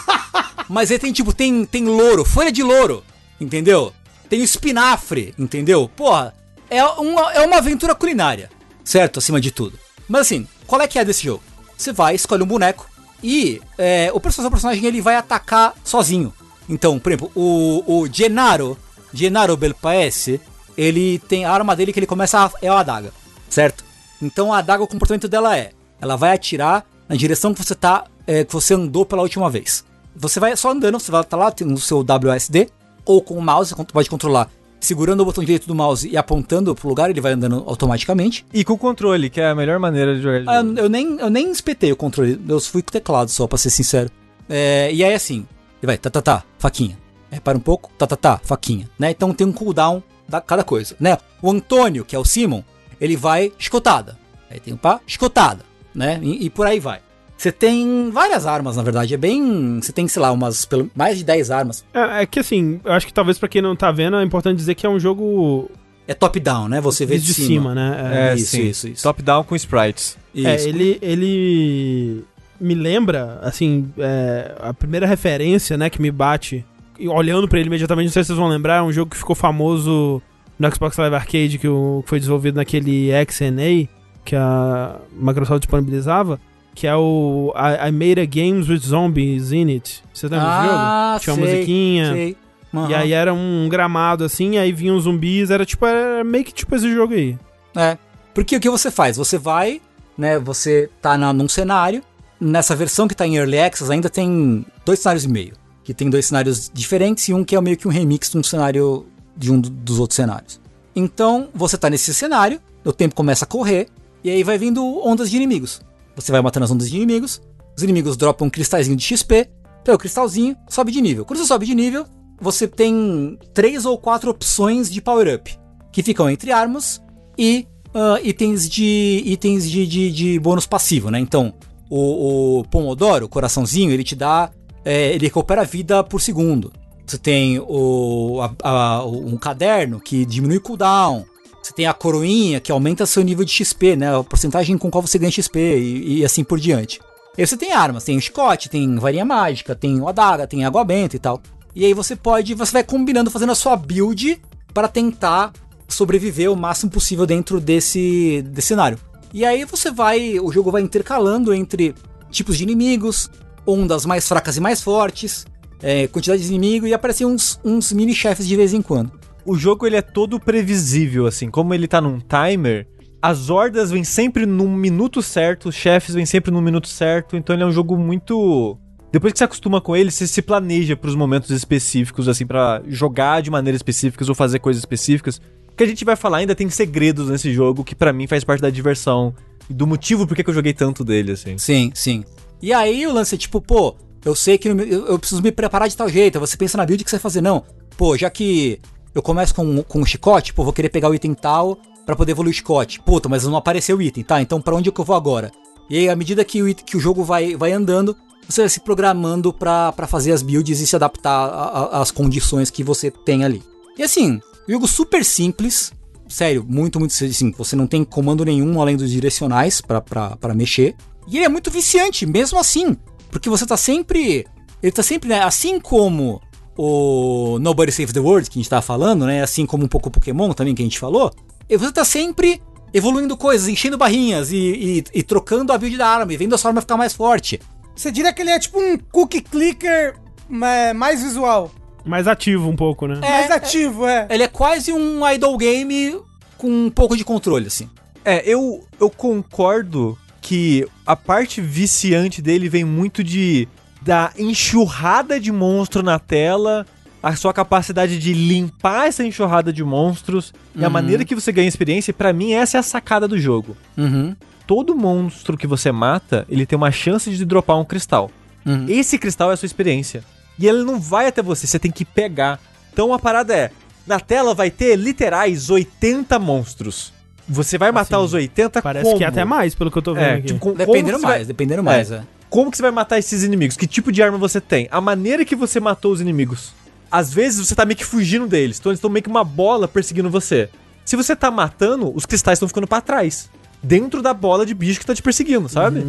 [laughs] Mas aí tem, tipo, tem, tem louro, folha de louro, entendeu? Tem espinafre, entendeu? Porra, é uma, é uma aventura culinária, certo? Acima de tudo. Mas assim, qual é que é desse jogo? Você vai, escolhe um boneco e é, o personagem, o personagem ele vai atacar sozinho. Então, por exemplo, o, o Gennaro, Gennaro Belpaese, ele tem a arma dele que ele começa a, é a adaga, certo? Então a adaga, o comportamento dela é, ela vai atirar na direção que você tá, é, que você andou pela última vez. Você vai só andando, você vai estar lá, tem o seu WSD, ou com o mouse, você pode controlar segurando o botão direito do mouse e apontando pro lugar, ele vai andando automaticamente. E com o controle, que é a melhor maneira de jogar de Ah, eu, nem, eu nem espetei o controle, eu fui com o teclado só, pra ser sincero. É, e aí assim, ele vai, tá, tá, tá, faquinha. É, para um pouco, tá, tá, tá, faquinha. Né? Então tem um cooldown da cada coisa, né? O Antônio, que é o Simon, ele vai escotada. Aí tem o pá, escotada, né? E, e por aí vai. Você tem várias armas, na verdade. É bem. Você tem, sei lá, umas. Pelo, mais de 10 armas. É, é que assim, eu acho que talvez pra quem não tá vendo, é importante dizer que é um jogo É top-down, né? Você vê de cima, né? É, isso, sim. isso, isso. Top-down com sprites. É, Isso. ele, ele me lembra, assim, é, a primeira referência, né, que me bate, e olhando pra ele imediatamente, não sei se vocês vão lembrar, é um jogo que ficou famoso no Xbox Live Arcade, que, o- que foi desenvolvido naquele XNA, que a Microsoft disponibilizava, que é o I, I Made a Games with Zombies in It. Lembram desse jogo? Ah, Tinha uma sei, musiquinha. sei. E Aham. aí era um gramado assim, aí vinham zumbis, era tipo, era meio que tipo esse jogo aí. É. Porque o que você faz? Você vai, né? Você tá na, num cenário. Nessa versão que tá em Early Access ainda tem dois cenários e meio. Que tem dois cenários diferentes e um que é meio que um remix de um cenário de um do- dos outros cenários. Então, você tá nesse cenário, o tempo começa a correr, e aí vai vindo ondas de inimigos. Você vai matando as ondas de inimigos, os inimigos dropam um cristalzinho de XP, pega o cristalzinho, sobe de nível. Quando você sobe de nível, você tem três ou quatro opções de power-up, que ficam entre armas e ah, itens de itens de, de, de bônus passivo, né? Então, o, o Pomodoro, o coraçãozinho, ele te dá. é, ele recupera a vida por segundo. Você tem o, a- a- um caderno que diminui cooldown. Você tem a coroinha que aumenta seu nível de XP, né? A porcentagem com qual você ganha XP e, e assim por diante. E você tem armas, tem chicote, tem varinha mágica, tem o adaga, tem água benta e tal. E aí você pode, você vai combinando, fazendo a sua build para tentar sobreviver o máximo possível dentro desse, desse cenário. E aí você vai, o jogo vai intercalando entre tipos de inimigos, ondas mais fracas e mais fortes, é, quantidade de inimigo e aparecem uns, uns mini chefes de vez em quando. O jogo ele é todo previsível, assim. Como ele tá num timer, as hordas vêm sempre num minuto certo, os chefes vêm sempre num minuto certo. Então ele é um jogo muito. Depois que você acostuma com ele, você se planeja pros momentos específicos, assim, pra jogar de maneira específica ou fazer coisas específicas. O que a gente vai falar ainda tem segredos nesse jogo que pra mim faz parte da diversão. E do motivo por que eu joguei tanto dele, assim. Sim, sim. E aí o lance é tipo, pô, eu sei que eu, eu preciso me preparar de tal jeito. Você pensa na build que você vai fazer, não. Pô, já que eu começo com, com o chicote, pô, vou querer pegar o item tal pra poder evoluir o chicote. Puta, mas não apareceu o item, tá? Então pra onde é que eu vou agora? E aí, à medida que o, que o jogo vai, vai andando, você vai se programando pra fazer as builds e se adaptar às condições que você tem ali. E assim, jogo super simples, sério, muito, muito simples. Você não tem comando nenhum além dos direcionais pra mexer. E ele é muito viciante, mesmo assim. Porque você tá sempre. Ele tá sempre, né? Assim como o Nobody Save the World, que a gente tava falando, né? Assim como um pouco o Pokémon também, que a gente falou. E você tá sempre evoluindo coisas, enchendo barrinhas e, e- e trocando a build da arma e vendo a sua arma ficar mais forte. Você diria que ele é tipo um cookie clicker é, mais visual. Mais ativo um pouco, né? mais ativo, é. Ele é quase um idle game com um pouco de controle, assim. É, eu, eu concordo que a parte viciante dele vem muito de da enxurrada de monstro na tela, a sua capacidade de limpar essa enxurrada de monstros e a maneira que você ganha experiência. E pra mim essa é a sacada do jogo. Uhum. Todo monstro que você mata, ele tem uma chance de dropar um cristal. Uhum. Esse cristal é a sua experiência. E ele não vai até você, você tem que pegar. Então a parada é: na tela vai ter literais 80 monstros. Você vai matar Assim, os 80 Parece como? que é até mais, pelo que eu tô vendo É, aqui. tipo, Dependendo mais, vai- dependendo mais, é. Como que você vai matar esses inimigos? Que tipo de arma você tem? A maneira que você matou os inimigos. Às vezes você tá meio que fugindo deles, então eles estão meio que uma bola perseguindo você. Se você tá matando, os cristais estão ficando pra trás. Dentro da bola de bicho que tá te perseguindo, sabe?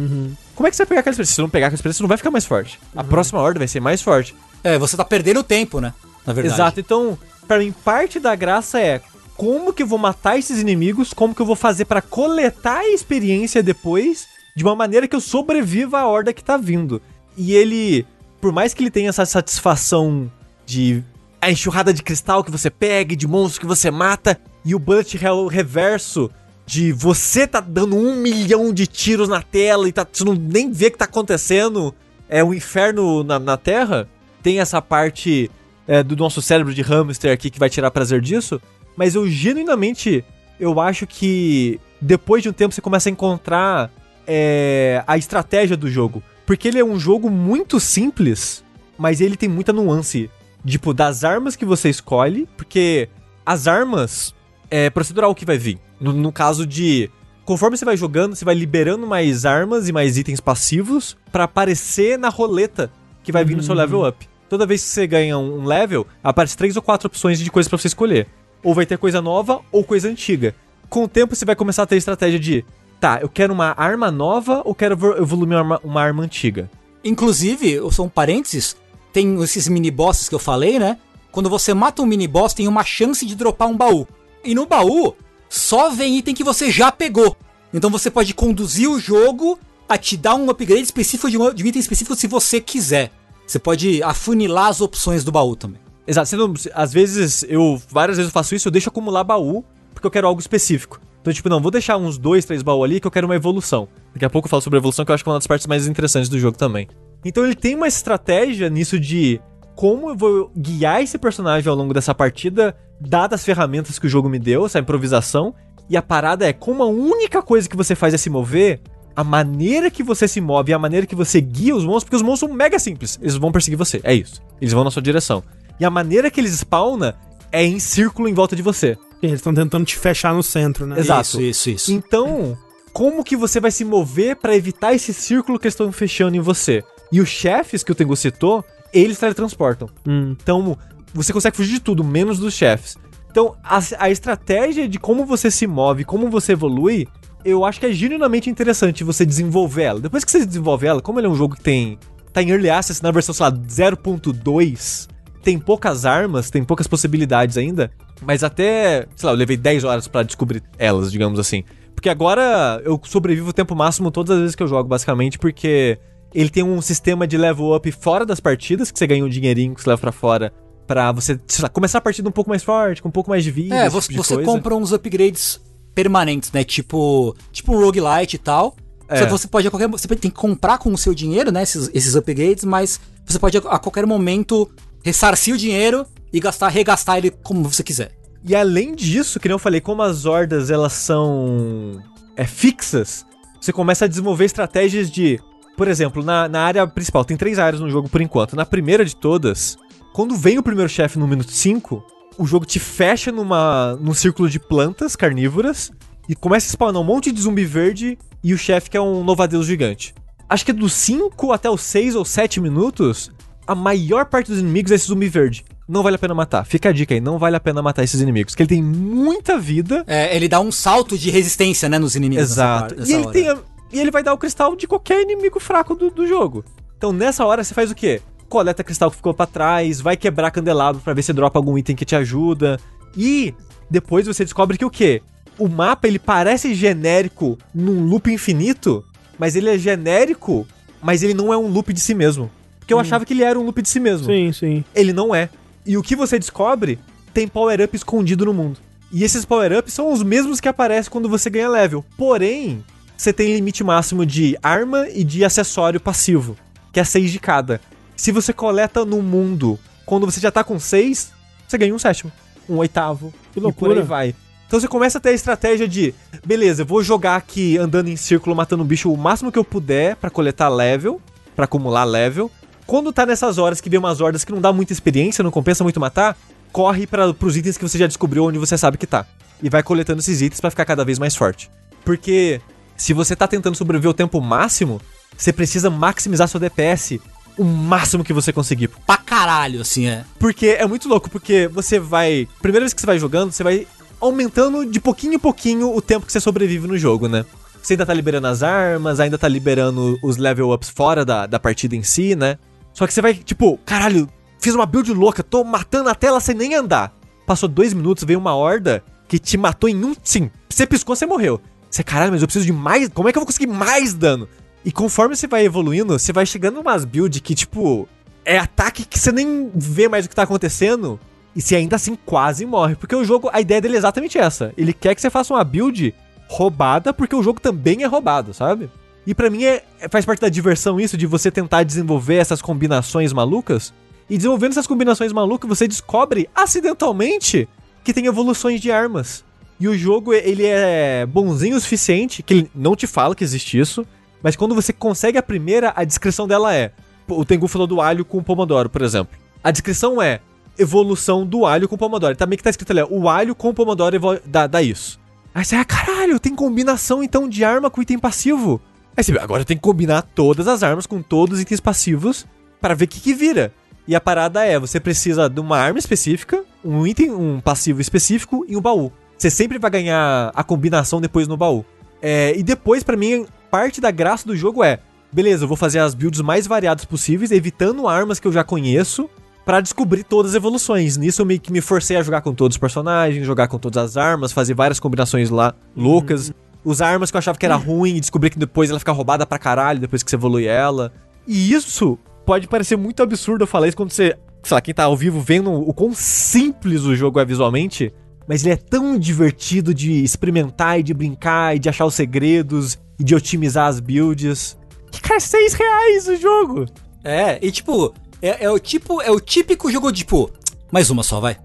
Como é que você vai pegar aquela experiência? Se você não pegar aquela experiência, você não vai ficar mais forte. A próxima ordem vai ser mais forte. É, você tá perdendo tempo, né? Na verdade. Exato, então, pra mim, parte da graça é como que eu vou matar esses inimigos, como que eu vou fazer pra coletar a experiência depois, de uma maneira que eu sobreviva à horda que tá vindo. E ele, por mais que ele tenha essa satisfação de a enxurrada de cristal que você pega, de monstros que você mata, e o bullet hell reverso de você tá dando um milhão de tiros na tela e tá, você não nem vê o que tá acontecendo, é o inferno na, na Terra, tem essa parte é, do nosso cérebro de hamster aqui que vai tirar prazer disso, mas eu genuinamente, eu acho que depois de um tempo você começa a encontrar é, a estratégia do jogo. Porque ele é um jogo muito simples, mas ele tem muita nuance. Tipo, das armas que você escolhe, porque as armas é procedural que vai vir. No, no caso de. Conforme você vai jogando, você vai liberando mais armas e mais itens passivos pra aparecer na roleta que vai vir no seu level up. Toda vez que você ganha um level, aparece três ou quatro opções de coisas pra você escolher. Ou vai ter coisa nova ou coisa antiga. Com o tempo você vai começar a ter a estratégia de, tá, eu quero uma arma nova ou quero evol- evoluir uma arma, uma arma antiga. Inclusive, um parênteses, tem esses mini bosses que eu falei, né? Quando você mata um mini boss, tem uma chance de dropar um baú. E no baú, só vem item que você já pegou. Então você pode conduzir o jogo a te dar um upgrade específico de um, de um item específico se você quiser. Você pode afunilar as opções do baú também. Exato, não- às vezes eu, várias vezes eu faço isso, eu deixo acumular baú, porque eu quero algo específico. Então, tipo, não, vou deixar uns dois, três baús ali que eu quero uma evolução. Daqui a pouco eu falo sobre evolução, que eu acho que é uma das partes mais interessantes do jogo também. Então ele tem uma estratégia nisso de como eu vou guiar esse personagem ao longo dessa partida, dadas as ferramentas que o jogo me deu, essa improvisação. E a parada é, como a única coisa que você faz é se mover, a maneira que você se move e a maneira que você guia os monstros, porque os monstros são mega simples. Eles vão perseguir você, é isso. Eles vão na sua direção. E a maneira que eles spawnam é em círculo em volta de você. Eles estão tentando te fechar no centro, né? Exato. Isso, isso, isso. Então, como que você vai se mover pra evitar esse círculo que eles estão fechando em você? E os chefes que o Tengu citou, eles teletransportam. Hum. Então, você consegue fugir de tudo, menos dos chefes. Então, a, a estratégia de como você se move, como você evolui, eu acho que é genuinamente interessante você desenvolver ela. Depois que você desenvolve ela, como ele é um jogo que tem. tá em Early Access na versão, sei lá, 0.2, tem poucas armas, tem poucas possibilidades ainda, mas até, sei lá, eu levei 10 horas pra descobrir elas, digamos assim. Porque agora eu sobrevivo o tempo máximo todas as vezes que eu jogo, basicamente, porque ele tem um sistema de level up fora das partidas, que você ganha um dinheirinho que você leva pra fora, pra você, sei lá, começar a partida um pouco mais forte, com um pouco mais de vida. É, você, tipo você compra uns upgrades permanentes, né? Tipo, tipo um roguelite e tal. É. Só que você pode a qualquer você tem que comprar com o seu dinheiro, né? Esses, esses upgrades, mas você pode a, a qualquer momento ressarcir o dinheiro e gastar, regastar ele como você quiser. E além disso, que nem eu falei, como as hordas elas são é, fixas, você começa a desenvolver estratégias de. Por exemplo, na, na área principal, tem três áreas no jogo por enquanto. Na primeira de todas, quando vem o primeiro chefe no minuto 5, o jogo te fecha numa, num círculo de plantas carnívoras e começa a spawnar um monte de zumbi verde e o chefe que é um novadeus gigante. Acho que é dos 5 até os 6 ou 7 minutos, a maior parte dos inimigos é esse zumbi verde. Não vale a pena matar. Fica a dica aí, não vale a pena matar esses inimigos, porque ele tem muita vida. É, ele dá um salto de resistência, né, nos inimigos. nessa Exato. parte- nessa e, ele tem a- e ele vai dar o cristal de qualquer inimigo fraco do, do jogo. Então nessa hora você faz o quê? Coleta cristal que ficou pra trás, vai quebrar candelabro pra ver se dropa algum item que te ajuda. E depois você descobre que o quê? O mapa ele parece genérico num loop infinito, mas ele é genérico, mas ele não é um loop de si mesmo. Porque eu achava que ele era um loop de si mesmo Sim, sim. ele não é. E o que você descobre tem power-up escondido no mundo. E esses power-ups são os mesmos que aparecem quando você ganha level. Porém, você tem limite máximo de arma e de acessório passivo, que é 6 de cada. Se você coleta no mundo quando você já tá com 6, você ganha um sétimo, um oitavo. Que E loucura. por aí vai. Então você começa a ter a estratégia de, beleza, eu vou jogar aqui andando em círculo, matando um bicho o máximo que eu puder pra coletar level, pra acumular level. Quando tá nessas horas que vem umas hordas que não dá muita experiência, não compensa muito matar, corre para pros itens que você já descobriu onde você sabe que tá. E vai coletando esses itens pra ficar cada vez mais forte. Porque se você tá tentando sobreviver o tempo máximo, você precisa maximizar seu DPS o máximo que você conseguir. Pra caralho, assim, é. Porque é muito louco, porque você vai. Primeira vez que você vai jogando, você vai aumentando de pouquinho em pouquinho o tempo que você sobrevive no jogo, né? Você ainda tá liberando as armas, ainda tá liberando os level ups fora da, da partida em si, né? Só que você vai, tipo, caralho, fiz uma build louca, tô matando a tela sem nem andar. Passou dois minutos, veio uma horda que te matou em um. Sim, você piscou, você morreu. Você, caralho, mas eu preciso de mais. Como é que eu vou conseguir mais dano? E conforme você vai evoluindo, você vai chegando umas builds que, tipo, é ataque que você nem vê mais o que tá acontecendo. E você ainda assim quase morre. Porque o jogo, a ideia dele é exatamente essa. Ele quer que você faça uma build roubada, porque o jogo também é roubado, sabe? E pra mim é, é- faz parte da diversão isso, de você tentar desenvolver essas combinações malucas. E desenvolvendo essas combinações malucas, você descobre acidentalmente que tem evoluções de armas. E o jogo, ele é bonzinho o suficiente, que ele não te fala que existe isso, mas quando você consegue a primeira, a descrição dela é. O Tengu falou do alho com o pomodoro, por exemplo. A descrição é evolução do alho com o pomodoro. Também que tá escrito ali, o alho com o pomodoro dá, dá isso. Aí você, ah, caralho, tem combinação então de arma com item passivo. Aí você, agora tem que combinar todas as armas com todos os itens passivos para ver o que, que vira. E a parada é, você precisa de uma arma específica, um item, um passivo específico e um baú. Você sempre vai ganhar a combinação depois no baú. É, e depois, pra mim, parte da graça do jogo é, beleza, eu vou fazer as builds mais variadas possíveis, evitando armas que eu já conheço, pra descobrir todas as evoluções. Nisso eu meio que me forcei a jogar com todos os personagens, jogar com todas as armas, fazer várias combinações lá loucas. Usar armas que eu achava que era ruim e descobrir que depois ela fica roubada pra caralho depois que você evolui ela. E isso pode parecer muito absurdo eu falar isso quando você, sei lá, quem tá ao vivo vendo o quão simples o jogo é visualmente, mas ele é tão divertido de experimentar e de brincar e de achar os segredos e de otimizar as builds. Que cara, 6 reais o jogo! É, e tipo, é, é o tipo, é o típico jogo tipo, mais uma só, vai.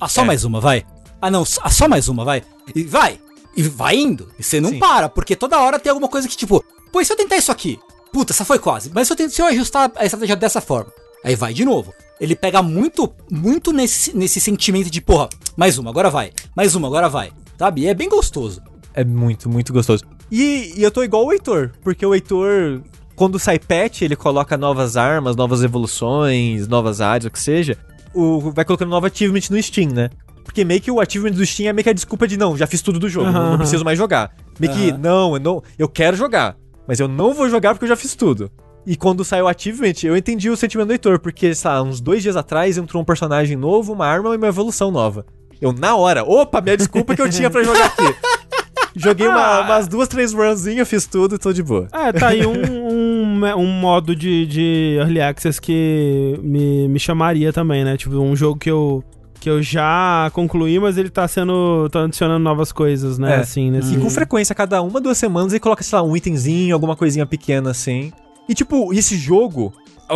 Ah, só É. mais uma, vai. Ah, não, ah, só mais uma, vai. E vai. E vai indo. E você não Sim. para, porque toda hora tem alguma coisa que tipo, pô, e se eu tentar isso aqui? Puta, essa foi quase. Mas se eu, tent- se eu ajustar a estratégia dessa forma, aí vai de novo. Ele pega muito, muito nesse, nesse sentimento de, porra, mais uma, agora vai. Mais uma, agora vai. Sabe? E é bem gostoso. É muito, muito gostoso. E, e eu tô igual o Heitor, porque o Heitor, quando sai patch, ele coloca novas armas, novas evoluções, novas áreas, o que seja. O, vai colocando nova achievement no Steam, né? Porque meio que o achievement do Steam é meio que a desculpa de não, já fiz tudo do jogo, Aham, não, não preciso mais jogar. Meio que, não, eu não, eu quero jogar, mas eu não vou jogar porque eu já fiz tudo. E quando saiu o achievement, eu entendi o sentimento do Heitor, porque, sei lá, uns dois dias atrás entrou um personagem novo, uma arma e uma evolução nova. Eu, na hora, opa, minha desculpa que eu tinha pra jogar aqui. [laughs] Joguei uma- Ah. umas duas, três runzinhas, fiz tudo e tô de boa. É, tá aí um, [laughs] um, um modo de, de Early Access que me, me chamaria também, né? Tipo, um jogo que eu, que eu já concluí, mas ele tá sendo. tá adicionando novas coisas, né? É. Assim, nesse. E com frequência, cada uma, duas semanas, ele coloca, sei lá, um itemzinho, alguma coisinha pequena assim. E tipo, esse jogo.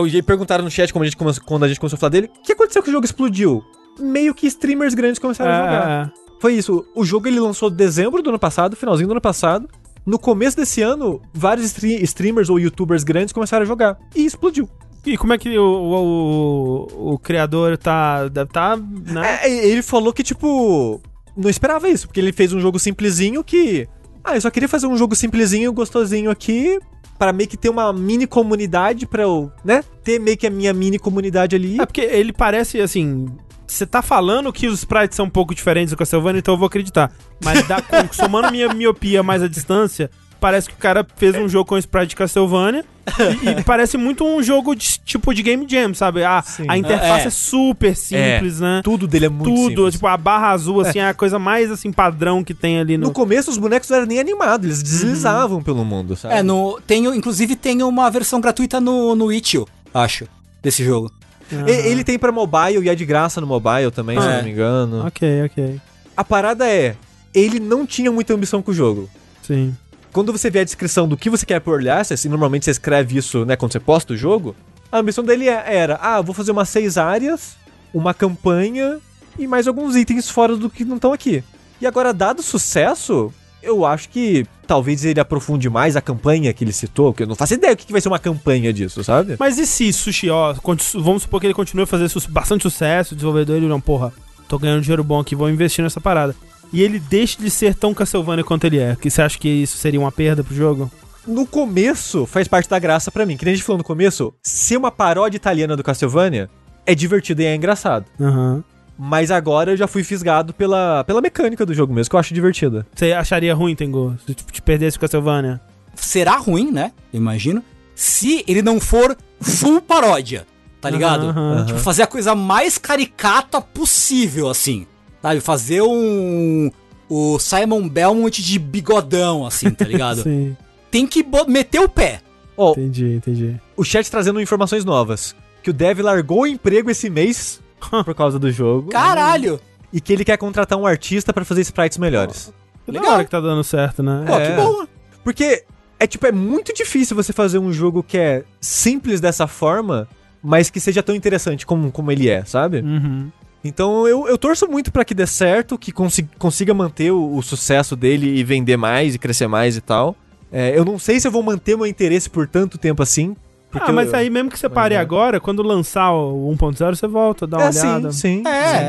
Jay perguntaram no chat como a gente come- quando a gente começou a falar dele: o que aconteceu que o jogo explodiu? Meio que streamers grandes começaram a jogar. É, é. Foi isso. O jogo ele lançou em dezembro do ano passado, finalzinho do ano passado. No começo desse ano, vários stre- streamers ou youtubers grandes começaram a jogar. E explodiu. E como é que o, o, o, o criador tá. Tá. Né? É, ele falou que, tipo, não esperava isso, porque ele fez um jogo simplesinho que. Ah, eu só queria fazer um jogo simplesinho, gostosinho aqui, para meio que ter uma mini comunidade pra eu, né? Ter meio que a minha mini comunidade ali. É porque ele parece assim. Você tá falando que os sprites são um pouco diferentes do Castlevania, então eu vou acreditar. Mas com- [laughs] somando minha miopia mais a distância, parece que o cara fez um jogo com sprite de Castlevania. [laughs] e, e parece muito um jogo de, tipo de Game Jam, sabe? A, Sim. a interface é. É. super simples, né? Tudo dele é muito Tudo, simples. tipo, a barra azul, assim, é a coisa mais, assim, padrão que tem ali no... No começo os bonecos não eram nem animados, eles deslizavam pelo mundo, sabe? É, no, tem, inclusive tem uma versão gratuita no, no Itch.io, acho, desse jogo. E- Ele tem pra mobile e é de graça no mobile também, se Ah, eu é. não me engano. Ok, ok. A parada é, ele não tinha muita ambição com o jogo. Sim. Quando você vê a descrição do que você quer por Access, e normalmente você escreve isso, né, quando você posta o jogo, a ambição dele é- era, ah, vou fazer umas seis áreas, uma campanha e mais alguns itens fora do que não estão aqui. E agora, dado o sucesso, eu acho que talvez ele aprofunde mais a campanha que ele citou, porque eu não faço ideia do que que vai ser uma campanha disso, sabe? Mas e se Sushi, ó, vamos supor que ele continue a fazer bastante sucesso, o desenvolvedor ele não, porra, tô ganhando dinheiro bom aqui, vou investir nessa parada. E ele deixa de ser tão Castlevania quanto ele é. Que você acha que isso seria uma perda pro jogo? No começo, faz parte da graça pra mim. Que nem a gente falou no começo, ser uma paródia italiana do Castlevania é divertido e é engraçado. Aham. Mas agora eu já fui fisgado pela, pela mecânica do jogo mesmo, que eu acho divertida. Você acharia ruim, Tengu, se te perdesse o Castlevania? Será ruim, né? Eu imagino. Se ele não for full paródia, tá ligado? Aham, Tipo, fazer a coisa mais caricata possível, assim. Sabe? Fazer um. O Simon Belmont de bigodão, assim, tá ligado? [laughs] Sim, Tem que meter o pé. Ó, entendi, entendi. o chat trazendo informações novas. Que o Dev largou o emprego esse mês [laughs] por causa do jogo. Caralho! E que ele quer contratar um artista pra fazer sprites melhores. Que da Legal. que tá dando certo, né? Pô, É. que bom. Porque é tipo, é muito difícil você fazer um jogo que é simples dessa forma, mas que seja tão interessante como, como ele é, sabe? Uhum. Então eu, eu torço muito pra que dê certo, que consi- consiga manter o, o sucesso dele e vender mais e crescer mais e tal. É, eu não sei se eu vou manter meu interesse por tanto tempo assim. porque Ah, mas eu- aí mesmo que você pare é. agora, quando lançar o 1.0, você volta, dá uma É, olhada. sim, sim. É, é,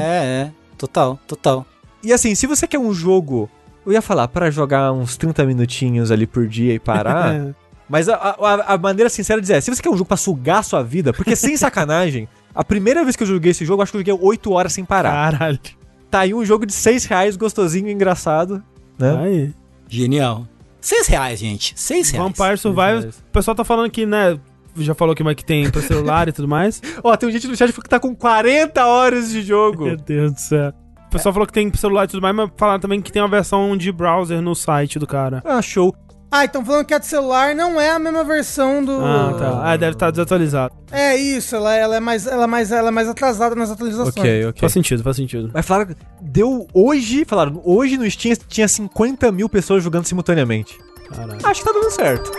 é. Total, total. E assim, se você quer um jogo, eu ia falar, pra jogar uns 30 minutinhos ali por dia e parar. [laughs] É. Mas a, a, a maneira sincera de dizer é, se você quer um jogo pra sugar a sua vida, porque sem [laughs] sacanagem, a primeira vez que eu joguei esse jogo, acho que eu joguei 8 horas sem parar. Caralho. Tá aí um jogo de 6 reais, gostosinho, engraçado, né? Aí. Genial. Seis reais, gente. Seis reais. Vampire Survivors. O pessoal tá falando que, né? Já falou que, que tem pra celular e tudo mais. [laughs] Ó, tem gente no chat que tá com 40 horas de jogo. Meu Deus do céu. O pessoal falou que tem pra celular e tudo mais, mas falaram também que tem uma versão de browser no site do cara. Ah, show. Ah, então falando que a de celular não é a mesma versão do. Ah, tá. Ah, deve estar desatualizado. É isso, ela, ela é mais, ela, é mais, ela é mais atrasada nas atualizações. Ok, ok. Faz sentido, faz sentido. Mas falaram, deu hoje, falaram, hoje no Steam tinha 50 mil pessoas jogando simultaneamente. Caralho. Acho que tá dando certo.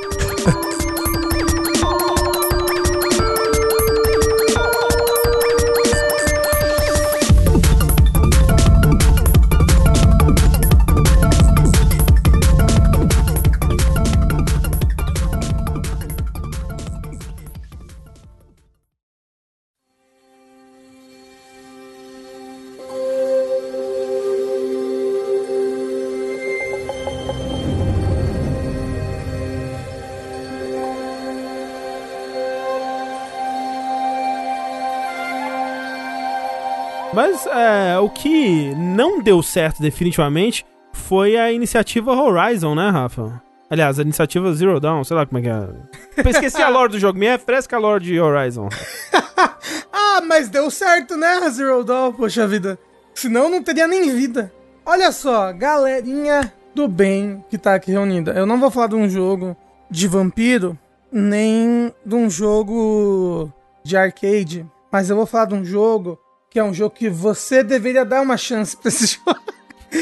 O que não deu certo definitivamente foi a iniciativa Horizon, né, Rafa? Aliás, a iniciativa Zero Dawn, sei lá como é que é. Esqueci a lore do jogo, me refresca a lore de Horizon. [laughs] Ah, mas deu certo, né, Zero Dawn, poxa vida. Senão não teria nem vida. Olha só, galerinha do bem que tá aqui reunida. Eu não vou falar de um jogo de vampiro, nem de um jogo de arcade, mas eu vou falar de um jogo que é um jogo que você deveria dar uma chance pra esse [laughs] jogo.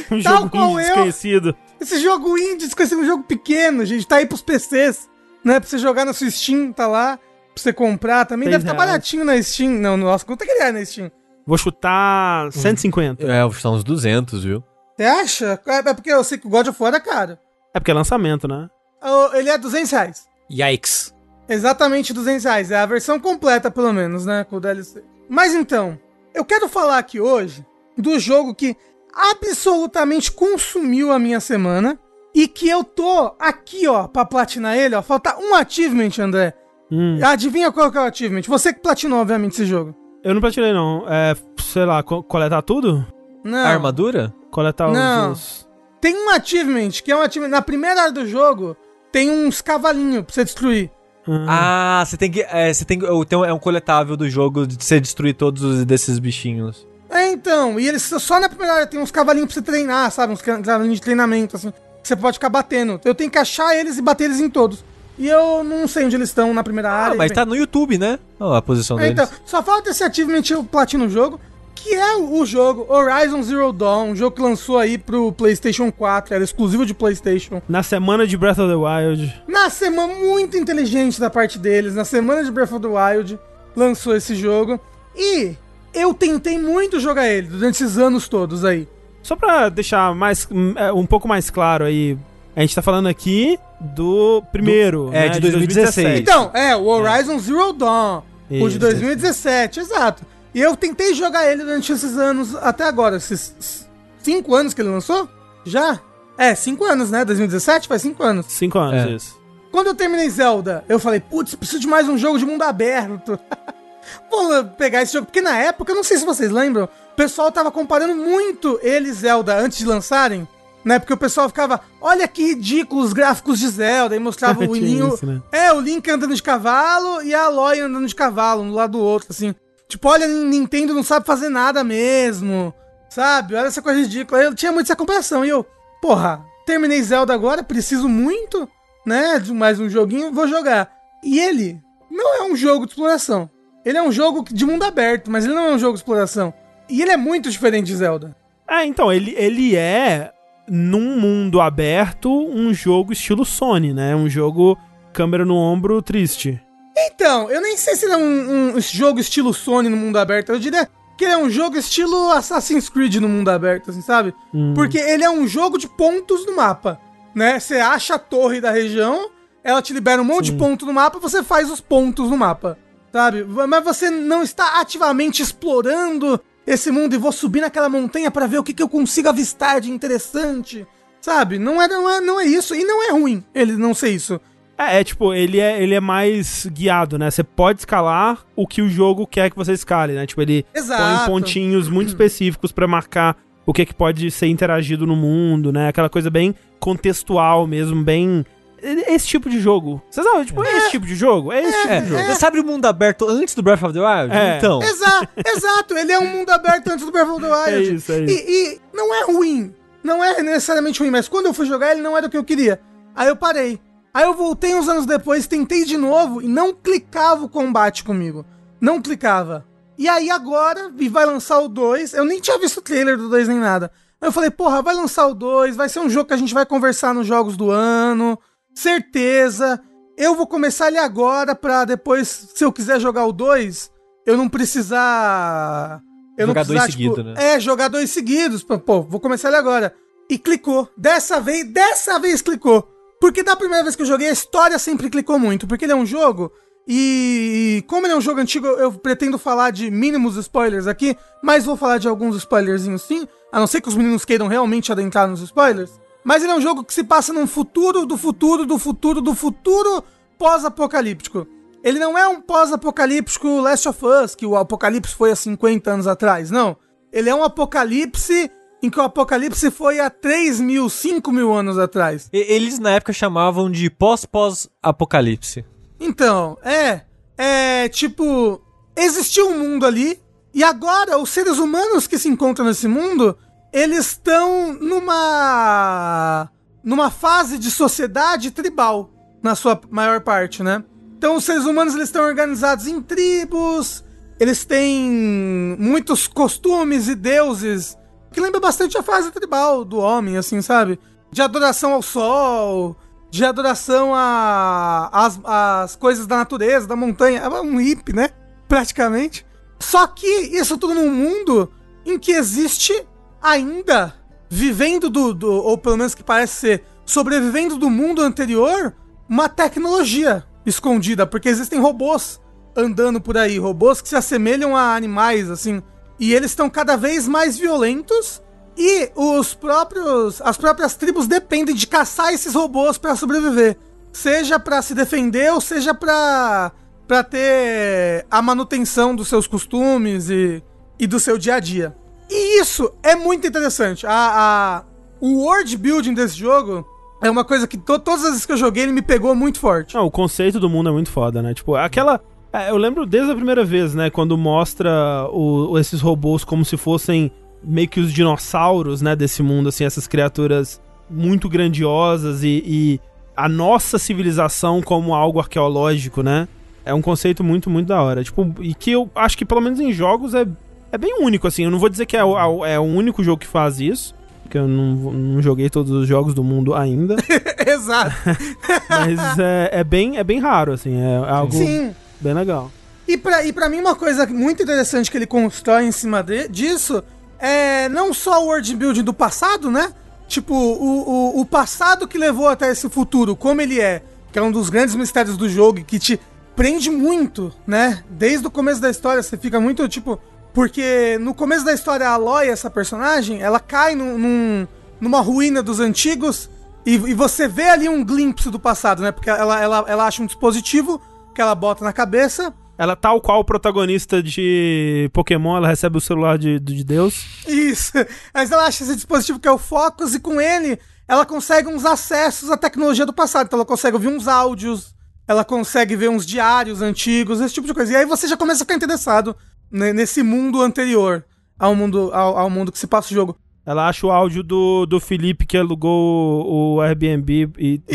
Um Tal jogo qual indie eu. desconhecido. Esse jogo indie, esse um jogo pequeno, gente, tá aí pros PCs, né? Pra você jogar na sua Steam, tá lá. Pra você comprar também. Deve estar reais. baratinho na Steam. Não, nossa, quanto é que ele é na Steam? Vou chutar 150. É, são uns 200, viu? Você acha? É é porque eu sei que o God of War é caro. É porque é lançamento, né? Oh, Ele é 200 reais. Yikes. Exatamente 200 reais. É a versão completa, pelo menos, né? Com o DLC. Mas então, eu quero falar aqui hoje do jogo que absolutamente consumiu a minha semana e que eu tô aqui, ó, pra platinar ele, ó. Falta um achievement, André. Hum. Adivinha qual que é o achievement? Você que platinou, obviamente, esse jogo. Eu não platinei, não. É, sei lá, co- coletar tudo? Não. A armadura? Coletar os- Não. os... Tem um achievement, que é um achievement. Na primeira área do jogo, tem uns cavalinhos pra você destruir. Ah. Ah, você tem que. É, você tem, que- tem é um coletável do jogo de você destruir todos os desses bichinhos. É, então. E eles só na primeira área tem uns cavalinhos pra você treinar, sabe? Uns ca- cavalinhos de treinamento, assim. que Você pode ficar batendo. Eu tenho que achar eles e bater eles em todos. E eu não sei onde eles estão na primeira área. Ah, mas bem. tá no YouTube, né? Ó, a posição É, deles. então, só falta esse achievement eu platino o jogo, que é o jogo Horizon Zero Dawn, um jogo que lançou aí pro PlayStation 4, era exclusivo de PlayStation. Na semana de Breath of the Wild. Na semana muito inteligente da parte deles, na semana de Breath of the Wild, lançou esse jogo. E eu tentei muito jogar ele durante esses anos todos aí. Só pra deixar mais, hum, é, um pouco mais claro aí, a gente tá falando aqui do primeiro, é, né, de 2016. Então, é, o Horizon Zero Dawn, o de Isso, 2017, exato. E eu tentei jogar ele durante esses anos até agora, esses cinco anos que ele lançou? Já? É, cinco anos, né? 2017 faz cinco anos. Cinco anos, É. isso. Quando eu terminei Zelda, eu falei, putz, preciso de mais um jogo de mundo aberto. [laughs] Vou pegar esse jogo, porque na época, eu não sei se vocês lembram, o pessoal tava comparando muito ele e Zelda antes de lançarem. Né, porque o pessoal ficava, olha que ridículos os gráficos de Zelda, e mostrava [laughs] o Linho. né? É, o Link andando de cavalo e a Aloy andando de cavalo, um do lado do outro, assim. Tipo, olha, Nintendo não sabe fazer nada mesmo, sabe? Olha essa coisa ridícula. Eu tinha muito essa comparação. E eu, porra, terminei Zelda agora, preciso muito, né? De mais um joguinho, vou jogar. E ele não é um jogo de exploração. Ele é um jogo de mundo aberto, mas ele não é um jogo de exploração. E ele é muito diferente de Zelda. É, então, ele, ele é, num mundo aberto, um jogo estilo Sony, né? Um jogo câmera no ombro triste. Então, eu nem sei se ele é um, um jogo estilo Sony no mundo aberto. Eu diria que ele é um jogo estilo Assassin's Creed no mundo aberto, assim, sabe? Porque ele é um jogo de pontos no mapa, né? Você acha a torre da região, ela te libera um monte de ponto no mapa, você faz os pontos no mapa, sabe? Mas você não está ativamente explorando esse mundo e vou subir naquela montanha pra ver o que, que eu consigo avistar de interessante, sabe? Não é, não, é, não é isso. E não é ruim ele não ser isso. É, é, tipo, ele é, ele é mais guiado, né? Você pode escalar o que o jogo quer que você escale, né? Tipo, ele Exato. põe pontinhos muito [clears throat] específicos pra marcar o que, que pode ser interagido no mundo, né? Aquela coisa bem contextual mesmo, bem. Esse tipo de jogo. Você sabe, tipo, é esse tipo de jogo? É esse tipo É, de jogo. Você sabe o mundo aberto antes do Breath of the Wild? É. Então. Exato, exato. Ele é um mundo aberto antes do Breath of the [laughs] Wild. É isso, é isso. E, e não é ruim. Não é necessariamente ruim, mas quando eu fui jogar, ele não era o que eu queria. Aí eu parei. Aí eu voltei uns anos depois, tentei de novo e não clicava o combate comigo. Não clicava. E aí agora, e vai lançar o 2. Eu nem tinha visto o trailer do 2 nem nada. Aí eu falei, porra, vai lançar o 2, vai ser um jogo que a gente vai conversar nos jogos do ano. Certeza. Eu vou começar ele agora pra depois, se eu quiser jogar o 2, eu não precisar. Eu Jogar não precisar, dois seguidos, né? É, jogar dois seguidos. Pô, Pô, vou começar ele agora. E clicou. Dessa vez, dessa vez clicou. Porque da primeira vez que eu joguei, a história sempre clicou muito. Porque ele é um jogo. E como ele é um jogo antigo, eu pretendo falar de mínimos spoilers aqui. Mas vou falar de alguns spoilerzinhos sim. A não ser que os meninos queiram realmente adentrar nos spoilers. Mas ele é um jogo que se passa num futuro, do futuro, do futuro, do futuro pós-apocalíptico. Ele não é um pós-apocalíptico Last of Us, que o apocalipse foi há 50 anos atrás, não. Ele é um apocalipse em que o apocalipse foi há 3 mil, 5 mil anos atrás. E- Eles na época chamavam de pós-pós-apocalipse. Então, é. É tipo. Existiu um mundo ali, e agora os seres humanos que se encontram nesse mundo, eles estão numa. numa fase de sociedade tribal, na sua maior parte, né? Então os seres humanos eles estão organizados em tribos, eles têm muitos costumes e deuses que lembra bastante a fase tribal do homem, assim, sabe? De adoração ao sol, de adoração a as, as coisas da natureza, da montanha. É um hippie, né? Praticamente. Só que isso tudo num mundo em que existe ainda, vivendo do, do. Ou pelo menos que parece ser, sobrevivendo do mundo anterior, uma tecnologia. escondida, porque existem robôs andando por aí, robôs que se assemelham a animais, assim, e eles estão cada vez mais violentos. E os próprios, as próprias tribos dependem de caçar esses robôs para sobreviver, seja para se defender ou seja para para ter a manutenção dos seus costumes e, e do seu dia a dia. E isso é muito interessante. A, a o world building desse jogo é uma coisa que to, todas as vezes que eu joguei ele me pegou muito forte. Não, o conceito do mundo é muito foda, né? Tipo, aquela. É, Eu lembro desde a primeira vez, né? Quando mostra o- esses robôs como se fossem meio que os dinossauros, né? Desse mundo, assim, essas criaturas muito grandiosas e, e a nossa civilização como algo arqueológico, né? É um conceito muito, muito da hora. Tipo, e que eu acho que pelo menos em jogos é, é bem único, assim. Eu não vou dizer que é o, é o único jogo que faz isso. Porque eu não, não joguei todos os jogos do mundo ainda. [laughs] Exato. [laughs] Mas é, é bem, é bem raro, assim. É algo Sim. Bem legal. E pra, e pra mim, uma coisa muito interessante que ele constrói em cima de- disso é não só o world building do passado, né? Tipo, o, o, o passado que levou até esse futuro, como ele é, que é um dos grandes mistérios do jogo que te prende muito, né? Desde o começo da história, você fica muito, tipo. Porque no começo da história, a Aloy, essa personagem, ela cai num, num- numa ruína dos antigos e, e você vê ali um glimpse do passado, né? Porque ela, ela, ela acha um dispositivo que ela bota na cabeça Ela, tal qual o protagonista de Pokémon, ela recebe o celular de, de Deus. Isso. Mas ela acha esse dispositivo que é o Focus e com ele ela consegue uns acessos à tecnologia do passado. Então ela consegue ouvir uns áudios, ela consegue ver uns diários antigos, esse tipo de coisa. E aí você já começa a ficar interessado né, nesse mundo anterior ao mundo, ao, ao mundo que se passa o jogo. Ela acha o áudio do, do Felipe que alugou o Airbnb e, e. [laughs]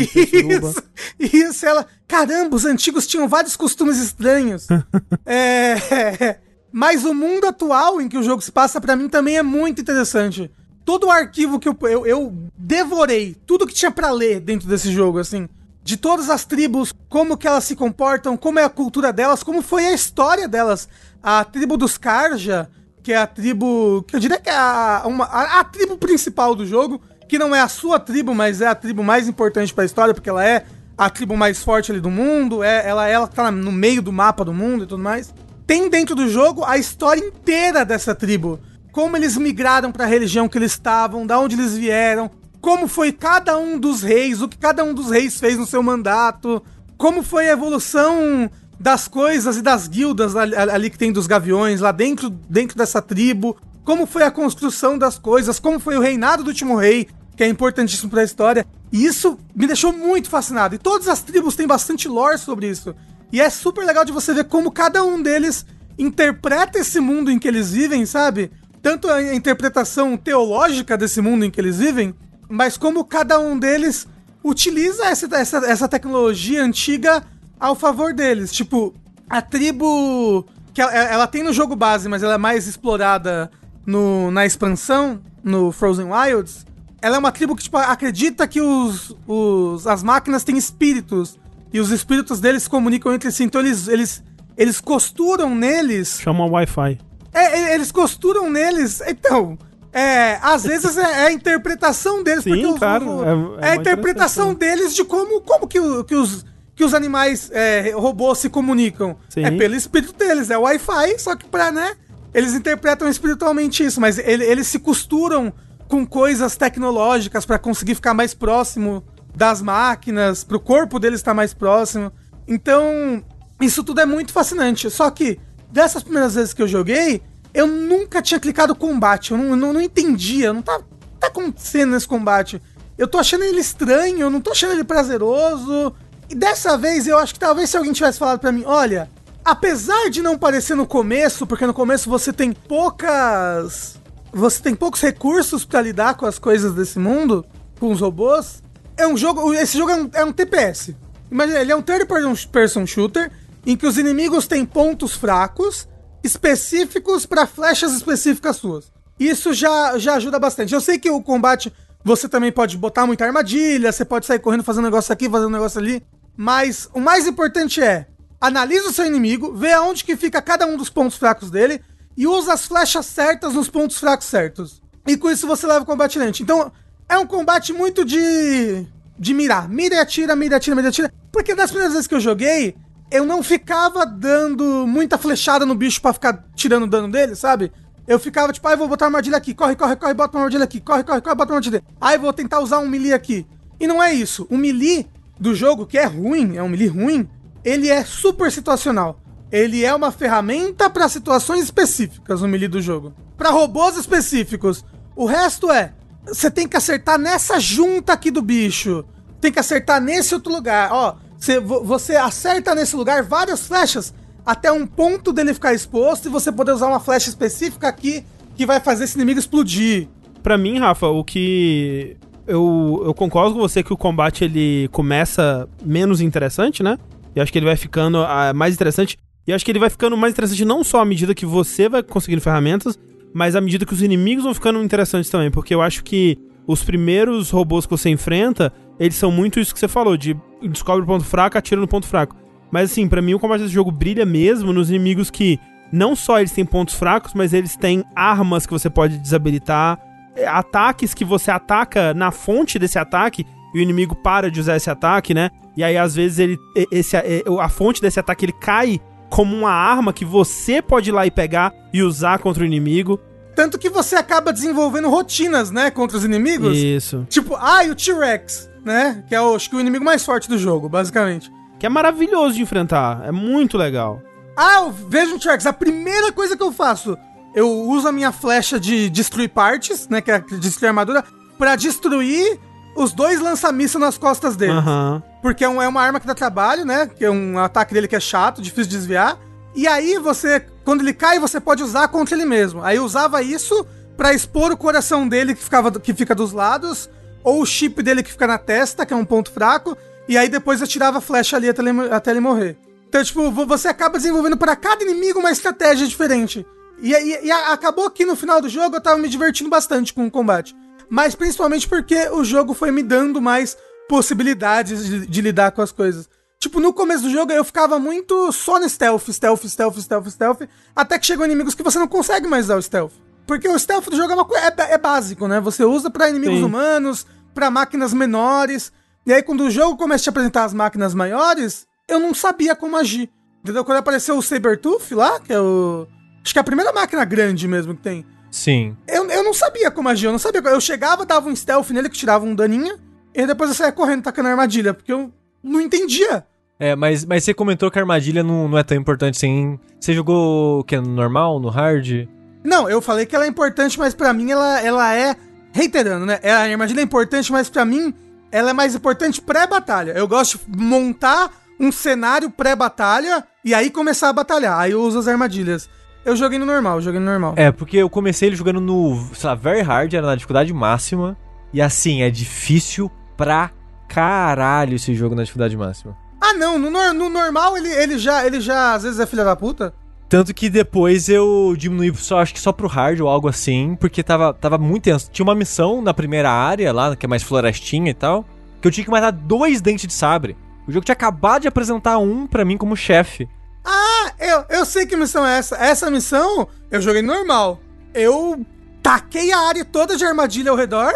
Isso, isso, ela. Caramba, os antigos tinham vários costumes estranhos. [laughs] é. Mas o mundo atual em que o jogo se passa, pra mim, também é muito interessante. Todo o arquivo que eu, eu, eu devorei, tudo que tinha pra ler dentro desse jogo, assim. De todas as tribos, como que elas se comportam, como é a cultura delas, como foi a história delas. A tribo dos Karja, que é a tribo. que eu diria que é a, uma, a, a tribo principal do jogo, que não é a sua tribo, mas é a tribo mais importante pra história, porque ela é a tribo mais forte ali do mundo, é, ela, ela tá no meio do mapa do mundo e tudo mais. Tem dentro do jogo a história inteira dessa tribo. Como eles migraram pra religião que eles estavam, da onde eles vieram, como foi cada um dos reis, o que cada um dos reis fez no seu mandato, como foi a evolução das coisas e das guildas ali, que tem dos gaviões, lá dentro, dentro dessa tribo, como foi a construção das coisas, como foi o reinado do último rei, que é importantíssimo pra história. E isso me deixou muito fascinado. E todas as tribos têm bastante lore sobre isso. E é super legal de você ver como cada um deles interpreta esse mundo em que eles vivem, sabe? Tanto a interpretação teológica desse mundo em que eles vivem, mas como cada um deles utiliza essa, essa, essa tecnologia antiga ao favor deles. Tipo, a tribo que ela, ela tem no jogo base, mas ela é mais explorada no, na expansão, no Frozen Wilds. Ela é uma tribo que tipo, acredita que os, os, as máquinas têm espíritos. E os espíritos deles se comunicam entre si. Então eles, eles, eles costuram neles Chama Wi-Fi. é, eles costuram neles. Então, é, às vezes é, é a interpretação deles. Sim, os- claro, o- é- é é, a interpretação deles de como, como que, que os, que os animais é, robôs se comunicam. Sim. É pelo espírito deles, é o Wi-Fi, só que pra, né? Eles interpretam espiritualmente isso, mas ele- eles se costuram com coisas tecnológicas pra conseguir ficar mais próximo das máquinas, pro corpo deles estar mais próximo. Então, isso tudo é muito fascinante. Só que, dessas primeiras vezes que eu joguei, eu nunca tinha clicado combate. Eu não, não, não entendia, não tá, tá acontecendo nesse combate. Eu tô achando ele estranho, eu não tô achando ele prazeroso. E dessa vez eu acho que talvez se alguém tivesse falado pra mim, olha, apesar de não parecer no começo, porque no começo você tem poucas. Você tem poucos recursos pra lidar com as coisas desse mundo, com os robôs. É um jogo. Esse jogo é um, é um TPS. Imagina, ele é um third person- shooter em que os inimigos têm pontos fracos específicos pra flechas específicas suas. Isso já, já ajuda bastante. Eu sei que o combate você também pode botar muita armadilha, você pode sair correndo fazendo um negócio aqui, fazendo um negócio ali. Mas o mais importante é analisa o seu inimigo, vê aonde que fica cada um dos pontos fracos dele e usa as flechas certas nos pontos fracos certos. E com isso você leva o combate lente. Então, é um combate muito de de mirar. Mira e atira, mira e atira, mira e atira. Porque das primeiras vezes que eu joguei, eu não ficava dando muita flechada no bicho pra ficar tirando dano dele, sabe? Eu ficava tipo, ai, ah, vou botar uma armadilha aqui, corre, corre, corre, bota uma armadilha aqui, corre, corre, corre, bota uma armadilha. Aí vou tentar usar um melee aqui. E não é isso. O melee do jogo, que é ruim, é um melee ruim, ele é super situacional. Ele é uma ferramenta para situações específicas, o melee do jogo. Para robôs específicos. O resto é, você tem que acertar nessa junta aqui do bicho. Tem que acertar nesse outro lugar. Ó, você, você acerta nesse lugar várias flechas até um ponto dele ficar exposto e você poder usar uma flecha específica aqui que vai fazer esse inimigo explodir. Para mim, Rafa, o que eu, eu concordo com você que o combate ele começa menos interessante, né? E acho que ele vai ficando uh, mais interessante. E acho que ele vai ficando mais interessante não só à medida que você vai conseguindo ferramentas, mas à medida que os inimigos vão ficando interessantes também. Porque eu acho que os primeiros robôs que você enfrenta, eles são muito isso que você falou, de descobre o ponto fraco, atira no ponto fraco. Mas assim, para mim o combate desse jogo brilha mesmo nos inimigos que não só eles têm pontos fracos, mas eles têm armas que você pode desabilitar, ataques que você ataca na fonte desse ataque e o inimigo para de usar esse ataque, né? E aí às vezes ele esse a fonte desse ataque ele cai como uma arma que você pode ir lá e pegar e usar contra o inimigo. Tanto que você acaba desenvolvendo rotinas, né, contra os inimigos. Isso. Tipo, ah, e o T-Rex, né? Que é o, acho que o inimigo mais forte do jogo, basicamente. Que é maravilhoso de enfrentar. É muito legal. Ah, eu vejo o T-Rex. A primeira coisa que eu faço, eu uso a minha flecha de destruir partes, né? Que é destruir armadura, pra destruir os dois lança-míssil nas costas dele. Uhum. Porque é, é uma arma que dá trabalho, né? Que é um ataque dele que é chato, difícil de desviar. E aí você, quando ele cai, você pode usar contra ele mesmo. Aí eu usava isso para expor o coração dele que, ficava, que fica dos lados, ou o chip dele que fica na testa, que é um ponto fraco, e aí depois eu tirava a flecha ali até ele, até ele morrer. Então, tipo, você acaba desenvolvendo para cada inimigo uma estratégia diferente. E, e, e, acabou que no final do jogo eu tava me divertindo bastante com o combate. Mas principalmente porque o jogo foi me dando mais possibilidades de, de lidar com as coisas. Tipo, no começo do jogo eu ficava muito só no stealth, stealth, stealth, stealth, stealth, até que chegam inimigos que você não consegue mais usar o stealth. Porque o stealth do jogo é, uma, é, é básico, né? Você usa para inimigos Sim. humanos, para máquinas menores. E aí, quando o jogo começa a te apresentar as máquinas maiores, eu não sabia como agir. Entendeu? Quando apareceu o Sabertooth lá, que é o. Acho que é a primeira máquina grande mesmo que tem. Sim. Eu, eu não sabia como agir, eu não sabia. Eu chegava, dava um stealth nele que tirava um daninho, e depois eu saía correndo tacando a armadilha, porque eu não entendia. É, mas, mas você comentou que a armadilha não, não é tão importante assim. Você jogou o que? No normal, no hard? Não, eu falei que ela é importante, mas para mim ela, ela é. Reiterando, né? A armadilha é importante, mas para mim ela é mais importante pré-batalha. Eu gosto de montar um cenário pré-batalha e aí começar a batalhar. Aí eu uso as armadilhas. Eu joguei no normal, joguei no normal. É, porque eu comecei ele jogando no, sei lá, very hard, era na dificuldade máxima. E assim, é difícil pra caralho esse jogo na dificuldade máxima. Ah, não, no, no normal ele, ele, já, ele já às vezes é filha da puta. Tanto que depois eu diminuí só, acho que só pro hard ou algo assim, porque tava, tava muito tenso. Tinha uma missão na primeira área lá, que é mais florestinha e tal, que eu tinha que matar dois dentes de sabre. O jogo tinha acabado de apresentar um para mim como chefe. Ah, eu, eu sei que missão é essa. Essa missão eu joguei normal. Eu taquei a área toda de armadilha ao redor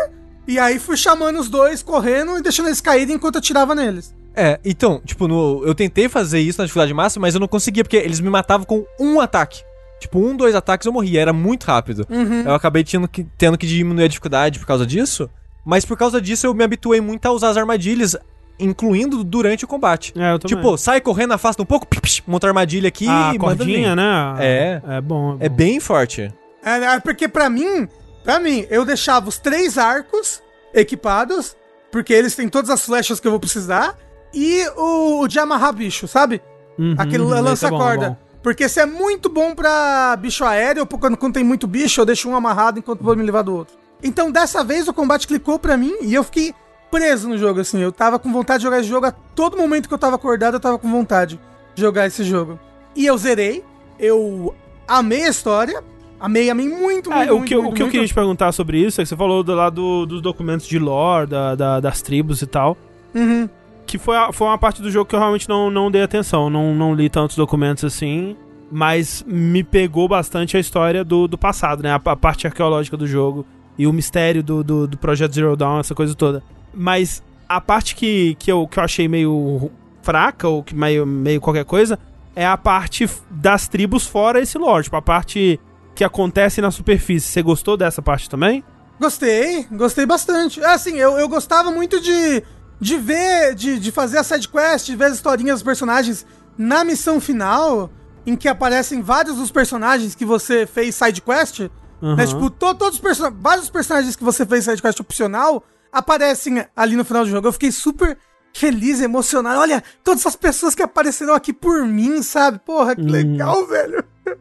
e aí fui chamando os dois, correndo e deixando eles caírem enquanto eu tirava neles. É, então, tipo, no, eu tentei fazer isso na dificuldade máxima, mas eu não conseguia, porque eles me matavam com um ataque. Tipo, um, dois ataques eu morria, era muito rápido. Uhum. Eu acabei tendo que, tendo que diminuir a dificuldade por causa disso. Mas por causa disso eu me habituei muito a usar as armadilhas, incluindo durante o combate. É. Tipo, sai correndo, afasta um pouco, psh, monta a armadilha aqui ah, e cordinha, né? É. É bom. É, é bem forte. É, é, porque pra mim, pra mim, eu deixava os três arcos equipados, porque eles têm todas as flechas que eu vou precisar e o, de amarrar bicho, sabe? Uhum, Aquele uhum, lança-corda. É porque esse é muito bom pra bicho aéreo, porque quando, quando tem muito bicho, eu deixo um amarrado enquanto vou me levar do outro. Então, dessa vez, o combate clicou pra mim e eu fiquei preso no jogo, assim. Eu tava com vontade de jogar esse jogo a todo momento que eu tava acordado, eu tava com vontade de jogar esse jogo. E eu zerei, eu amei a história, amei, amei muito, é, muito, o muito, que, muito, O que eu queria te perguntar sobre isso é que você falou do lado dos documentos de lore, da, da, das tribos e tal. Uhum que foi, a, foi uma parte do jogo que eu realmente não, não dei atenção. Não, não li tantos documentos assim. Mas me pegou bastante a história do, do passado, né? A, a parte arqueológica do jogo. E o mistério do, do, do projeto Zero Dawn, essa coisa toda. Mas A parte que, que, eu, que eu achei meio fraca, ou que meio, meio qualquer coisa, é a parte das tribos fora esse lore. Tipo, a parte que acontece na superfície. Você gostou dessa parte também? Gostei, gostei bastante. É, Assim, eu, eu gostava muito de, de ver, de, de fazer a sidequest, de ver as historinhas dos personagens na missão final, em que aparecem vários dos personagens que você fez sidequest. Uhum. Né? Tipo, to, todos os person vários personagens que você fez sidequest opcional aparecem ali no final do jogo. Eu fiquei super feliz, emocionado. Olha, todas as pessoas que apareceram aqui por mim, sabe? Porra, que Uhum. legal, velho. [laughs]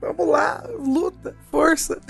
Vamos lá, luta, força.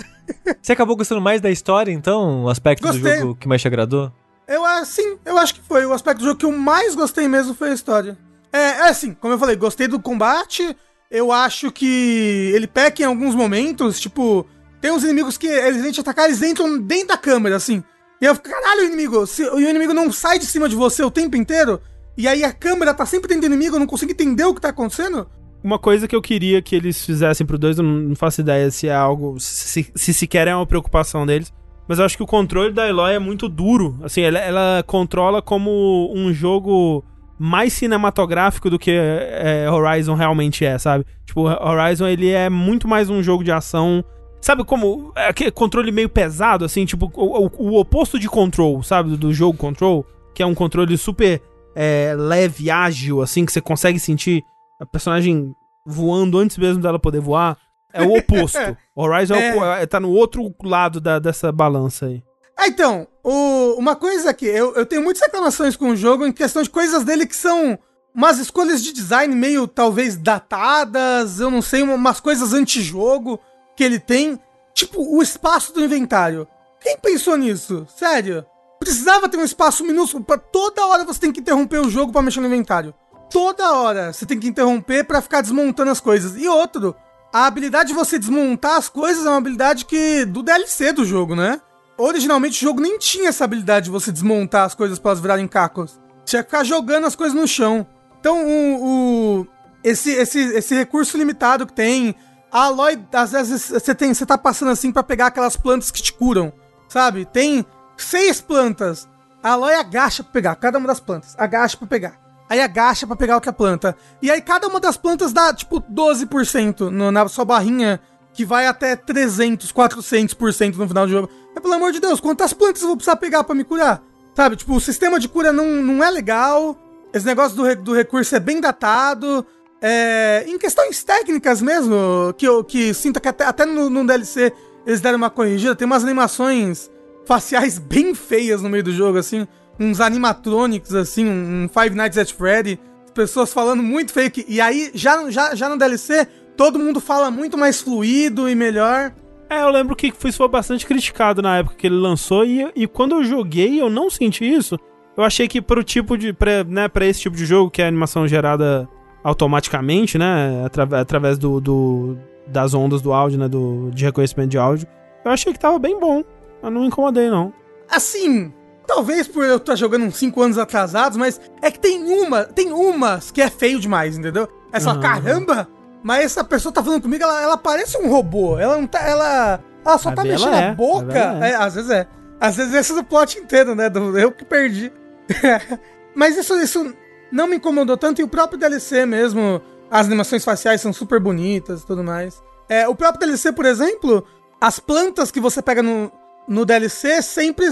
Você acabou gostando mais da história, então? O aspecto Gostei. do jogo que mais te agradou? Eu assim, eu acho que foi. O aspecto do jogo que eu mais gostei mesmo foi a história. É, é assim, como eu falei, gostei do combate. Eu acho que ele peca em alguns momentos. Tipo, tem uns inimigos que eles vêm te atacar, eles entram dentro da câmera, assim. E eu fico, caralho, inimigo, se o inimigo não sai de cima de você o tempo inteiro, e aí a câmera tá sempre dentro do inimigo, eu não consigo entender o que tá acontecendo. Uma coisa que eu queria que eles fizessem pro 2, eu não não faço ideia se é algo. Se, se sequer é uma preocupação deles. Mas eu acho que o controle da Eloy é muito duro. Assim, ela, ela controla como um jogo mais cinematográfico do que é, Horizon realmente é, sabe? Tipo, Horizon ele é muito mais um jogo de ação. Sabe como. é Aquele controle meio pesado, assim, tipo, o, o- o oposto de control, sabe? Do, jogo control, que é um controle super é, leve, ágil, assim, que você consegue sentir a personagem voando antes mesmo dela poder voar. É o oposto. [laughs] Horizon é. o po- é- tá no outro lado da, dessa balança aí. Ah, então, o- uma coisa que eu, eu tenho muitas reclamações com o jogo em questão de coisas dele que são umas escolhas de design meio talvez datadas, eu não sei, uma- umas coisas anti-jogo que ele tem. Tipo, o espaço do inventário. Quem pensou nisso? Sério? Precisava ter um espaço minúsculo pra toda hora você tem que interromper o jogo pra mexer no inventário. Toda hora você tem que interromper pra ficar desmontando as coisas. E outro, a habilidade de você desmontar as coisas é uma habilidade que do DLC do jogo, né? Originalmente o jogo nem tinha essa habilidade de você desmontar as coisas pra elas virarem cacos. Tinha que ficar jogando as coisas no chão. Então, o, o- esse, esse, esse recurso limitado que tem. A Aloy, às vezes, você tem, você tá passando assim pra pegar aquelas plantas que te curam, sabe? Tem seis plantas. A Aloy agacha pra pegar cada uma das plantas. Agacha pra pegar. Aí agacha pra pegar outra planta. E aí cada uma das plantas dá, tipo, 12% no, na sua barrinha, que vai até 300, 400% no final do jogo. Mas, pelo amor de Deus, quantas plantas eu vou precisar pegar pra me curar? Sabe, tipo, o sistema de cura não, não é legal. Esse negócio do, do recurso é bem datado. É, em questões técnicas mesmo, que eu que sinto que até, até no, no DLC eles deram uma corrigida. Tem umas animações faciais [laughs] bem feias no meio do jogo, assim. Uns animatronics, assim, um Five Nights at Freddy. Pessoas falando muito. Que, e aí, já, já, já no DLC, todo mundo fala muito mais fluido e melhor. É, eu lembro que foi, foi bastante criticado na época que ele lançou, e, e quando eu joguei, eu não senti isso. Eu achei que pro tipo de. Pra, né, pra esse tipo de jogo, que é animação gerada automaticamente, né? atra- através do, do- das ondas do áudio, né? Do, de reconhecimento de áudio. Eu achei que tava bem bom. Eu não me incomodei, não. Assim, talvez por eu estar jogando uns 5 anos atrasados, mas é que tem uma, tem umas que é feio demais, entendeu? É só, Aham. caramba, mas essa pessoa tá falando comigo, ela, ela parece um robô. Ela não tá, ela, ela só Às tá mexendo ela a é, boca. às vezes ela é. É, às vezes é. Às vezes esse é o plot inteiro, né? do- eu que perdi. [laughs] mas isso, isso não me incomodou tanto e o próprio DLC mesmo, as animações faciais são super bonitas e tudo mais. É, o próprio DLC, por exemplo, as plantas que você pega no, no DLC sempre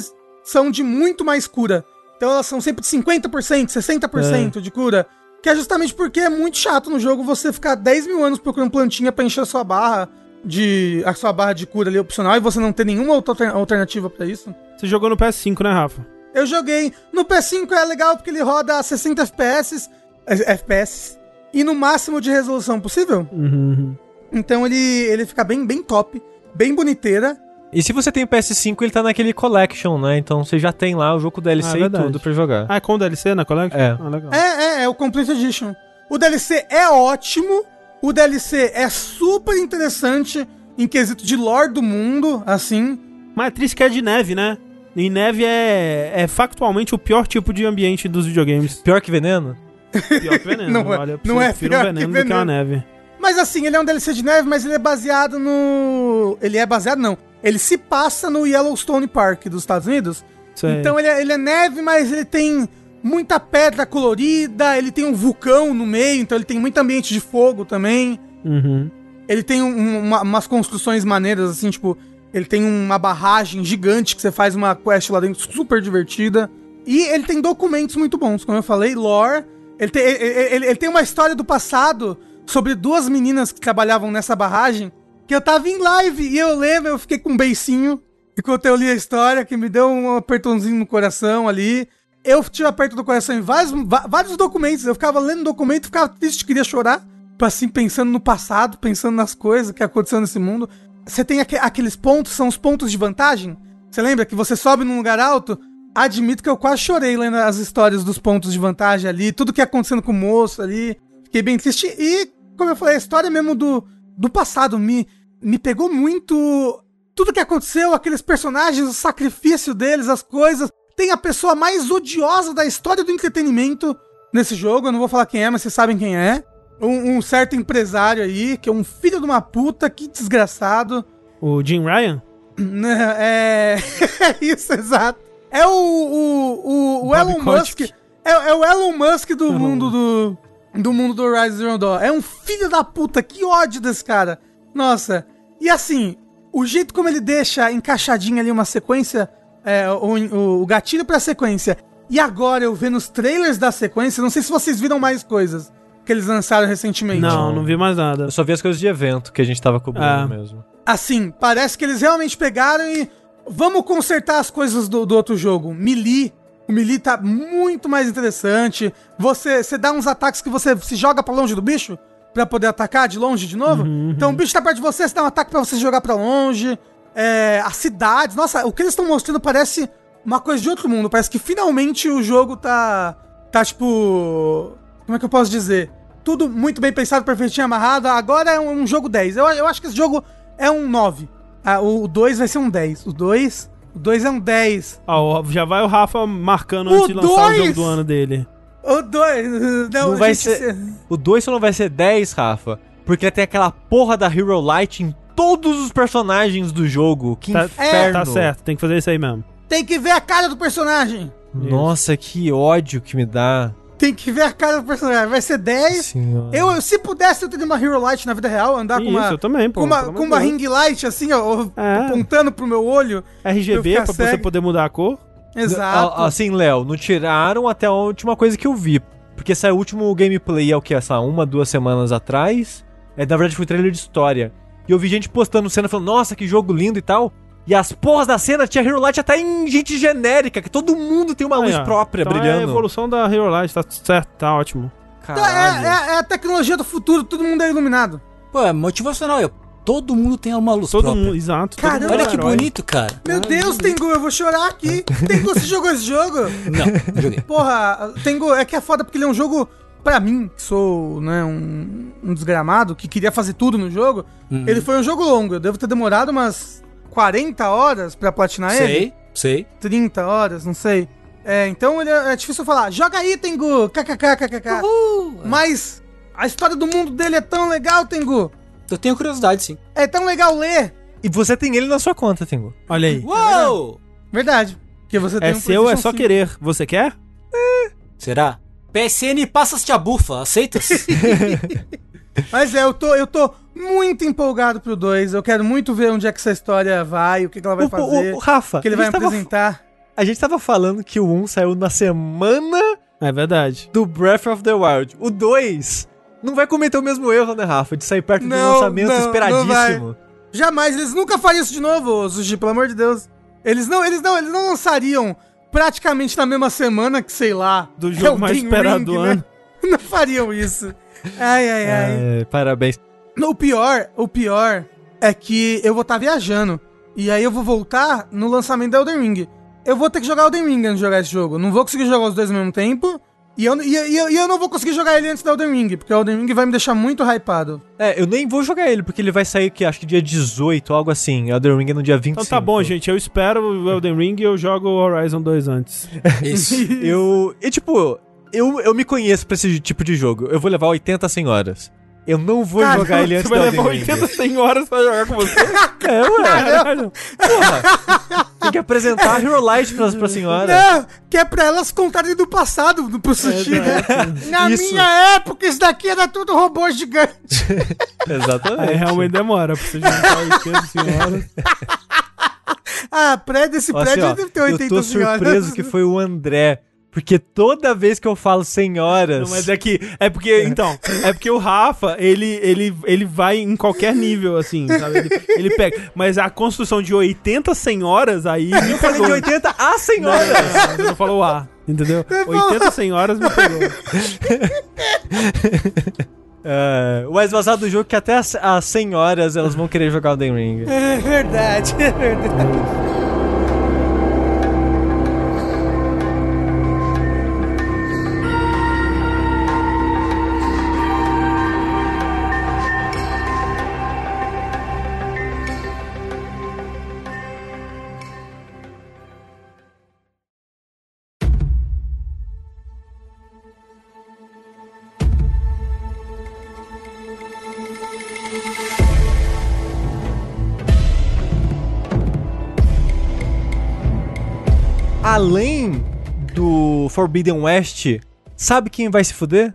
são de muito mais cura. Então elas são sempre de 50%, 60% de cura. Que é justamente porque é muito chato no jogo você ficar 10 mil anos procurando plantinha pra encher a sua barra de. a sua barra de cura ali opcional e você não ter nenhuma outra alter- alternativa pra isso. Você jogou no PS5, né, Rafa? Eu joguei. No PS5 é legal porque ele roda a 60 FPS. eh, FPS. E no máximo de resolução possível. Uhum. Então ele, ele fica bem, bem top. Bem boniteira. E se você tem o PS5, ele tá naquele Collection, né? Então você já tem lá o jogo DLC Ah, e verdade. tudo pra jogar. Ah, é com DLC na Collection? É. Ah, legal. É, é, é o Complete Edition. O DLC é ótimo. O DLC é super interessante em quesito de lore do mundo, assim. Mas é triste que é de neve, né? E neve é, é factualmente o pior tipo de ambiente dos videogames. Pior que veneno? Pior que veneno. [laughs] Não é- Olha, eu não é prefiro um pior que veneno, do que uma veneno. neve. Mas assim, ele é um DLC de neve, mas ele é baseado no. Ele é baseado, não. Ele se passa no Yellowstone Park dos Estados Unidos. Sei. Então ele é, ele é neve, mas ele tem muita pedra colorida, ele tem um vulcão no meio, então ele tem muito ambiente de fogo também. Uhum. Ele tem um- uma- umas construções maneiras, assim, tipo, ele tem uma barragem gigante que você faz uma quest lá dentro super divertida. E ele tem documentos muito bons, como eu falei, lore. Ele tem, ele, ele- tem uma história do passado sobre duas meninas que trabalhavam nessa barragem, que eu tava em live e eu lembro, eu fiquei com um beicinho enquanto eu li a história, que me deu um apertãozinho no coração ali. Eu tive aperto do coração em vários, vários documentos, eu ficava lendo documento, ficava triste, queria chorar assim, pensando no passado, pensando nas coisas que aconteceu nesse mundo. Você tem aque- aqueles pontos, são os pontos de vantagem. Você lembra que você sobe num lugar alto? Admito que eu quase chorei lendo as histórias dos pontos de vantagem ali, tudo que ia acontecendo com o moço ali. Fiquei bem triste. E, como eu falei, a história mesmo do, do passado me, me pegou muito. Tudo que aconteceu, aqueles personagens, o sacrifício deles, as coisas. Tem a pessoa mais odiosa da história do entretenimento nesse jogo. Eu não vou falar quem é, mas vocês sabem quem é um, um certo empresário aí, que é um filho de uma puta, que desgraçado. O Jim Ryan? [laughs] É. é [laughs] isso, exato. É o. O, o, o Elon. Musk. É, é o Elon Musk do Elon mundo do. Do mundo do Rise Zero Dawn. É um filho da puta, que ódio desse cara. Nossa. E assim, o jeito como ele deixa encaixadinho ali uma sequência. É, o, o, o gatilho pra sequência. E agora eu vendo os trailers da sequência, não sei se vocês viram mais coisas que eles lançaram recentemente. Não, não vi mais nada. Eu só vi as coisas de evento que a gente tava cobrindo Ah. mesmo. Assim, parece que eles realmente pegaram e. Vamos consertar as coisas do, do outro jogo. Melee. O Melee tá muito mais interessante. Você, você dá uns ataques que você se joga pra longe do bicho pra poder atacar de longe de novo. Então o bicho tá perto de você, você dá um ataque pra você jogar pra longe. É, as cidades. Nossa, o que eles estão mostrando parece uma coisa de outro mundo. Parece que finalmente o jogo tá. Tá tipo. Como é que eu posso dizer? Tudo muito bem pensado, perfeitinho, amarrado. Agora é um, um jogo 10. Eu, eu acho que esse jogo é um 9. Ah, o 2 vai ser um 10. O 2. O 2 é um 10. Ó, já vai o Rafa marcando O antes de lançar o dois? jogo do ano dele. O 2. Não, Não vai gente, ser- O 2 só não vai ser 10, Rafa, porque tem aquela porra da Hero Light em todos os personagens do jogo. Que Tá, inferno. tá certo, tem que fazer isso aí mesmo. Tem que ver a cara do personagem. Nossa, que ódio que me dá. Tem que ver a cara do personagem. Vai ser 10. Senhora. Eu, se pudesse, eu teria uma Hero Light na vida real, andar com Isso, uma. eu também, pô. com uma, com uma ring light, assim, ó, É. apontando pro meu olho. RGB ficar pra você poder mudar a cor. Exato. A- Assim, Léo, não tiraram até a última coisa que eu vi. Porque saiu o último gameplay, é o que? Essa uma, duas semanas atrás. É, na verdade, foi trailer de história. E eu vi gente postando cena falando, nossa, que jogo lindo e tal. E as porras da cena tinha Hero Light até em gente genérica, que todo mundo tem uma luz ó. própria Então É a brilhando. evolução da Hero Light, tá certo, tá ótimo. Caralho. é, é- é a tecnologia do futuro, todo mundo é iluminado. Pô, é motivacional. Eu, todo mundo tem uma luz Todo própria. mundo, exato. todo Caramba, mundo é Olha que herói. bonito, cara. Meu Deus, Tengu, eu vou chorar aqui. [laughs] Tengu, você jogou esse jogo? Não, não joguei. Porra, Tengu, é que é foda porque ele é um jogo, pra mim, que sou né, um, um desgramado, que queria fazer tudo no jogo. Uhum. Ele foi um jogo longo, eu devo ter demorado umas 40 horas pra platinar ele. Sei, sei. 30 horas, não sei. É, então ele é, é difícil falar. Joga aí, Tengu! KKK, KKK. Mas a história do mundo dele é tão legal, Tengu. Eu tenho curiosidade, sim. É tão legal ler. E você tem ele na sua conta, Tengu. Olha aí. Uou! Verdade. Porque você É seu, é só 5. querer. Você quer? Será? PSN passas-te a bufa, aceitas? [laughs] Mas é, eu tô, eu tô muito empolgado pro 2. Eu quero muito ver onde é que essa história vai, o que, que ela vai O- fazer. o Rafa, o que ele vai tava- apresentar. A gente tava falando que o 1 saiu na semana É verdade. do Breath of the Wild. O 2 não vai cometer o mesmo erro, né, Rafa? De sair perto do Não, lançamento não, não esperadíssimo. Jamais, eles nunca fariam isso de novo, Sushi, pelo amor de Deus. Eles não, eles não, eles não lançariam praticamente na mesma semana que, sei lá, Do jogo mais Elden esperado do ano. [laughs] Não fariam isso. Ai, ai, ai. É, parabéns. O pior, o pior é que eu vou estar viajando. E aí eu vou voltar no lançamento da Elden Ring. Eu vou ter que jogar Elden Ring antes de jogar esse jogo. Não vou conseguir jogar os dois ao mesmo tempo. E eu, e, e eu- e eu não vou conseguir jogar ele antes da Elden Ring, porque o Elden Ring vai me deixar muito hypado. É, eu nem vou jogar ele, porque ele vai sair, que acho que dia 18, algo assim. Elden Ring é no dia 25. Então tá bom, gente. Eu espero o Elden Ring e eu jogo o Horizon 2 antes. [laughs] Isso. Eu. E tipo, eu, eu me conheço pra esse tipo de jogo. Eu vou levar 80 a 100 horas. Eu não vou Cara, jogar [laughs] ele Você antes vai da levar Elden Ring. 80, 100 horas pra jogar com você? [laughs] É, ué. Porra. Tem que apresentar a Hero Light pras, pra senhora. Não, que é pra elas contarem do passado, do pro sushi, né? Na Isso. minha época, isso daqui era tudo robô gigante. [laughs] Exatamente. Aí realmente demora pra você juntar 80, 100 horas. Ah, prédio, esse Ó, assim, prédio ó, deve ter eu 80 tô senhoras. surpreso que foi o André. Porque toda vez que eu falo senhoras. Não, mas é que. É porque. [laughs] Então. É porque o Rafa, ele, ele, ele vai em qualquer nível, assim, sabe? Ele, ele pega. Mas a construção de 80 senhoras aí. [laughs] Eu falei de 80 a senhoras. Não, você não falou A, entendeu? 80 senhoras me pegou. [laughs] É, o mais vazado do jogo é que até as, as senhoras elas vão querer jogar o Den Ring. É verdade, é verdade. Forbidden West, sabe quem vai se fuder?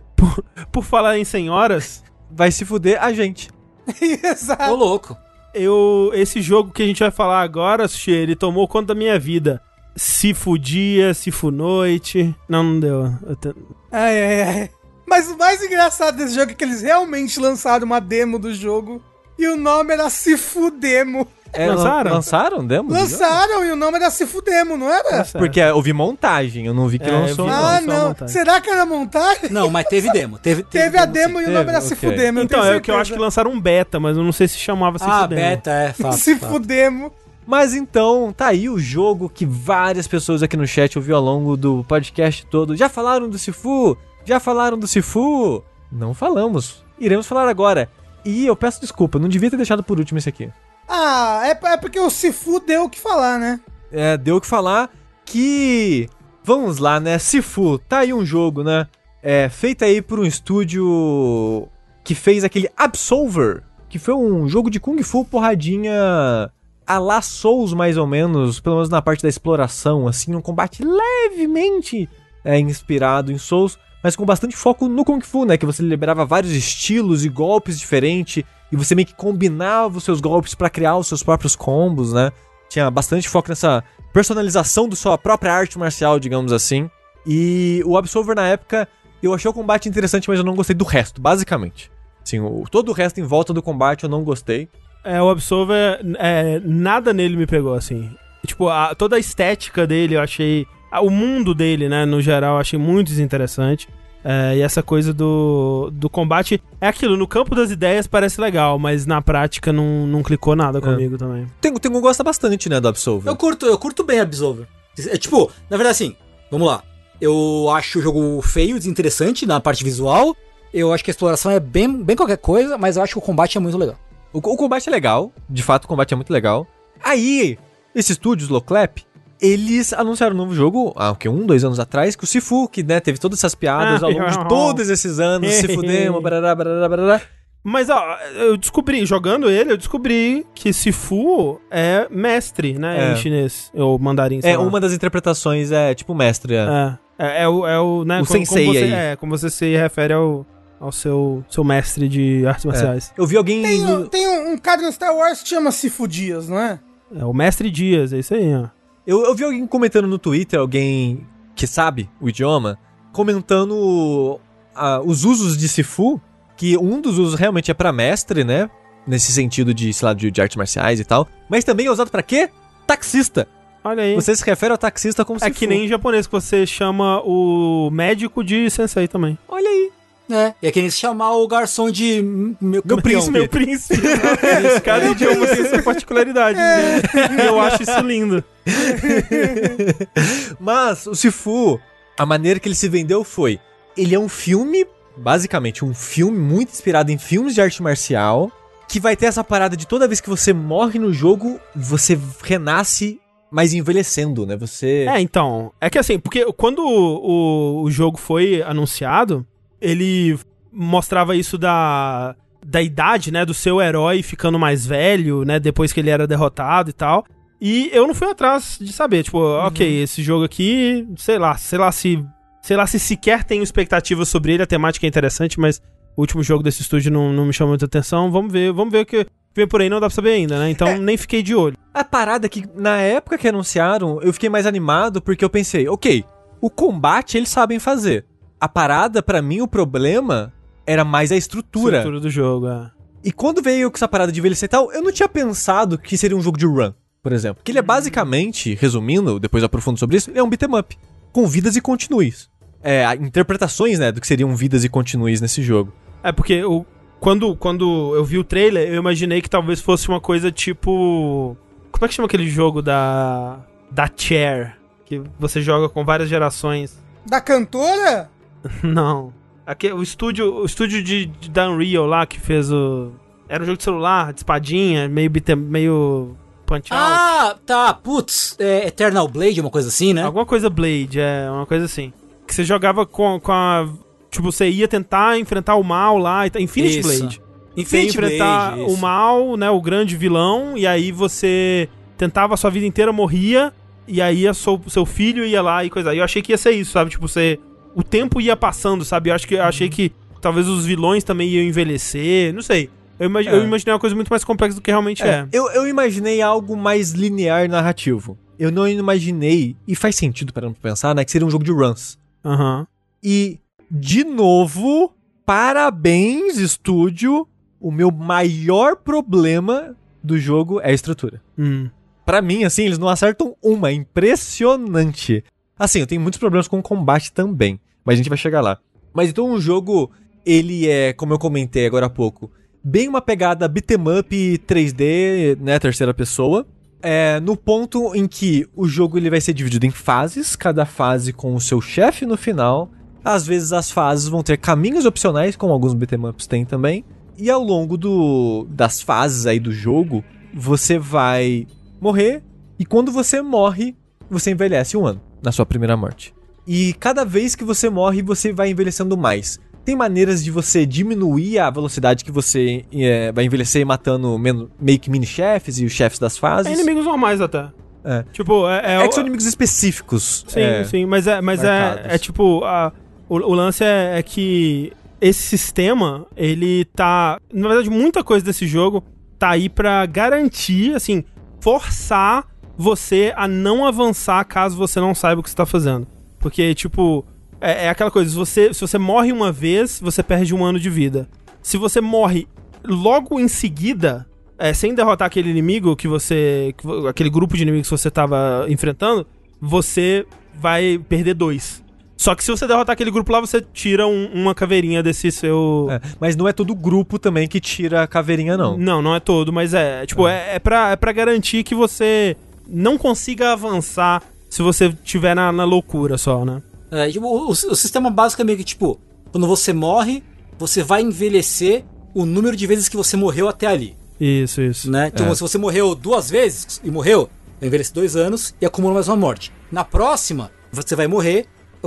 Por falar em senhoras, Vai se fuder a gente. [laughs] Exato. Ô, louco. eu. Esse jogo que a gente vai falar agora, Sushi, ele tomou conta da minha vida. Sifu dia, Sifu noite. Não, não deu. Eu te- Ai, ai, ai. Mas o mais engraçado desse jogo é que eles realmente lançaram uma demo do jogo e o nome era Cifudemo. É, Lançaram? lan- Lançaram demo? Lançaram e o nome era Cifudemo, não era? Certo. Porque eu vi montagem, eu não vi que É, lançou. vi, não. ah, a não. Será que era montagem? Não, mas teve demo. Teve, Teve a sim. demo e o Teve? nome era Ok. Cifudemo. eu Então, é o que eu acho que lançaram um beta, mas eu não sei se chamava Sifu Ah, Demo. beta, é, [laughs] fato. fato. Cifudemo. Mas então, tá aí o jogo que várias pessoas aqui no chat ouviu ao longo do podcast todo. Já falaram do Sifu? Já falaram do Sifu? Não falamos. Iremos falar agora. E eu peço desculpa, não devia ter deixado por último esse aqui. Ah, é, é porque o Sifu deu o que falar, né? É, deu o que falar que. Vamos lá, né? Sifu, tá aí um jogo, né? É, feito aí por um estúdio que fez aquele Absolver, que foi um jogo de Kung Fu porradinha a la Souls, mais ou menos, pelo menos na parte da exploração, assim, um combate levemente é, inspirado em Souls, mas com bastante foco no Kung Fu, né? Que você liberava vários estilos e golpes diferentes, e você meio que combinava os seus golpes pra criar os seus próprios combos, né? Tinha bastante foco nessa personalização da sua própria arte marcial, digamos assim. E o Absolver na época, eu achei o combate interessante, mas eu não gostei do resto, basicamente. Assim, o, todo o resto em volta do combate eu não gostei. É, o Absolver, é, nada nele me pegou, assim. Tipo, a- toda a estética dele eu achei. O mundo dele, né, no geral, eu achei muito desinteressante. É, e essa coisa do, do combate. É aquilo, no campo das ideias parece legal, mas na prática não, não clicou nada comigo também. Tem, tem um gosta bastante, né, do Absolver. Eu curto, eu curto bem Absolver. É tipo, na verdade assim, vamos lá. Eu acho o jogo feio, desinteressante na parte visual. Eu acho que a exploração é bem, bem qualquer coisa, mas eu acho que o combate é muito legal. O, o combate é legal, de fato o combate é muito legal. Aí, esse estúdio, os Loclap, eles anunciaram um novo jogo, há o que, um, dois anos atrás, que o Sifu, que né, teve todas essas piadas Ah, ao longo de [laughs] todos esses anos, Sifu Demo, [laughs] barará, barará, barará. Mas, ó, eu descobri, jogando ele, eu descobri que Sifu é mestre, né, É. em chinês, ou mandarim, sei É, lá. uma das interpretações é tipo mestre, é. É, é, é o, é o, né, O como, sensei como você, aí. É, como você se refere ao, ao seu, seu mestre de artes marciais. Eu vi alguém... Tem, no- um- tem um, um cara no Star Wars que chama Sifu Dias, não é? É, o mestre Dias, é isso aí, ó. Eu, eu vi alguém comentando no Twitter, alguém que sabe o idioma, comentando ah, os usos de Sifu, que um dos usos realmente é pra mestre, né? Nesse sentido de, sei lá, de, de artes marciais e tal. Mas também é usado pra quê? Taxista. Olha aí. Você se refere ao taxista como É Sifu. que nem em japonês que você chama o médico de sensei também. Olha aí. É, e é que nem se chamar o garçom de meu campeão. príncipe, meu príncipe. [laughs] Cada idioma tem sua particularidade. né? E eu acho isso lindo. [laughs] Mas o Sifu, a maneira que ele se vendeu foi: ele é um filme, basicamente um filme muito inspirado em filmes de arte marcial, que vai ter essa parada de toda vez que você morre no jogo, você renasce, mas envelhecendo, né? Você É, então. É que assim, porque quando o, o, o jogo foi anunciado, ele mostrava isso da, da idade, né, do seu herói ficando mais velho, né, depois que ele era derrotado e tal. E eu não fui atrás de saber, tipo, ok, esse jogo aqui, sei lá, sei lá se. Sei lá se sequer tenho expectativas sobre ele, a temática é interessante, mas o último jogo desse estúdio não, não me chamou muita atenção. Vamos ver, vamos ver o que vem por aí, não dá pra saber ainda, né? Então É. nem fiquei de olho. A parada é que, na época que anunciaram, eu fiquei mais animado porque eu pensei, ok, o combate eles sabem fazer. A parada, pra mim, o problema era mais a estrutura. Estrutura do jogo, é. E quando veio com essa parada de envelhecer e tal, eu não tinha pensado que seria um jogo de run, por exemplo. Que ele é basicamente, resumindo, depois eu aprofundo sobre isso, ele é um beat'em up. Com vidas e continues. É, a- interpretações, né, do que seriam vidas e continues nesse jogo. É porque o, quando, quando eu vi o trailer, eu imaginei que talvez fosse uma coisa tipo. Como é que chama aquele jogo da. Da Chair? Que você joga com várias gerações. Da cantora? [laughs] Não. Aqui, o estúdio, o estúdio de, de da Unreal lá que fez o. Era um jogo de celular, de espadinha, meio meio punch out. Ah, tá, putz, é Eternal Blade, uma coisa assim, né? Alguma coisa Blade, é, uma coisa assim. Que você jogava com, com a. Tipo, você ia tentar enfrentar o mal lá. e tal. Infinity Isso. Blade. Você ia Infinity enfrentar Blade, o mal, né? O grande vilão. E aí você tentava a sua vida inteira, morria. E aí a seu, seu filho ia lá e coisa. E eu achei que ia ser isso, sabe? Tipo, você. O tempo ia passando, sabe? Eu acho que eu achei que talvez os vilões também iam envelhecer. Não sei. Eu, imagi- É. eu imaginei uma coisa muito mais complexa do que realmente é. Eu, eu imaginei algo mais linear narrativo. Eu não imaginei, e faz sentido para pensar, né, que seria um jogo de runs. Aham. E, de novo, parabéns, estúdio. O meu maior problema do jogo é a estrutura. Hum. Pra mim, assim, eles não acertam uma. É impressionante. Assim, eu tenho muitos problemas com o combate também. Mas a gente vai chegar lá. Mas então o jogo, ele é, como eu comentei agora há pouco, bem uma pegada beat'em up 3D, né, terceira pessoa. É, no ponto em que o jogo ele vai ser dividido em fases, cada fase com o seu chefe no final. Às vezes as fases vão ter caminhos opcionais, como alguns beat'em ups têm também. E ao longo do, das fases aí do jogo, você vai morrer. E quando você morre, você envelhece um ano na sua primeira morte. E cada vez que você morre, você vai envelhecendo mais. Tem maneiras de você diminuir a velocidade que você é, vai envelhecer matando meio que mini-chefes e os chefes das É fases. inimigos normais até. É. Tipo, é. É o- que são inimigos específicos. Sim, é. sim, mas é, mas é, é tipo, a- o, o lance é, é que esse sistema, ele tá, na verdade, muita coisa desse jogo tá aí pra garantir, assim, forçar você a não avançar caso você não saiba o que você tá fazendo. Porque, tipo, é, é aquela coisa, se você, se você morre uma vez, você perde um ano de vida. Se você morre logo em seguida, é, sem derrotar aquele inimigo que você. que vo- aquele grupo de inimigos que você tava enfrentando, você vai perder dois. Só que se você derrotar aquele grupo lá, você tira um- uma caveirinha desse seu. É, Mas não é todo grupo também que tira a caveirinha, não. Não, não é todo, mas é. Tipo, é, é, pra, é pra garantir que você não consiga avançar se você tiver na, na loucura só, né? É, tipo, o, o sistema básico é meio que tipo, quando você morre, você vai envelhecer o número de vezes que você morreu até ali, Isso, isso. né? Então, É. se você morreu duas vezes e morreu, vai envelhecer dois anos e acumula mais uma morte. Na próxima, você vai morrer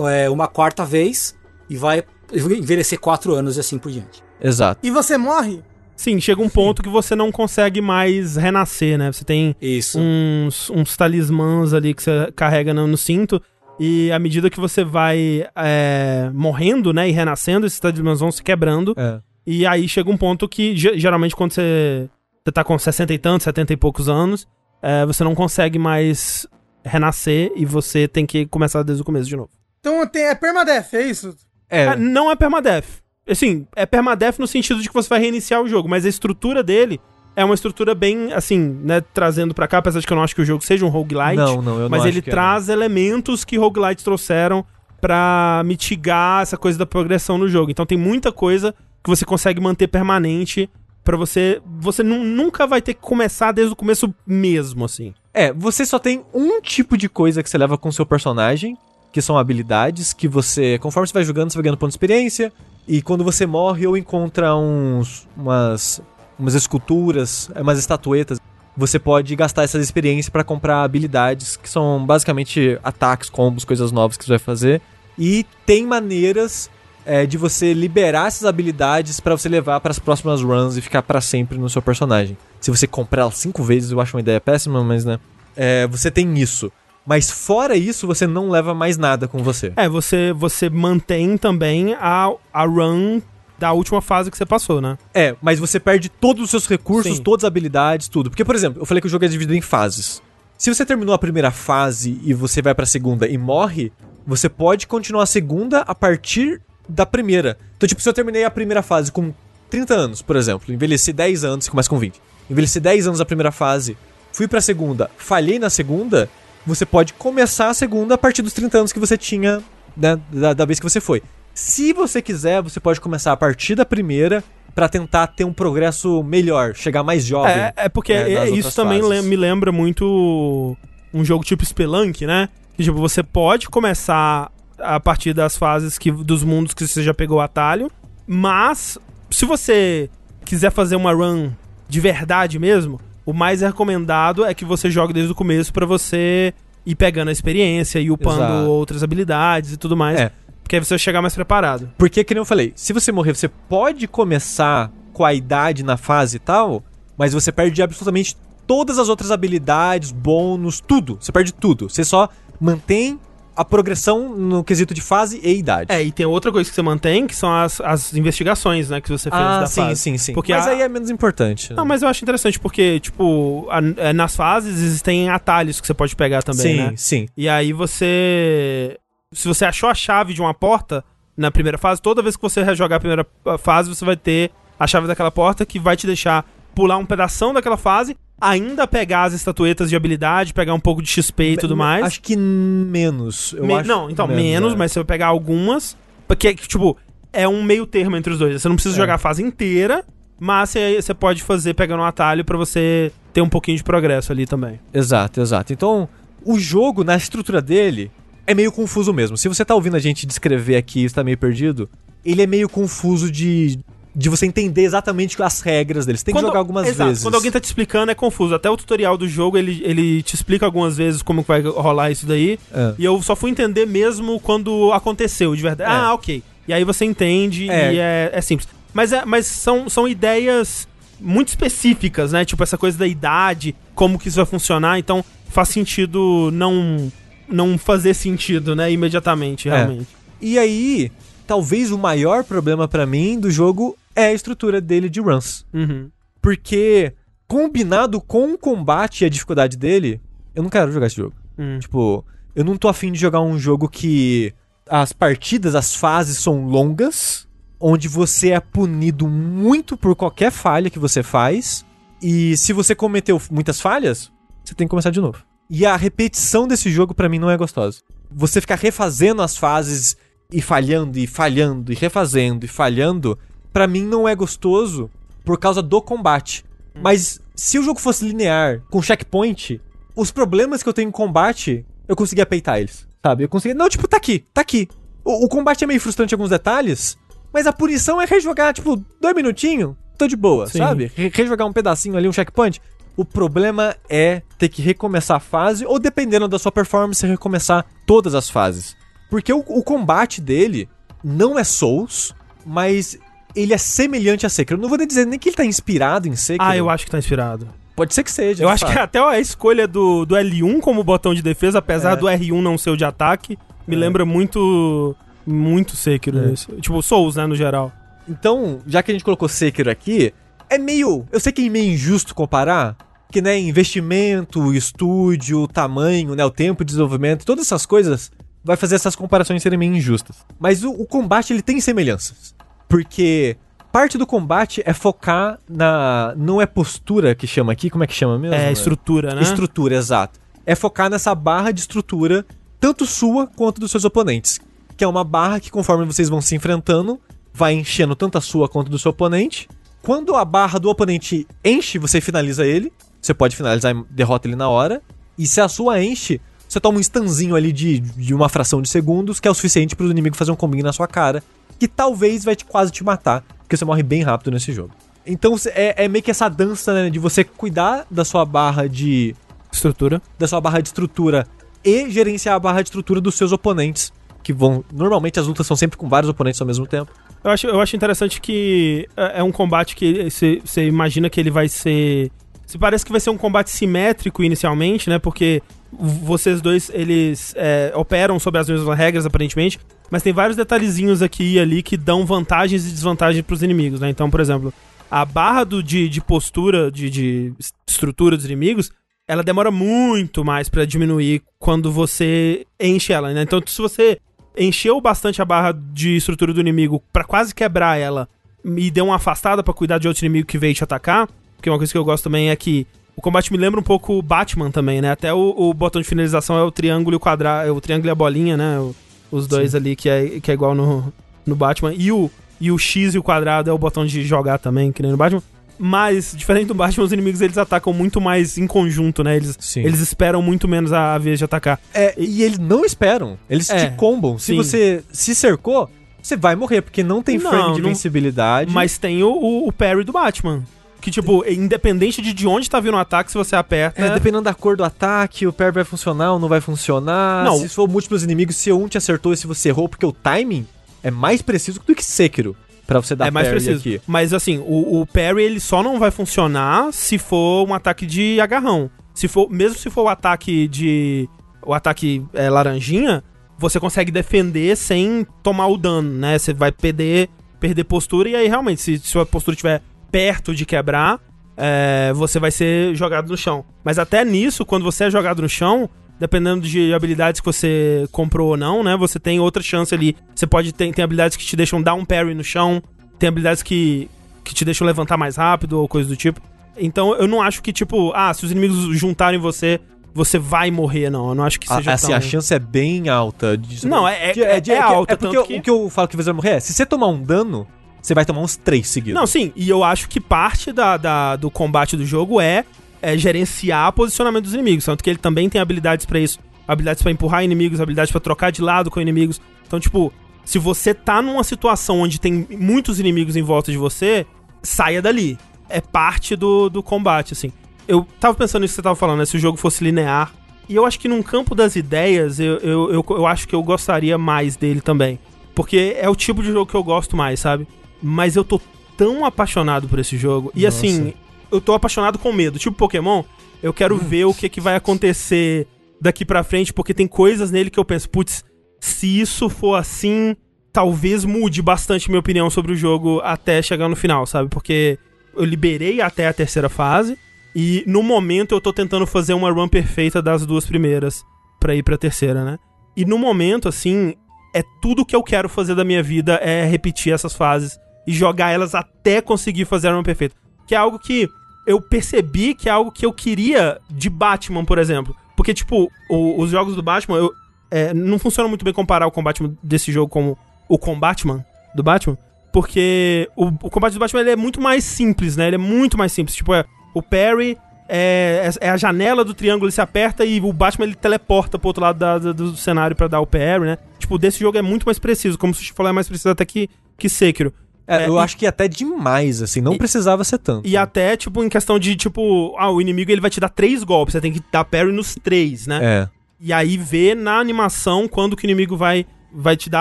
é, uma quarta vez e vai envelhecer quatro anos e assim por diante. Exato. E você morre? Sim, chega um ponto que você não consegue mais renascer, né? Você tem Isso. uns, uns talismãs ali que você carrega no, no cinto. E à medida que você vai é, morrendo, né, e renascendo, esses talismãs vão se quebrando. É. E aí chega um ponto que, ge- geralmente, quando você, você tá com 60 e tantos, 70 e poucos anos, é, você não consegue mais renascer e você tem que começar desde o começo de novo. Então tem, é permadeath, é isso? É, Ah, não é permadeath. Assim, é permadeath no sentido de que você vai reiniciar o jogo, mas a estrutura dele é uma estrutura bem, assim, né, trazendo pra cá, apesar de que eu não acho que o jogo seja um roguelite. não, não, eu mas não ele é, traz elementos que roguelites trouxeram pra mitigar essa coisa da progressão no jogo. Então tem muita coisa que você consegue manter permanente pra você. Você nu- nunca vai ter que começar desde o começo mesmo, assim. É, você só tem um tipo de coisa que você leva com seu personagem, que são habilidades que você, conforme você vai jogando, você vai ganhando ponto de experiência, e quando você morre ou encontra uns umas umas esculturas, é, umas estatuetas, você pode gastar essas experiências pra comprar habilidades que são basicamente ataques, combos, coisas novas que você vai fazer. E tem maneiras é, de você liberar essas habilidades pra você levar para as próximas runs e ficar pra sempre no seu personagem. Se você comprar cinco vezes, eu acho uma ideia péssima, mas né. É, você tem isso. Mas fora isso, você não leva mais nada com você. É, você, você mantém também a, a run da última fase que você passou, né? É, mas você perde todos os seus recursos, Sim. todas as habilidades, tudo. Porque, por exemplo, eu falei que o jogo é dividido em fases. Se você terminou a primeira fase e você vai pra segunda e morre, você pode continuar a segunda a partir da primeira. Então, tipo, se eu terminei a primeira fase com 30 anos, por exemplo, envelheci 10 anos, você começa com 20. Envelheci 10 anos a primeira fase, fui pra segunda, falhei na segunda, você pode começar a segunda a partir dos 30 anos que você tinha, né, da, da vez que você foi. Se você quiser, você pode começar a partir da primeira pra tentar ter um progresso melhor, chegar mais jovem. É, é porque é, é- isso também lem- me lembra muito um jogo tipo Spelunk, né? Que tipo, você pode começar a partir das fases que, dos mundos que você já pegou o atalho, mas se você quiser fazer uma run de verdade mesmo, o mais recomendado é que você jogue desde o começo pra você ir pegando a experiência e upando Exato. outras habilidades e tudo mais. É. Porque aí você vai chegar mais preparado. Porque, que nem eu falei, se você morrer, você pode começar com a idade na fase e tal, mas você perde absolutamente todas as outras habilidades, bônus, tudo. Você perde tudo. Você só mantém a progressão no quesito de fase e idade. É, e tem outra coisa que você mantém, que são as, as investigações, né, que você fez ah, da sim, fase. sim, sim. Porque mas a- aí é menos importante. né? Não, mas eu acho interessante porque, tipo, a- é, nas fases existem atalhos que você pode pegar também, sim, né? sim. E aí você. Se você achou a chave de uma porta na primeira fase, toda vez que você rejogar a primeira ah, fase, você vai ter a chave daquela porta que vai te deixar pular um pedação daquela fase, ainda pegar as estatuetas de habilidade, pegar um pouco de XP e tudo mais. Acho que menos. Eu Me- acho não, então, menos, é. mas você vai pegar algumas. Porque, tipo, é um meio termo entre os dois. Você não precisa É. jogar a fase inteira, mas você, você pode fazer pegando um atalho pra você ter um pouquinho de progresso ali também. Exato, exato. Então, o jogo, na estrutura dele, é meio confuso mesmo. Se você tá ouvindo a gente descrever aqui e está meio perdido, ele é meio confuso de, de você entender exatamente as regras dele. Você tem que jogar algumas exato, vezes. Quando alguém tá te explicando, é confuso. Até o tutorial do jogo, ele, ele te explica algumas vezes como vai rolar isso daí. É. E eu só fui entender mesmo quando aconteceu, de verdade. É. Ah, ok. E aí você entende É. e é, é simples. Mas, é, mas são, são ideias muito específicas, né? Tipo, essa coisa da idade, como que isso vai funcionar. Então, faz sentido não, não fazer sentido, né? Imediatamente, É. realmente. E aí, talvez o maior problema pra mim do jogo é a estrutura dele de runs. Uhum. Porque, combinado com o combate e a dificuldade dele, eu não quero jogar esse jogo. Hum. Tipo, eu não tô afim de jogar um jogo que as partidas, as fases são longas, onde você é punido muito por qualquer falha que você faz. E se você cometeu muitas falhas, você tem que começar de novo. E a repetição desse jogo pra mim não é gostosa. Você ficar refazendo as fases e falhando e falhando e refazendo e falhando, pra mim não é gostoso por causa do combate. Mas se o jogo fosse linear, com checkpoint, os problemas que eu tenho em combate, eu conseguia peitar eles. Sabe? Eu conseguia. Não, tipo, tá aqui, tá aqui. O, o combate é meio frustrante em alguns detalhes, mas a punição é rejogar, tipo, dois minutinhos, tô de boa, Sim. sabe? Re- rejogar um pedacinho ali, um checkpoint. O problema é ter que recomeçar a fase, ou dependendo da sua performance, recomeçar todas as fases. Porque o, o combate dele não é Souls, mas ele é semelhante a Sekiro. Eu não vou nem dizer nem que ele tá inspirado em Sekiro. Ah, eu acho que tá inspirado. Pode ser que seja. Eu acho que até a escolha do, do L1 como botão de defesa, apesar É. do R1 não ser o de ataque, me É. lembra muito. Muito Sekiro É. isso. Tipo, Souls, né, no geral. Então, já que a gente colocou Sekiro aqui, é meio. Eu sei que é meio injusto comparar, que, né, investimento, estúdio, tamanho, né, o tempo de desenvolvimento, todas essas coisas vai fazer essas comparações serem meio injustas. Mas o, o combate, ele tem semelhanças. Porque parte do combate é focar na. Não é postura que chama aqui, como é que chama mesmo? É, estrutura, né? Estrutura, exato. É focar nessa barra de estrutura, tanto sua quanto dos seus oponentes. Que é uma barra que, conforme vocês vão se enfrentando, vai enchendo tanto a sua quanto do seu oponente. Quando a barra do oponente enche, você finaliza ele. Você pode finalizar e derrota ele na hora. E se a sua enche, você toma um stanzinho ali de, de uma fração de segundos, que é o suficiente para o inimigo fazer um combinho na sua cara. Que talvez vai te, quase te matar, porque você morre bem rápido nesse jogo. Então é, é meio que essa dança né, de você cuidar da sua barra de Estrutura. da sua barra de estrutura e gerenciar a barra de estrutura dos seus oponentes que vão. Normalmente as lutas são sempre com vários oponentes ao mesmo tempo. Eu acho, eu acho interessante que é é um combate que você imagina que ele vai ser. Se parece que vai ser um combate simétrico inicialmente, né? Porque vocês dois, eles é, operam sobre as mesmas regras, aparentemente. Mas tem vários detalhezinhos aqui e ali que dão vantagens e desvantagens pros inimigos, né? Então, por exemplo, a barra do, de, de postura, de, de estrutura dos inimigos, ela demora muito mais pra diminuir quando você enche ela, né? Então, se você encheu bastante a barra de estrutura do inimigo pra quase quebrar ela e deu uma afastada pra cuidar de outro inimigo que veio te atacar, porque uma coisa que eu gosto também é que o combate me lembra um pouco o Batman também, né? Até o, o botão de finalização é o triângulo e o quadrado, é o triângulo e a bolinha, né? O- os dois ali que é, que é igual no, no Batman. E o, e o X e o quadrado é o botão de jogar também, que nem no Batman. Mas, diferente do Batman, os inimigos eles atacam muito mais em conjunto, né? Eles, Sim. eles esperam muito menos a, a vez de atacar. É, e eles não esperam. Eles É, te combam. Se sim. você se cercou, você vai morrer, porque não tem Não, frame de não- vencibilidade. Mas tem o, o, o parry do Batman. Que, tipo, independente de de onde tá vindo o ataque, se você aperta. É, dependendo da cor do ataque, o parry vai funcionar ou não vai funcionar. Não. Se for múltiplos inimigos, se um te acertou e se você errou, porque o timing é mais preciso do que Sekiro. Pra você dar é mais preciso. aqui. Mas assim, o, o parry ele só não vai funcionar se for um ataque de agarrão. Se for, mesmo se for o ataque de. O ataque é, laranjinha, você consegue defender sem tomar o dano, né? Você vai perder, perder postura e aí realmente, se, se a postura estiver perto de quebrar, é, você vai ser jogado no chão. Mas até nisso, quando você é jogado no chão, dependendo de habilidades que você comprou ou não, né? Você tem outra chance ali. Você pode ter tem habilidades que te deixam dar um parry no chão, tem habilidades que, que te deixam levantar mais rápido ou coisa do tipo. Então eu não acho que, tipo, ah, se os inimigos juntarem você, você vai morrer, não. Eu não acho que A, seja assim, tão... a chance é bem alta. De... Não, é- é- de- é de- alta, É porque tanto o- que- o que eu falo que você vai morrer é, se você tomar um dano, você vai tomar uns três seguidos. Não, sim, e eu acho que parte da, da- do combate do jogo é, é gerenciar o posicionamento dos inimigos. Tanto que ele também tem habilidades pra isso. Habilidades pra empurrar inimigos, habilidades pra trocar de lado com inimigos. Então, tipo, se você tá numa situação onde tem muitos inimigos em volta de você, saia dali. É parte do, do combate, assim. Eu tava pensando nisso que você tava falando, né? Se o jogo fosse linear. E eu acho que num campo das ideias, eu, eu, eu, eu acho que eu gostaria mais dele também. Porque é o tipo de jogo que eu gosto mais, sabe? Mas eu tô tão apaixonado por esse jogo. E Nossa. assim, eu tô apaixonado com medo. Tipo Pokémon, eu quero ver o que, que vai acontecer daqui pra frente, porque tem coisas nele que eu penso, putz, se isso for assim, talvez mude bastante minha opinião sobre o jogo até chegar no final, sabe? Porque eu liberei até a terceira fase e no momento eu tô tentando fazer uma run perfeita das duas primeiras pra ir pra terceira, né? E no momento, assim, é tudo que eu quero fazer da minha vida é repetir essas fases e jogar elas até conseguir fazer a run perfeita. Que é algo que eu percebi que é algo que eu queria de Batman, por exemplo. Porque, tipo, o- os jogos do Batman, eu, é, não funciona muito bem comparar o combate desse jogo com o Combatman do Batman. Porque o, o combate do Batman ele é muito mais simples, né? Ele é muito mais simples. Tipo, é, o parry é, é a janela do triângulo, ele se aperta e o Batman ele teleporta pro outro lado da- do cenário pra dar o parry, né? Tipo, desse jogo é muito mais preciso. Como se falou, é mais preciso até que, que Sekiro. É, É, eu e- acho que até demais, assim, não precisava ser tanto. E até, tipo, em questão de, tipo, ah, o inimigo ele vai te dar três golpes, você tem que dar parry nos três, né? É. E aí ver na animação quando que o inimigo vai, vai te dar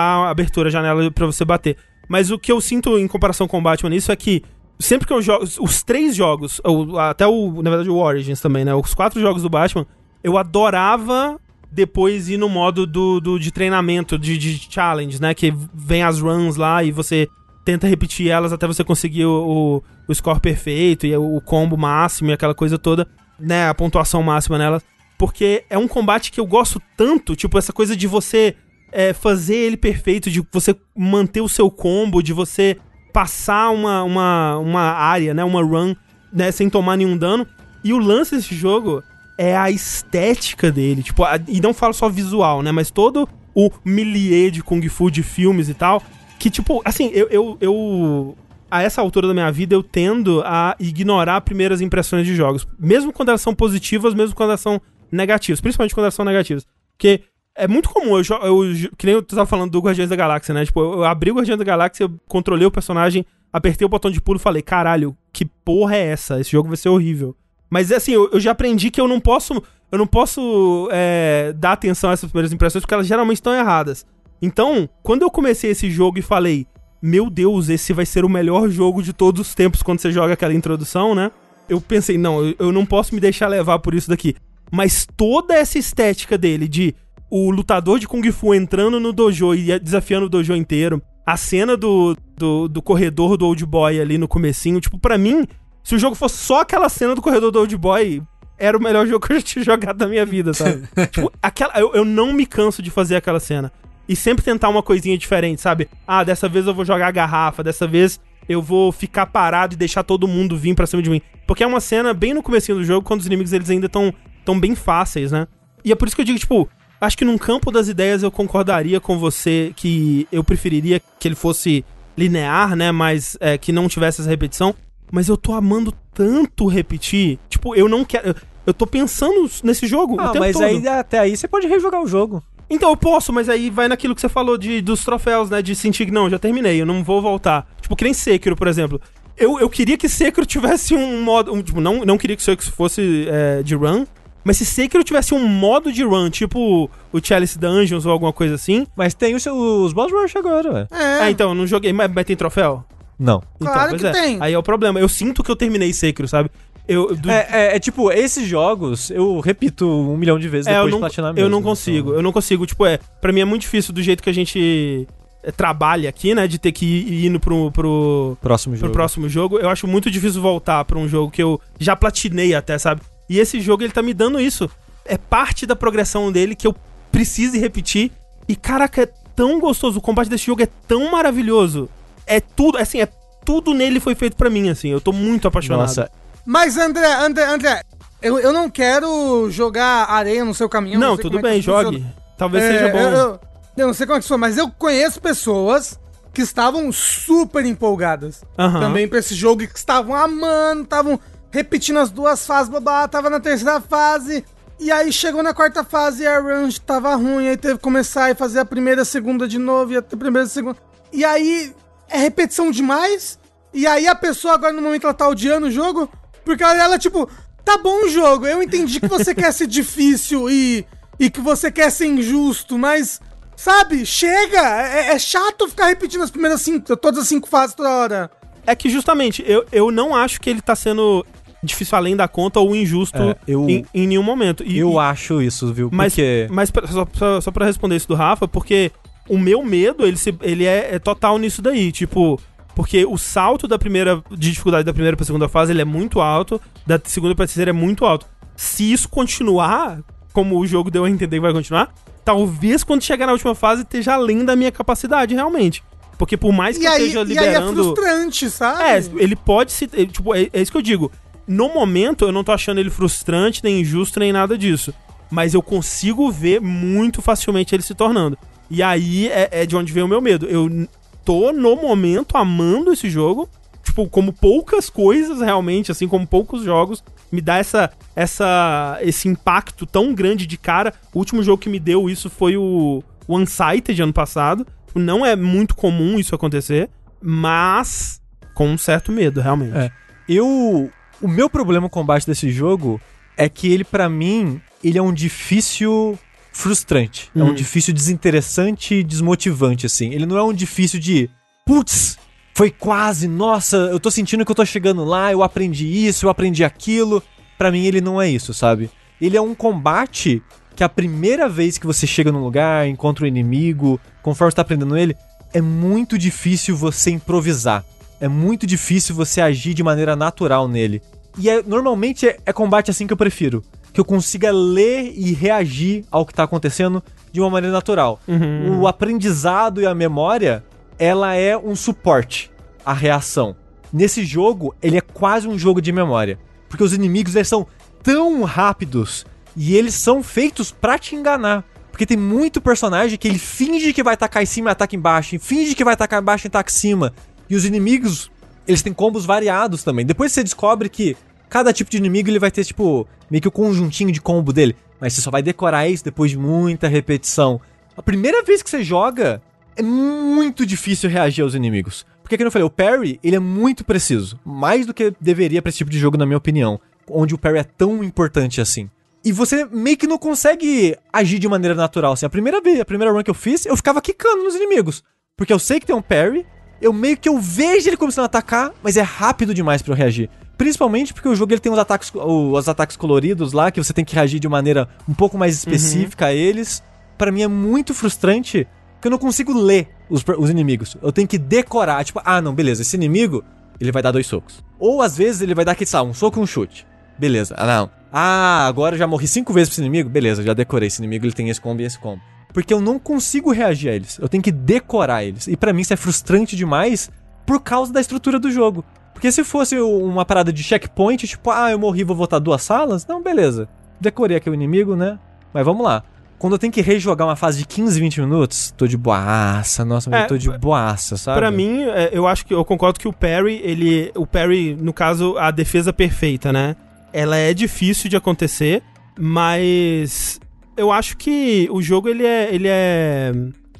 a abertura, a janela pra você bater. Mas o que eu sinto em comparação com o Batman nisso é que sempre que eu jogo. Os três jogos, ou até o. Na verdade, o Origins também, né? Os quatro jogos do Batman, eu adorava depois ir no modo do, do, de treinamento, de, de challenge, né? Que vem as runs lá e você tenta repetir elas até você conseguir o, o, o score perfeito e o combo máximo e aquela coisa toda, né? A pontuação máxima nelas. Porque é um combate que eu gosto tanto, tipo, essa coisa de você é, fazer ele perfeito, de você manter o seu combo, de você passar uma, uma, uma área, né? Uma run, né? Sem tomar nenhum dano. E o lance desse jogo é a estética dele. Tipo, a- e não falo só visual, né? Mas todo o milieu de Kung Fu, de filmes e tal. Que, tipo, assim, eu, eu, eu. A essa altura da minha vida, eu tendo a ignorar primeiras impressões de jogos. Mesmo quando elas são positivas, mesmo quando elas são negativas. Principalmente quando elas são negativas. Porque é muito comum, eu, eu, que nem eu tava falando do Guardiões da Galáxia, né? Tipo, eu abri o Guardiões da Galáxia, eu controlei o personagem, apertei o botão de pulo e falei, caralho, que porra é essa? Esse jogo vai ser horrível. Mas assim, eu, eu já aprendi que eu não posso. Eu não posso é, dar atenção a essas primeiras impressões, porque elas geralmente estão erradas. Então, quando eu comecei esse jogo e falei, meu Deus, esse vai ser o melhor jogo de todos os tempos quando você joga aquela introdução, né? Eu pensei, não, eu, não posso me deixar levar por isso daqui. Mas toda essa estética dele de o lutador de Kung Fu entrando no dojo e desafiando o dojo inteiro, a cena do, do, do corredor do Old Boy ali no comecinho, tipo, para mim, se o jogo fosse só aquela cena do corredor do Old Boy, era o melhor [laughs] jogo que eu já tinha jogado da minha vida, sabe? [laughs] tipo, aquela, eu, eu não me canso de fazer aquela cena. E sempre tentar uma coisinha diferente, sabe? Ah, dessa vez eu vou jogar a garrafa, dessa vez eu vou ficar parado e deixar todo mundo vir pra cima de mim. Porque é uma cena bem no comecinho do jogo, quando os inimigos eles ainda estão tão bem fáceis, né? E é por isso que eu digo, tipo, acho que num campo das ideias eu concordaria com você que eu preferiria que ele fosse linear, né? Mas é, que não tivesse essa repetição. Mas eu tô amando tanto repetir. Tipo, eu não quero. Eu tô pensando nesse jogo Ah, mas todo. aí até aí você pode rejogar o jogo. Então eu posso, mas aí vai naquilo que você falou de, dos troféus, né? De sentir que não, já terminei, eu não vou voltar. Tipo, que nem Sekiro, por exemplo. Eu, eu queria que Sekiro tivesse um modo. Um, tipo, não, não queria que Sekiro fosse é, de run. Mas se Sekiro tivesse um modo de run, tipo o Chalice Dungeons ou alguma coisa assim. Mas tem os, os Boss Rush agora, ué. É, Ah, então, eu não joguei, mas, mas tem troféu? Não. Claro então, que tem. Aí é o problema. Eu sinto que eu terminei Sekiro, sabe? Eu, do- É, é, é tipo, esses jogos, eu repito um milhão de vezes É, depois eu não, de platinar eu mesmo. não consigo, eu não consigo. Tipo, é, pra mim é muito difícil do jeito que a gente é, trabalha aqui, né? De ter que ir indo pro, pro, Próximo pro jogo. próximo jogo. Eu acho muito difícil voltar pra um jogo que eu já platinei até, sabe? E esse jogo, ele tá me dando isso. É parte da progressão dele que eu preciso repetir. E, caraca, é tão gostoso. O combate desse jogo é tão maravilhoso. É tudo, assim, é tudo nele foi feito pra mim, assim. Eu tô muito apaixonado. Nossa, Mas, André, André, André, eu, eu não quero jogar areia no seu caminho. não, sei tudo é bem, funciona. jogue. Talvez É, seja bom. Eu, eu- eu não sei como é que foi, mas eu conheço pessoas que estavam super empolgadas Aham. também pra esse jogo e que estavam amando, estavam repetindo as duas fases, babá, tava na terceira fase. E aí chegou na quarta fase e a run tava ruim, aí teve que começar e fazer a primeira, a segunda de novo, e a primeira, a segunda. E aí é repetição demais. E aí a pessoa agora no momento ela tá odiando o jogo, porque ela, ela, tipo, tá bom o jogo, eu entendi que você [laughs] quer ser difícil e, e que você quer ser injusto, mas, sabe, chega! É, é chato ficar repetindo as primeiras cinco, todas as cinco fases toda hora. É que justamente, eu, eu não acho que ele tá sendo difícil além da conta ou injusto É, eu- em, em nenhum momento. E, eu e- acho isso, viu? mas, Porque... mas pra- só, só, só pra responder isso do Rafa, porque o meu medo, ele, se, ele é, é total nisso daí. Tipo, porque o salto da primeira, de dificuldade da primeira pra segunda fase, ele é muito alto, da segunda pra terceira é muito alto. Se isso continuar, como o jogo deu a entender que vai continuar, talvez quando chegar na última fase esteja além da minha capacidade, realmente. Porque por mais que E eu aí, esteja e aí é liberando... frustrante, sabe? É, ele pode se. eh, Tipo, é, é isso que eu digo. No momento, eu não tô achando ele frustrante, nem injusto, nem nada disso. Mas eu consigo ver muito facilmente ele se tornando. E aí é, é de onde vem o meu medo. Eu tô, no momento, amando esse jogo. Tipo, como poucas coisas, realmente, assim, como poucos jogos, me dá essa, essa, esse impacto tão grande de cara. O último jogo que me deu isso foi o, o Unsighted ano passado. Não é muito comum isso acontecer, mas com um certo medo, realmente. É. Eu. O meu problema com o combate desse jogo é que ele, pra mim, ele é um difícil frustrante. É um Hum. difícil desinteressante e desmotivante, assim. Ele não é um difícil de. Putz, foi quase, nossa, eu tô sentindo que eu tô chegando lá, eu aprendi isso, eu aprendi aquilo. Pra mim, ele não é isso, sabe? Ele é um combate que a primeira vez que você chega num lugar, encontra um inimigo, conforme você tá aprendendo ele, é muito difícil você improvisar. É muito difícil você agir de maneira natural nele. E é, normalmente é, é combate assim que eu prefiro. Que eu consiga ler e reagir ao que tá acontecendo de uma maneira natural. Uhum. O aprendizado e a memória, ela é um suporte à reação. Nesse jogo, ele é quase um jogo de memória. Porque os inimigos eles são tão rápidos e eles são feitos pra te enganar. Porque tem muito personagem que ele finge que vai atacar em cima e ataca embaixo, e finge que vai atacar embaixo e ataca em cima. E os inimigos, eles têm combos variados também. Depois você descobre que cada tipo de inimigo ele vai ter, tipo, meio que o conjuntinho de combo dele. Mas você só vai decorar isso depois de muita repetição. A primeira vez que você joga, é muito difícil reagir aos inimigos. Porque, como eu falei, o parry, ele é muito preciso. Mais do que deveria pra esse tipo de jogo, na minha opinião. Onde o parry é tão importante assim. E você meio que não consegue agir de maneira natural. Assim, a primeira vez, a primeira run que eu fiz, eu ficava quicando nos inimigos. Porque eu sei que tem um parry, eu meio que eu vejo ele começando a atacar, mas é rápido demais pra eu reagir. Principalmente porque o jogo ele tem os ataques, os ataques coloridos lá, que você tem que reagir de maneira um pouco mais específica a eles. Pra mim é muito frustrante que eu não consigo ler os, os inimigos. Eu tenho que decorar. Tipo, ah, não, beleza, esse inimigo, ele vai dar dois socos. Ou às vezes ele vai dar sei lá, um soco e um chute. Beleza, ah, não. Ah, agora eu já morri cinco vezes pra esse inimigo? Beleza, já decorei. Esse inimigo ele tem esse combo e esse combo. Porque eu não consigo reagir a eles. Eu tenho que decorar eles. E pra mim isso é frustrante demais por causa da estrutura do jogo. Porque se fosse uma parada de checkpoint, tipo, ah, eu morri, vou voltar duas salas, não, beleza. Decorei aqui o inimigo, né? Mas vamos lá. Quando eu tenho que rejogar uma fase de 15, 20 minutos, tô de boaça, nossa, mas É, eu tô de boaça, sabe? Pra mim, é, eu acho que eu concordo que o parry, ele. O parry, no caso, a defesa perfeita, né? Ela é difícil de acontecer, mas eu acho que o jogo ele é. ele é.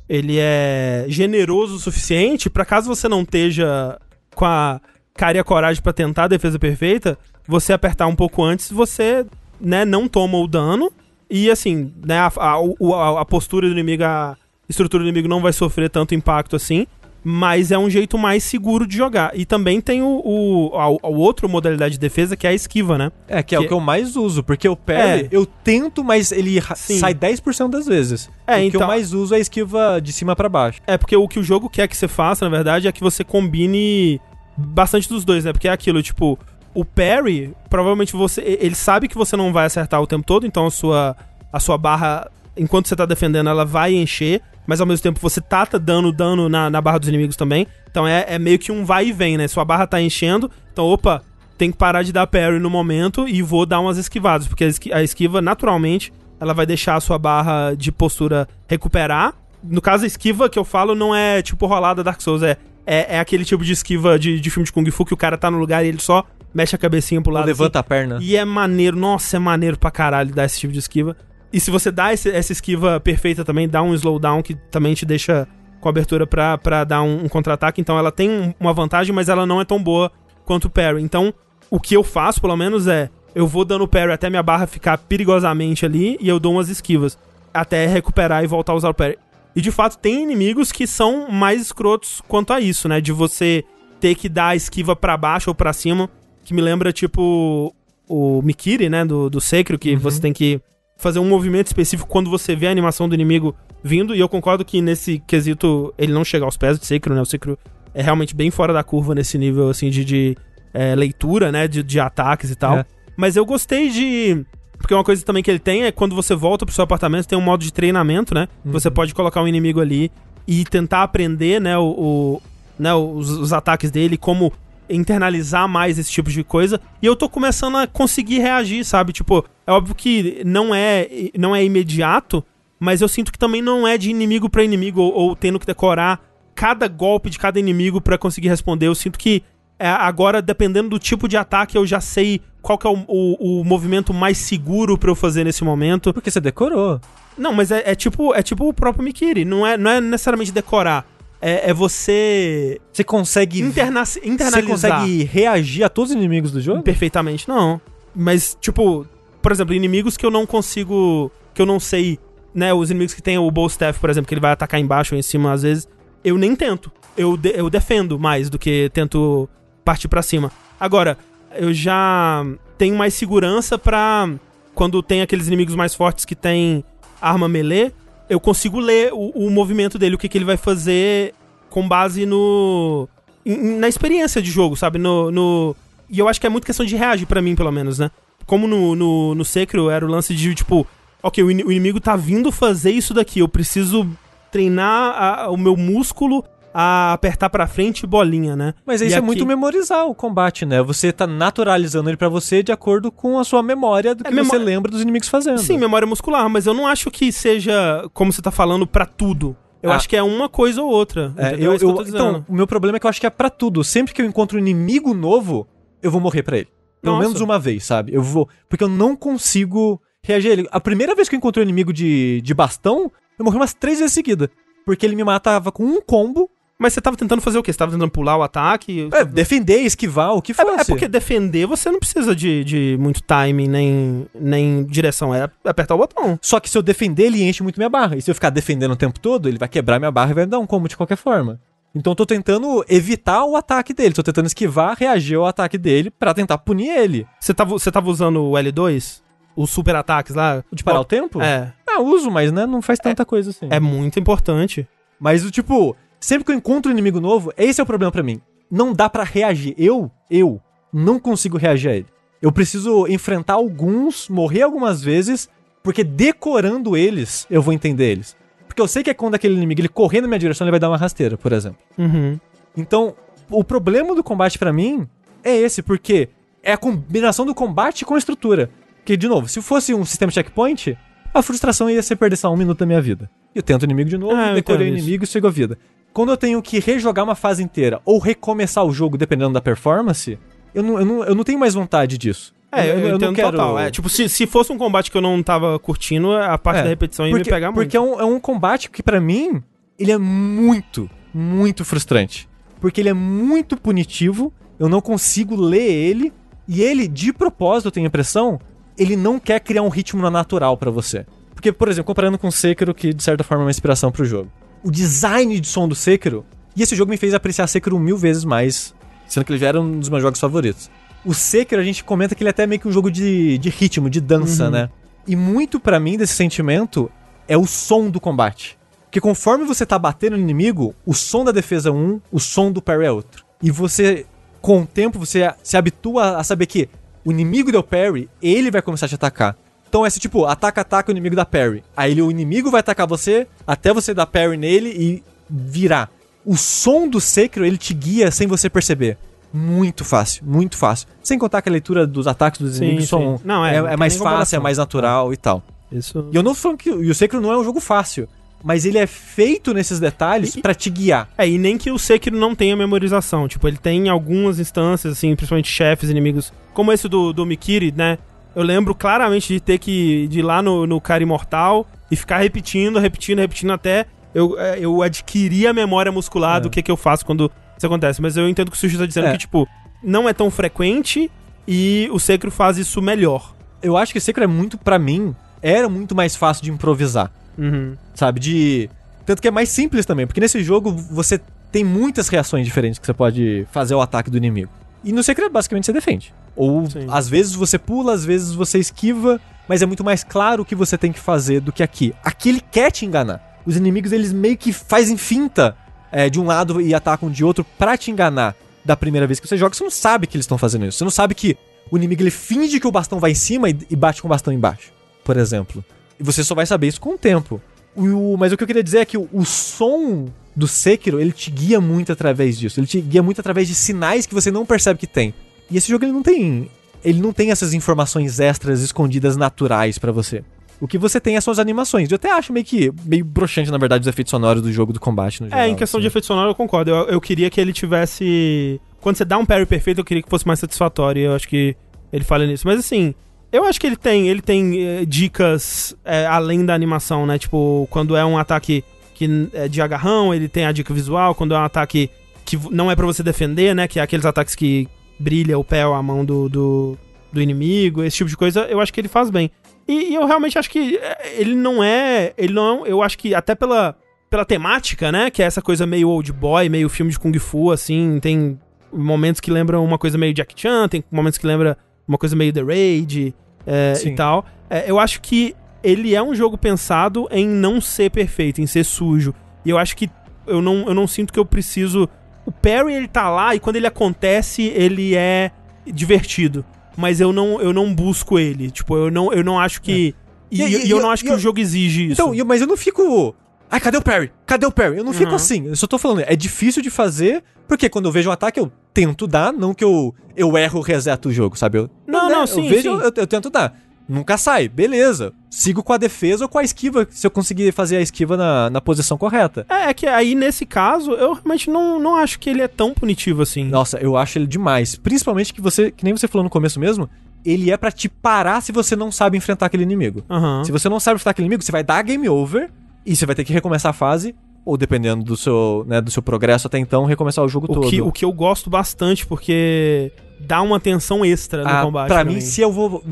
Ele é generoso o suficiente pra caso você não esteja com a cara e a coragem pra tentar a defesa perfeita, você apertar um pouco antes, você, né, não toma o dano. E assim, né, a, a, a- postura do inimigo, a estrutura do inimigo não vai sofrer tanto impacto assim. Mas é um jeito mais seguro de jogar. E também tem o, o, a, a outra modalidade de defesa, que é a esquiva, né? É, que é que- o que eu mais uso, porque o parry, É. eu tento, mas ele Sim. sai 10% das vezes. É, o que então- eu mais uso é a esquiva de cima pra baixo. É, porque o que o jogo quer que você faça, na verdade, é que você combine bastante dos dois, né? Porque é aquilo, tipo, o parry, provavelmente você. Ele sabe que você não vai acertar o tempo todo, então a sua, a sua barra, enquanto você tá defendendo, ela vai encher, mas ao mesmo tempo você tá tá dando dano na, na barra dos inimigos também. Então é, é meio que um vai e vem, né? Sua barra tá enchendo, então, opa, tem que parar de dar parry no momento e vou dar umas esquivadas, porque a esquiva, naturalmente, ela vai deixar a sua barra de postura recuperar. No caso, a esquiva que eu falo não é tipo rolada Dark Souls, é, é, é aquele tipo de esquiva de, de filme de Kung Fu que o cara tá no lugar e ele só mexe a cabecinha pro Ou lado. levanta a perna. assim. E é maneiro, nossa, é maneiro pra caralho dar esse tipo de esquiva. E se você dá esse- essa esquiva perfeita também, dá um slowdown que também te deixa com abertura pra, pra dar um, um contra-ataque. Então ela tem um- uma vantagem, mas ela não é tão boa quanto o parry. Então, o que eu faço, pelo menos, é eu vou dando parry até minha barra ficar perigosamente ali e eu dou umas esquivas. Até recuperar e voltar a usar o parry. E de fato, tem inimigos que são mais escrotos quanto a isso, né? De você ter que dar a esquiva pra baixo ou pra cima. Que me lembra, tipo, o Mikiri, né? Do, do Sekiro, que você tem que fazer um movimento específico quando você vê a animação do inimigo vindo. E eu concordo que nesse quesito ele não chega aos pés de Sekiro, né? O Sekiro é realmente bem fora da curva nesse nível, assim, de, de é, leitura, né? De, de ataques e tal. É. Mas eu gostei de. Porque uma coisa também que ele tem é quando você volta pro seu apartamento, tem um modo de treinamento, né? Você pode colocar um inimigo ali e tentar aprender, né, o, o- né, os, os ataques dele, como internalizar mais esse tipo de coisa. E eu tô começando a conseguir reagir, sabe? Tipo, é óbvio que não é, não é imediato, mas eu sinto que também não é de inimigo pra inimigo, ou, ou tendo que decorar cada golpe de cada inimigo pra conseguir responder. Eu sinto que é, agora, dependendo do tipo de ataque, eu já sei qual que é o, o- o movimento mais seguro pra eu fazer nesse momento. Porque você decorou. Não, mas é, é tipo é tipo o próprio Mikiri. Não é, não é necessariamente decorar. É, é você Você consegue. interna você internalizar consegue reagir a todos os inimigos do jogo? perfeitamente. Não. Mas, tipo, por exemplo, inimigos que eu não consigo. Que eu não sei. Né, os inimigos que tem o Bow Staff, por exemplo, que ele vai atacar embaixo ou em cima às vezes. Eu nem tento. Eu, de- eu defendo mais do que tento partir pra cima. Agora, eu já tenho mais segurança pra. Quando tem aqueles inimigos mais fortes que tem arma melee, eu consigo ler o, o movimento dele, o que, que ele vai fazer com base no. na experiência de jogo, sabe? No, no- E eu acho que é muito questão de reagir pra mim, pelo menos, né? Como no, no, no era o lance de, tipo, ok, o, o inimigo tá vindo fazer isso daqui, eu preciso treinar a- o meu músculo a apertar pra frente e bolinha, né? Mas isso é muito memorizar o combate, né? Você tá naturalizando ele pra você de acordo com a sua memória do que É memó- você lembra dos inimigos fazendo. Sim, memória muscular, mas eu não acho que seja, como você tá falando, pra tudo. Eu Ah. acho que é uma coisa ou outra. É, eu, É eu- tô dizendo. então, o meu problema é que eu acho que é pra tudo. Sempre que eu encontro um inimigo novo, eu vou morrer pra ele. Pelo Nossa. menos uma vez, sabe? Eu vou. Porque eu não consigo reagir a ele. A primeira vez que eu encontrei um inimigo de, de bastão, eu morri umas três vezes seguida. Porque ele me matava com um combo Mas você tava tentando fazer o quê? Você tava tentando pular o ataque? É, defender, esquivar, o que É, fosse. é porque defender você não precisa de, de muito timing nem, nem direção, é apertar o botão. Só que se eu defender, ele enche muito minha barra. E se eu ficar defendendo o tempo todo, ele vai quebrar minha barra e vai me dar um combo de qualquer forma. Então eu tô tentando evitar o ataque dele, tô tentando esquivar, reagir ao ataque dele pra tentar punir ele. Você tava, você tava usando o L2? Os super ataques lá? De parar o tempo? É. Ah, uso, mas né, não faz tanta coisa assim. É muito importante. Mas o tipo, sempre que eu encontro um inimigo novo, esse é o problema pra mim. Não dá pra reagir. Eu, eu, não consigo reagir a ele. Eu preciso enfrentar alguns, morrer algumas vezes, porque decorando eles, eu vou entender eles. Porque eu sei que é quando aquele inimigo ele correr na minha direção, ele vai dar uma rasteira, por exemplo. Uhum. Então, o problema do combate pra mim é esse, porque é a combinação do combate com a estrutura. Que, de novo, se fosse um sistema checkpoint, a frustração ia ser perder só um minuto da minha vida. Eu tento o inimigo de novo, Ah, decorei o inimigo e chego a vida. Quando eu tenho que rejogar uma fase inteira ou recomeçar o jogo dependendo da performance, eu não, eu não, eu não tenho mais vontade disso. É, eu, entendo total. É, tipo, se, se fosse um combate que eu não tava curtindo, a parte É, da repetição ia porque, me pegar muito. Porque é um, é um combate que, pra mim, ele é muito, muito frustrante. Porque ele é muito punitivo, eu não consigo ler ele, e ele, de propósito, eu tenho a impressão, ele não quer criar um ritmo natural pra você. Porque, por exemplo, comparando com o Sekiro, que de certa forma é uma inspiração pro jogo. O design de som do Sekiro, e esse jogo me fez apreciar Sekiro mil vezes mais, sendo que ele já era um dos meus jogos favoritos. O Sekiro, a gente comenta que ele é até meio que um jogo de, de ritmo, de dança, né? E muito pra mim desse sentimento é o som do combate. Porque conforme você tá batendo no inimigo, o som da defesa é um, o som do parry é outro. E você, com o tempo, você se habitua a saber que o inimigo deu parry, ele vai começar a te atacar. Então é tipo, ataca, ataca o inimigo da parry. Aí ele- o inimigo vai atacar você, até você dar parry nele e virar. O som do Sekiro, ele te guia sem você perceber. Muito fácil, muito fácil. Sem contar que a leitura dos ataques dos Sim, inimigos sim. são, Não, é, é, é mais fácil, é mais natural e tal. Isso. E eu não falando que e o Sekiro não é um jogo fácil, mas ele é feito nesses detalhes pra te guiar. É, e nem que o Sekiro não tenha memorização. Tipo, ele tem algumas instâncias, assim, principalmente chefes, inimigos, como esse do, do Mikiri, né? Eu lembro claramente de ter que de ir lá no, no cara imortal e ficar repetindo, repetindo, repetindo até eu, é, eu adquirir a memória muscular É. do que, que eu faço quando isso acontece. Mas eu entendo que o Sushi tá dizendo É. que, tipo, não é tão frequente e o Sekiro faz isso melhor. Eu acho que o Sekiro é muito, pra mim, era muito mais fácil de improvisar, Uhum. sabe? De. Tanto que é mais simples também, porque nesse jogo você tem muitas reações diferentes que você pode fazer ao ataque do inimigo. E no Sekiro, basicamente, você defende. Ou Sim. às vezes você pula, às vezes você esquiva, mas é muito mais claro o que você tem que fazer do que aqui. Aqui ele quer te enganar. Os inimigos, eles meio que fazem finta é, de um lado e atacam de outro pra te enganar. Da primeira vez que você joga, você não sabe que eles estão fazendo isso. Você não sabe que o inimigo ele finge que o bastão vai em cima e, e bate com o bastão embaixo, por exemplo. E você só vai saber isso com o tempo. O- mas o que eu queria dizer é que o, o som do Sekiro, ele te guia muito através disso. Ele te guia muito através de sinais que você não percebe que tem. E esse jogo ele não tem, ele não tem essas informações extras escondidas naturais pra você. O que você tem são as animações. Eu até acho meio que meio broxante, na verdade, os efeitos sonoros do jogo do combate no geral. É, em questão assim. de efeito sonoro eu concordo. Eu, eu queria que ele tivesse. Quando você dá um parry perfeito, eu queria que fosse mais satisfatório. e Eu acho que ele fala nisso. Mas assim, eu acho que ele tem, ele tem eh, dicas eh, além da animação, né? Tipo, quando é um ataque que é de agarrão, ele tem a dica visual. Quando é um ataque que não é pra você defender, né? Que é aqueles ataques que brilha o pé ou a mão do, do, do inimigo, esse tipo de coisa, eu acho que ele faz bem. E, e eu realmente acho que eh, ele não é. Ele não. Eu acho que até pela, pela temática, né? Que é essa coisa meio old boy, meio filme de Kung Fu, assim. Tem momentos que lembram uma coisa meio Jack Chan, tem momentos que lembra uma coisa meio The Raid é, e tal. É, eu acho que ele é um jogo pensado em não ser perfeito, em ser sujo. E eu acho que eu não, eu não sinto que eu preciso. O Perry, ele tá lá e quando ele acontece, ele é divertido. Mas eu não, eu não busco ele. Tipo, eu não, eu não acho que. E, E- e- e eu não acho que eu- o jogo exige isso. Então, eu- mas eu não fico. Ai, cadê o parry? Cadê o parry? Eu não fico Uhum. assim. Eu só tô falando, é difícil de fazer, porque quando eu vejo um ataque, eu tento dar, não que eu, eu erro, reseto o jogo, sabe? Eu, Não, né, não, eu sim, vejo, sim. Eu, eu tento dar. Nunca sai, beleza. Sigo com a defesa ou com a esquiva, se eu conseguir fazer a esquiva na, na posição correta. É, é que aí nesse caso, eu realmente não, não acho que ele é tão punitivo assim. Nossa, eu acho ele demais. Principalmente que você, que nem você falou no começo mesmo, ele é pra te parar se você não sabe enfrentar aquele inimigo. Aham. Se você não sabe enfrentar aquele inimigo, você vai dar game over e você vai ter que recomeçar a fase ou dependendo do seu, né, do seu progresso até então, recomeçar o jogo O todo. que, o que eu gosto bastante, porque dá uma tensão extra no Ah, combate. pra mim, se eu vou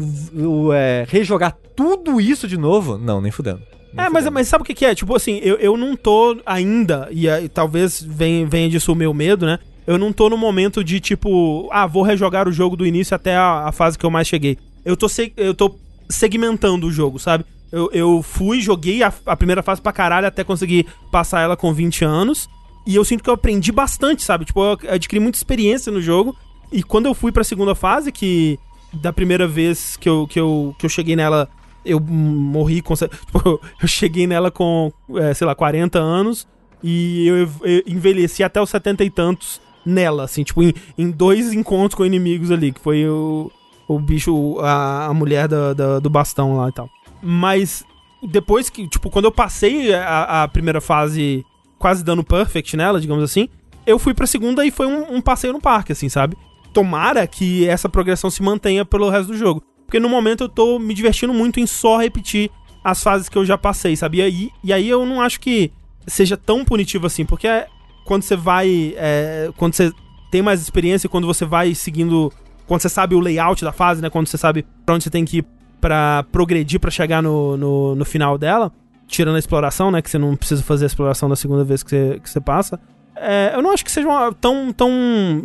é, rejogar tudo isso de novo, não, nem fudendo. Nem É, mas, fudendo. mas sabe o que, que é? Tipo assim, eu, eu não tô ainda, e, aí talvez venha, venha disso o meu medo, né? Eu não tô no momento de tipo, ah, vou rejogar o jogo do início até a, a fase que eu mais cheguei. Eu tô, eu tô segmentando o jogo, sabe? Eu, eu fui, joguei a, a primeira fase pra caralho até conseguir passar ela com 20 anos. E eu sinto que eu aprendi bastante, sabe? Tipo, eu adquiri muita experiência no jogo. E quando eu fui pra segunda fase, que da primeira vez que eu, que eu, que eu cheguei nela, eu morri com. [laughs] Tipo, eu cheguei nela com, é, sei lá, 40 anos. E eu, eu envelheci até os 70 e tantos nela, assim, tipo, em, em dois encontros com inimigos ali, que foi o, o bicho, a, a mulher da, do bastão lá e tal. Mas depois que, tipo, quando eu passei a, a primeira fase quase dando perfect nela, digamos assim, eu fui pra segunda e foi um, um passeio no parque, assim, sabe? Tomara que essa progressão se mantenha pelo resto do jogo. Porque no momento eu tô me divertindo muito em só repetir as fases que eu já passei, sabe? E aí, e aí eu não acho que seja tão punitivo assim, porque é quando você vai. é, quando você tem mais experiência, quando você vai seguindo. Quando você sabe o layout da fase, né? Quando você sabe pra onde você tem que ir pra progredir pra chegar no, no, no final dela, tirando a exploração, né? Que você não precisa fazer a exploração da segunda vez que você, que você passa. É, eu não acho que seja uma- tão, tão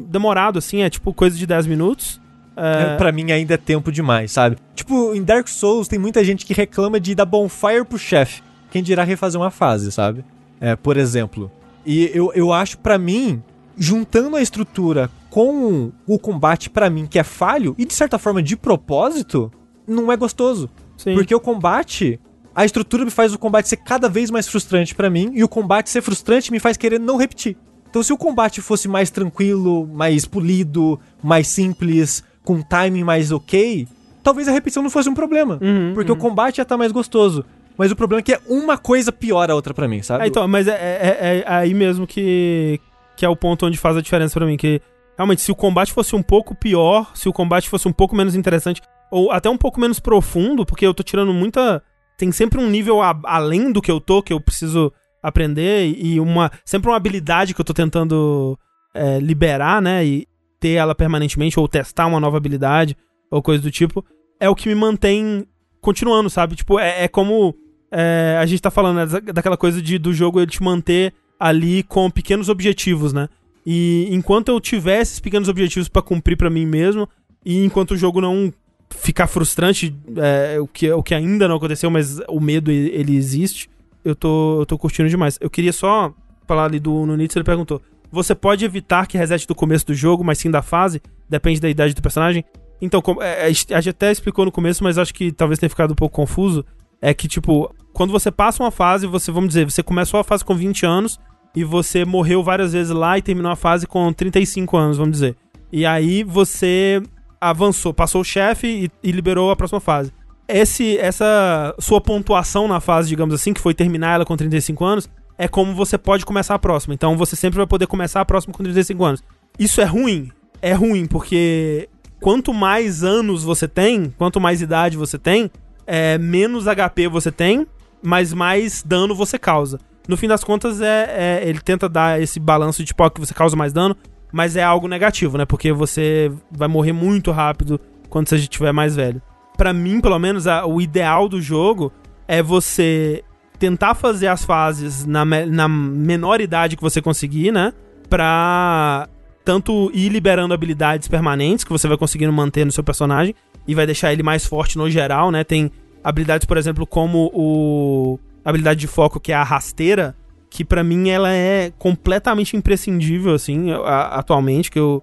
demorado assim, é tipo coisa de 10 minutos. É, Pra mim ainda é tempo demais, sabe? Tipo, em Dark Souls tem muita gente que reclama de dar bonfire pro chefe. Quem dirá refazer uma fase, sabe? É, por exemplo. E eu, eu acho, pra mim, juntando a estrutura com o combate, pra mim, que é falho, e de certa forma de propósito, não é gostoso. Sim. Porque o combate. A estrutura me faz o combate ser cada vez mais frustrante pra mim, e o combate ser frustrante me faz querer não repetir. Então, se o combate fosse mais tranquilo, mais polido, mais simples, com um timing mais ok, talvez a repetição não fosse um problema. Uhum, porque o combate já tá mais gostoso. Mas o problema é que é uma coisa pior a outra pra mim, sabe? É, então, mas é, é- é aí mesmo que, que é o ponto onde faz a diferença pra mim. Que realmente, se o combate fosse um pouco pior, se o combate fosse um pouco menos interessante, ou até um pouco menos profundo, porque eu tô tirando muita. Tem sempre um nível a- além do que eu tô, que eu preciso aprender, e uma. Sempre uma habilidade que eu tô tentando é, liberar, né? E ter ela permanentemente, ou testar uma nova habilidade, ou coisa do tipo, é o que me mantém continuando, sabe? Tipo, é, é como é, a gente tá falando né, da- daquela coisa de, do jogo ele te manter ali com pequenos objetivos, né? E enquanto eu tiver esses pequenos objetivos pra cumprir pra mim mesmo, e enquanto o jogo não ficar frustrante, é, o, que, o que ainda não aconteceu, mas o medo ele existe, eu tô, eu tô curtindo demais. Eu queria só falar ali do Nunitsu, ele perguntou: Você pode evitar que resete do começo do jogo, mas sim da fase? Depende da idade do personagem? Então, como- é, gente a gente até explicou no começo, mas acho que talvez tenha ficado um pouco confuso. É que, tipo, quando você passa uma fase, você, vamos dizer, você começou a fase com 20 anos e você morreu várias vezes lá e terminou a fase com 35 anos, vamos dizer. E aí você avançou, passou o chefe e, e liberou a próxima fase. Esse, essa sua pontuação na fase, digamos assim, que foi terminar ela com 35 anos, é como você pode começar a próxima. Então você sempre vai poder começar a próxima com 35 anos. Isso é ruim? É ruim, porque quanto mais anos você tem, quanto mais idade você tem, é, menos HP você tem, mas mais dano você causa. No fim das contas, é, é- ele tenta dar esse balanço de tipo, ó, que você causa mais dano, mas é algo negativo, né? Porque você vai morrer muito rápido quando você estiver mais velho. Pra mim, pelo menos, a- o ideal do jogo é você tentar fazer as fases na, me- na menor idade que você conseguir, né? Pra tanto ir liberando habilidades permanentes que você vai conseguindo manter no seu personagem e vai deixar ele mais forte no geral, né? Tem habilidades, por exemplo, como o habilidade de foco que é a rasteira, que pra mim ela é completamente imprescindível assim, a- atualmente, que eu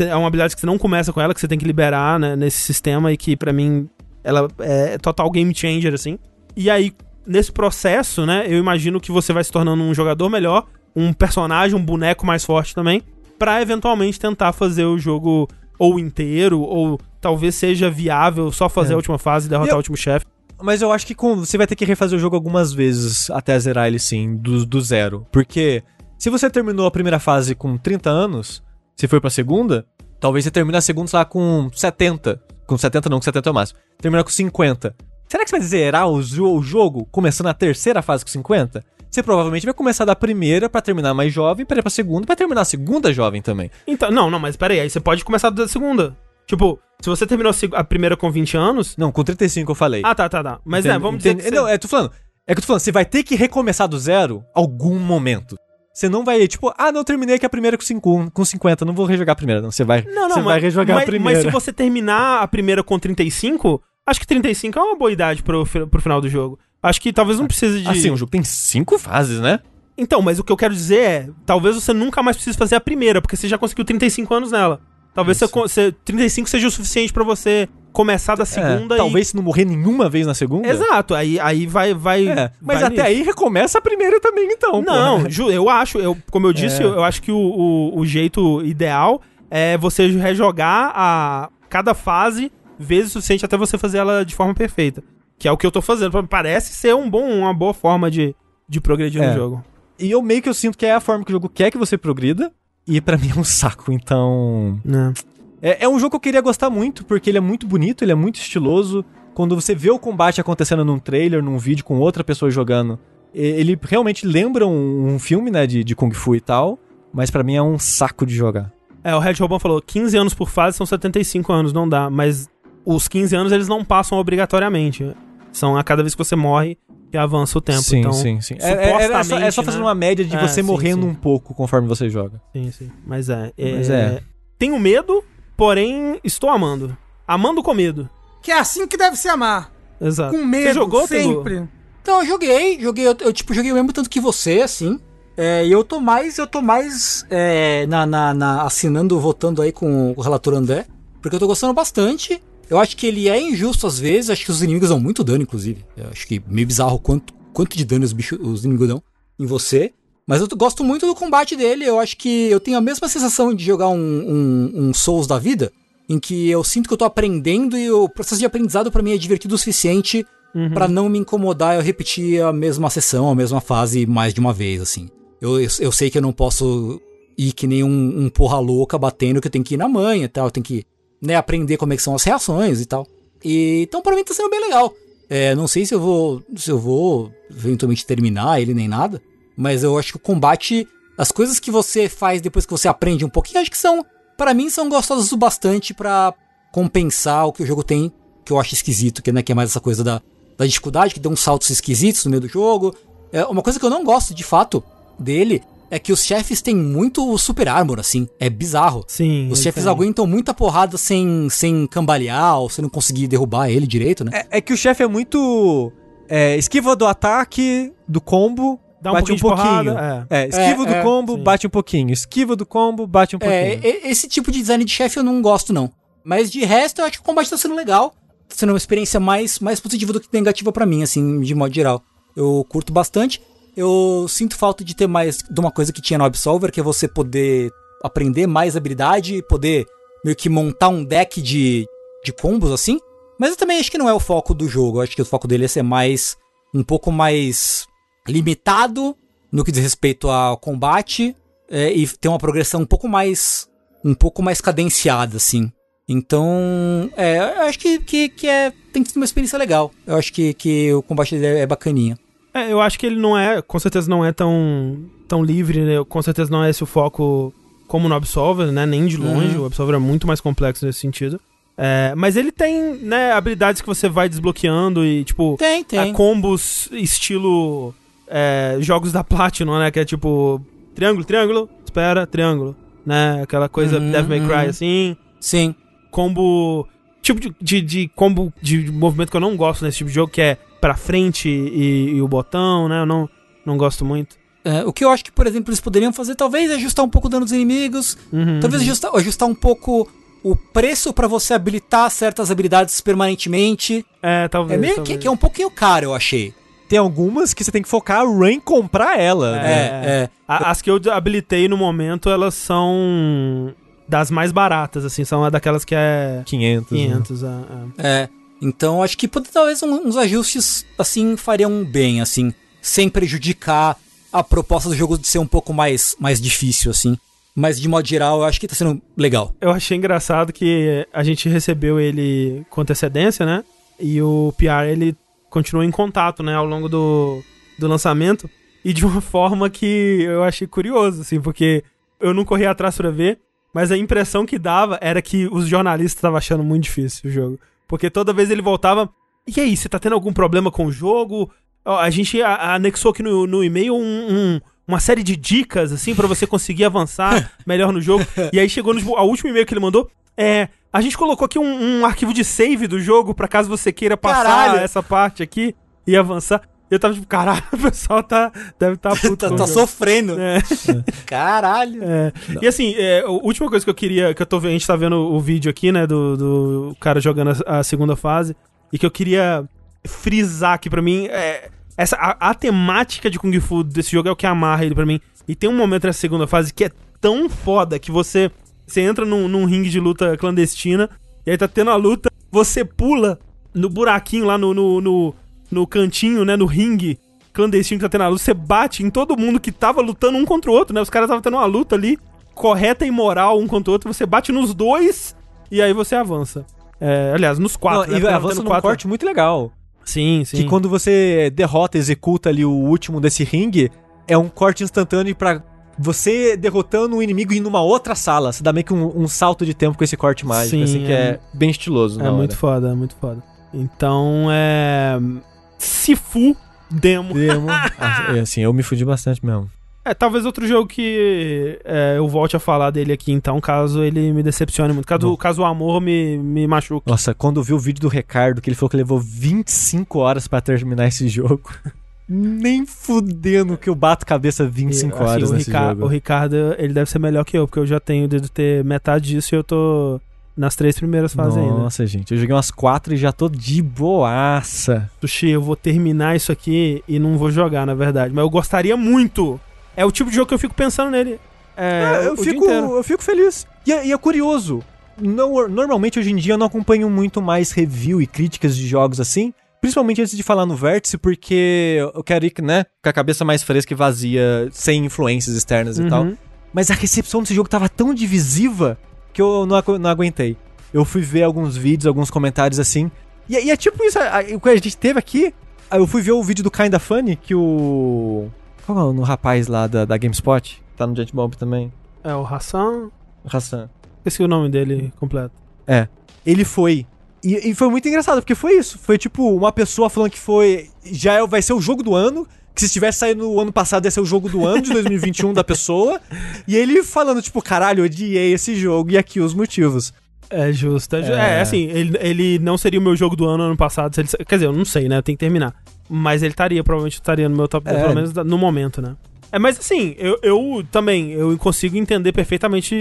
é uma habilidade que você não começa com ela, que você tem que liberar né, nesse sistema e que pra mim ela é total game changer assim. E aí nesse processo, né, eu imagino que você vai se tornando um jogador melhor, um personagem, um boneco mais forte também, pra eventualmente tentar fazer o jogo ou inteiro ou talvez seja viável só fazer É. a última fase e derrotar eu- o último chefe. Mas eu acho que com- você vai ter que refazer o jogo algumas vezes até zerar ele sim, do, do zero. Porque se você terminou a primeira fase com 30 anos, se for pra segunda, talvez você termine a segunda, sei lá, com 70. Com 70 não, com 70 é o máximo. Terminar com 50. Será que você vai zerar o, o jogo começando a terceira fase com 50? você provavelmente vai começar da primeira pra terminar mais jovem, pra ir pra segunda, pra terminar a segunda jovem também. Então, não, não, mas peraí, aí você pode começar da segunda. Tipo, se você terminou a primeira com 20 anos. Não, com 35 eu falei. Ah, tá, tá, tá. Mas é, vamos dizer. você- Não, é, tô falando. É que eu tô falando, você vai ter que recomeçar do zero algum momento. Você não vai, tipo, ah, não, terminei aqui a primeira com, cinco, com 50, não vou rejogar a primeira, não. Você vai, Não, não, você mas, vai rejogar mas, a primeira. mas se você terminar a primeira com 35, acho que 35 é uma boa idade pro, pro final do jogo. Acho que talvez não precise de. Assim, o jogo tem cinco fases, né? Então, mas o que eu quero dizer é, talvez você nunca mais precise fazer a primeira, porque você já conseguiu 35 anos nela. Talvez você, co- você 35 seja o suficiente pra você começar da segunda É, e Talvez se não morrer nenhuma vez na segunda. Exato, aí, aí vai vai É, mas vai até nisso. aí recomeça a primeira também, então. Não, ju- eu acho, eu, como eu disse, É. eu, eu acho que o, o, o jeito ideal é você rejogar a cada fase vezes o suficiente até você fazer ela de forma perfeita. Que é o que eu tô fazendo. Parece ser um bom, uma boa forma de, de progredir É. no jogo. E eu meio que eu sinto que é a forma que o jogo quer que você progrida. E pra mim é um saco, então. Né? É, é um jogo que eu queria gostar muito, porque ele é muito bonito, ele é muito estiloso. Quando você vê o combate acontecendo num trailer, num vídeo com outra pessoa jogando, e- ele realmente lembra um, um filme, né, de, de Kung Fu e tal. Mas pra mim é um saco de jogar. É, o Red Robão falou, 15 anos por fase são 75 anos, não dá. Mas os 15 anos eles não passam obrigatoriamente. São a cada vez que você morre que avança o tempo. sim, então, sim, sim. É, é- é só, é só supostamente, fazendo né? uma média de É, você sim, morrendo sim. um pouco conforme você joga. Sim, sim. Mas é. é, Mas é. Tenho medo, porém estou amando. Amando com medo. Que é assim que deve se amar. Exato. Com medo, Você jogou, sempre. Então, eu joguei, joguei, eu, eu, tipo, joguei o mesmo tanto que você, assim. É, e eu tô mais, eu tô mais é, na, na, na- assinando, votando aí com o relator André, porque eu tô gostando bastante. Eu acho que ele é injusto às vezes, acho que os inimigos dão muito dano, inclusive. Eu acho que meio bizarro quanto, quanto de dano os, bichos, os inimigos dão em você. Mas eu gosto muito do combate dele, eu acho que eu tenho a mesma sensação de jogar um, um, um Souls da vida, em que eu sinto que eu tô aprendendo e o processo de aprendizado pra mim é divertido o suficiente Uhum. Pra não me incomodar eu repetir a mesma sessão, a mesma fase mais de uma vez, assim. Eu, eu, eu sei que eu não posso ir que nem um, um porra louca batendo, que eu tenho que ir na manha e tal, eu tenho que né, aprender como é que são as reações e tal. E, então pra mim tá sendo bem legal. É, não sei se eu vou se eu vou eventualmente terminar ele nem nada, mas eu acho que o combate, as coisas que você faz depois que você aprende um pouquinho, acho que são, Pra mim são gostosas o bastante pra compensar o que o jogo tem, que eu acho esquisito, que, né, que é mais essa coisa da, da dificuldade, que deu uns saltos esquisitos no meio do jogo. É, uma coisa que eu não gosto, de fato, dele, é que os chefes têm muito super armor, assim. É bizarro. Sim. Os chefes tem. aguentam muita porrada sem, sem cambalear, ou você não conseguir derrubar ele direito, né? É, é que o chefe é muito. é, esquiva do ataque, do combo, Dá um bate um pouquinho de pouquinho. porrada, É, esquiva É, do é, combo, sim. bate um pouquinho. Esquiva do combo, bate um É, pouquinho. e- esse tipo de design de chefe eu não gosto, não. Mas de resto, eu acho que o combate tá sendo legal. Tá sendo uma experiência mais, mais positiva do que negativa pra mim, assim, de modo geral. Eu curto bastante. Eu sinto falta de ter mais de uma coisa que tinha no Absolver, que é você poder aprender mais habilidade, poder meio que montar um deck de, de combos, assim. Mas eu também acho que não é o foco do jogo. Eu acho que o foco dele é ser mais. um pouco mais limitado no que diz respeito ao combate é, e ter uma progressão um pouco mais um pouco mais cadenciada assim então é, eu acho que, que, que é tem ser uma experiência legal eu acho que, que o combate dele é bacaninha É, eu acho que ele não é, com certeza não é tão, tão livre, né? Com certeza não é esse o foco como no Absolver, né? Nem de longe. Uhum. O Absolver é muito mais complexo nesse sentido. É, mas ele tem, né, habilidades que você vai desbloqueando e, tipo, tem tem a combos estilo é, jogos da Platinum, né? Que é tipo, triângulo, triângulo, espera, triângulo, né? Aquela coisa Uhum, Devil May Cry, uhum. assim. sim Combo. Tipo de, de, de combo de movimento que eu não gosto nesse tipo de jogo, que é pra frente e, e o botão, né? Eu não, não gosto muito. É, o que eu acho que por exemplo eles poderiam fazer talvez é ajustar um pouco o dano dos inimigos Uhum, talvez ajustar, ajustar um pouco o preço pra você habilitar certas habilidades permanentemente É, talvez. é meio que, talvez. que é um pouquinho caro eu achei Tem algumas que você tem que focar a Rain em comprar ela. É. né? é, é. A- As que eu habilitei no momento, elas são das mais baratas, assim, são daquelas que é 500. né? 500. a- a- É, então acho que talvez uns ajustes assim fariam bem, assim, sem prejudicar a proposta do jogo de ser um pouco mais, mais difícil, assim. Mas de modo geral, eu acho que tá sendo legal. Eu achei engraçado que a gente recebeu ele com antecedência, né? E o PR, ele continuou em contato, né, ao longo do, do lançamento. e de uma [laughs] forma que eu achei curioso, assim, porque eu não corri atrás pra ver, mas a impressão que dava era que os jornalistas estavam achando muito difícil o jogo. Porque toda vez ele voltava. E aí, você tá tendo algum problema com o jogo? A gente anexou aqui no, no e-mail um- um- uma série de dicas, assim, pra você conseguir avançar [laughs] melhor no jogo. E aí chegou no a último e-mail que ele mandou. É. A gente colocou aqui um, um arquivo de save do jogo pra caso você queira passar Caralho. essa parte aqui e avançar. Eu tava tipo, caralho, [laughs] o pessoal tá, deve estar [laughs] tá puto. tá com o tá jogo. sofrendo. É. [laughs] Caralho. É. E assim, é, a última coisa que eu queria, que eu tô vendo, a gente tá vendo o vídeo aqui, né, do, do cara jogando a, a segunda fase, e que eu queria frisar aqui pra mim, é, essa, a, a temática de Kung Fu desse jogo é o que amarra ele pra mim. E tem um momento nessa segunda fase que é tão foda que você, você entra num, num ringue de luta clandestina, e aí tá tendo a luta, você pula no buraquinho lá no, no, no, no cantinho, né, no ringue, clandestino que tá tendo a luta, você bate em todo mundo que tava lutando um contra o outro, né? Os caras estavam tendo uma luta ali, correta e moral um contra o outro, você bate nos dois e aí você avança. É, aliás, nos quatro, Não, né? e Tava avança num quatro. corte muito legal. Sim, sim. Que quando você derrota, executa ali o último desse ringue, é um corte instantâneo pra você derrotando um inimigo em uma outra sala. Você dá meio que um, um salto de tempo com esse corte mágico, Sim, assim, que é- é bem estiloso. É muito foda, é muito foda. Então, é... Sifu Demo. Demo. [laughs] Ah, é, assim, eu me fudi bastante mesmo. É, talvez outro jogo que é, eu volte a falar dele aqui, então, caso ele me decepcione muito. Caso, Bom. caso o amor me, me machuque. Nossa, quando eu vi o vídeo do Ricardo, que ele falou que levou 25 horas pra terminar esse jogo. [laughs] Nem fudendo que eu bato cabeça 25 E, assim, horas o, nesse Rica- jogo. o Ricardo, ele deve ser melhor que eu, porque eu já tenho de ter metade disso e eu tô nas três primeiras fases ainda. Nossa, gente, eu joguei umas 4 e já tô de boaça. Sushi, eu vou terminar isso aqui e não vou jogar, na verdade. Mas eu gostaria muito. É o tipo de jogo que eu fico pensando nele. É, É, eu, fico, eu fico feliz. E é, e é curioso. Não, normalmente, hoje em dia, eu não acompanho muito mais review e críticas de jogos assim. Principalmente antes de falar no Vértice, porque eu quero ir, né, com a cabeça mais fresca e vazia, sem influências externas e tal. Uhum. Mas a recepção desse jogo tava tão divisiva que eu não, agu- não aguentei. Eu fui ver alguns vídeos, alguns comentários assim. E, e é tipo isso, a- a- o que a gente teve aqui. Eu fui ver o vídeo do Kinda Funny, que o. Qual é o rapaz lá da, da GameSpot? Tá no Jet Bomb também. É o Hassan. Hassan. Esqueci o nome dele completo. Ele foi. E, e foi muito engraçado, porque foi isso. Foi tipo uma pessoa falando que foi. Já é- vai ser o jogo do ano. Que se tivesse saído no ano passado ia ser o jogo do ano de 2021 da pessoa. E ele falando, tipo, caralho, eu odiei esse jogo e aqui os motivos. É justo. É, ju- É. é, assim, ele, ele não seria o meu jogo do ano ano passado. ele- quer dizer, eu não sei, né? Eu tenho que terminar. Mas ele estaria, provavelmente estaria no meu top 10, É. pelo menos no momento, né? É, mas assim, eu, eu também, eu consigo entender perfeitamente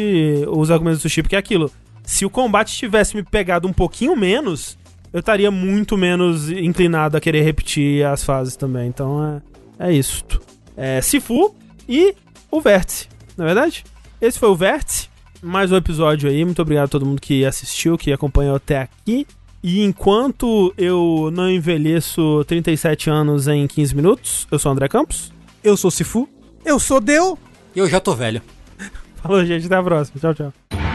os argumentos do Chip, que é aquilo. Se o combate tivesse me pegado um pouquinho menos, eu estaria muito menos inclinado a querer repetir as fases também. Então é, é isso. É Sifu e o Vértice, não é verdade? Esse foi o Vértice. Mais um episódio aí. Muito obrigado a todo mundo que assistiu, que acompanhou até aqui. E enquanto eu não envelheço 37 anos em 15 minutos, eu sou o André Campos. Eu sou o Sifu. Eu sou Deu. Eu já tô velho. [laughs] Falou, gente. Até a próxima. Tchau, tchau.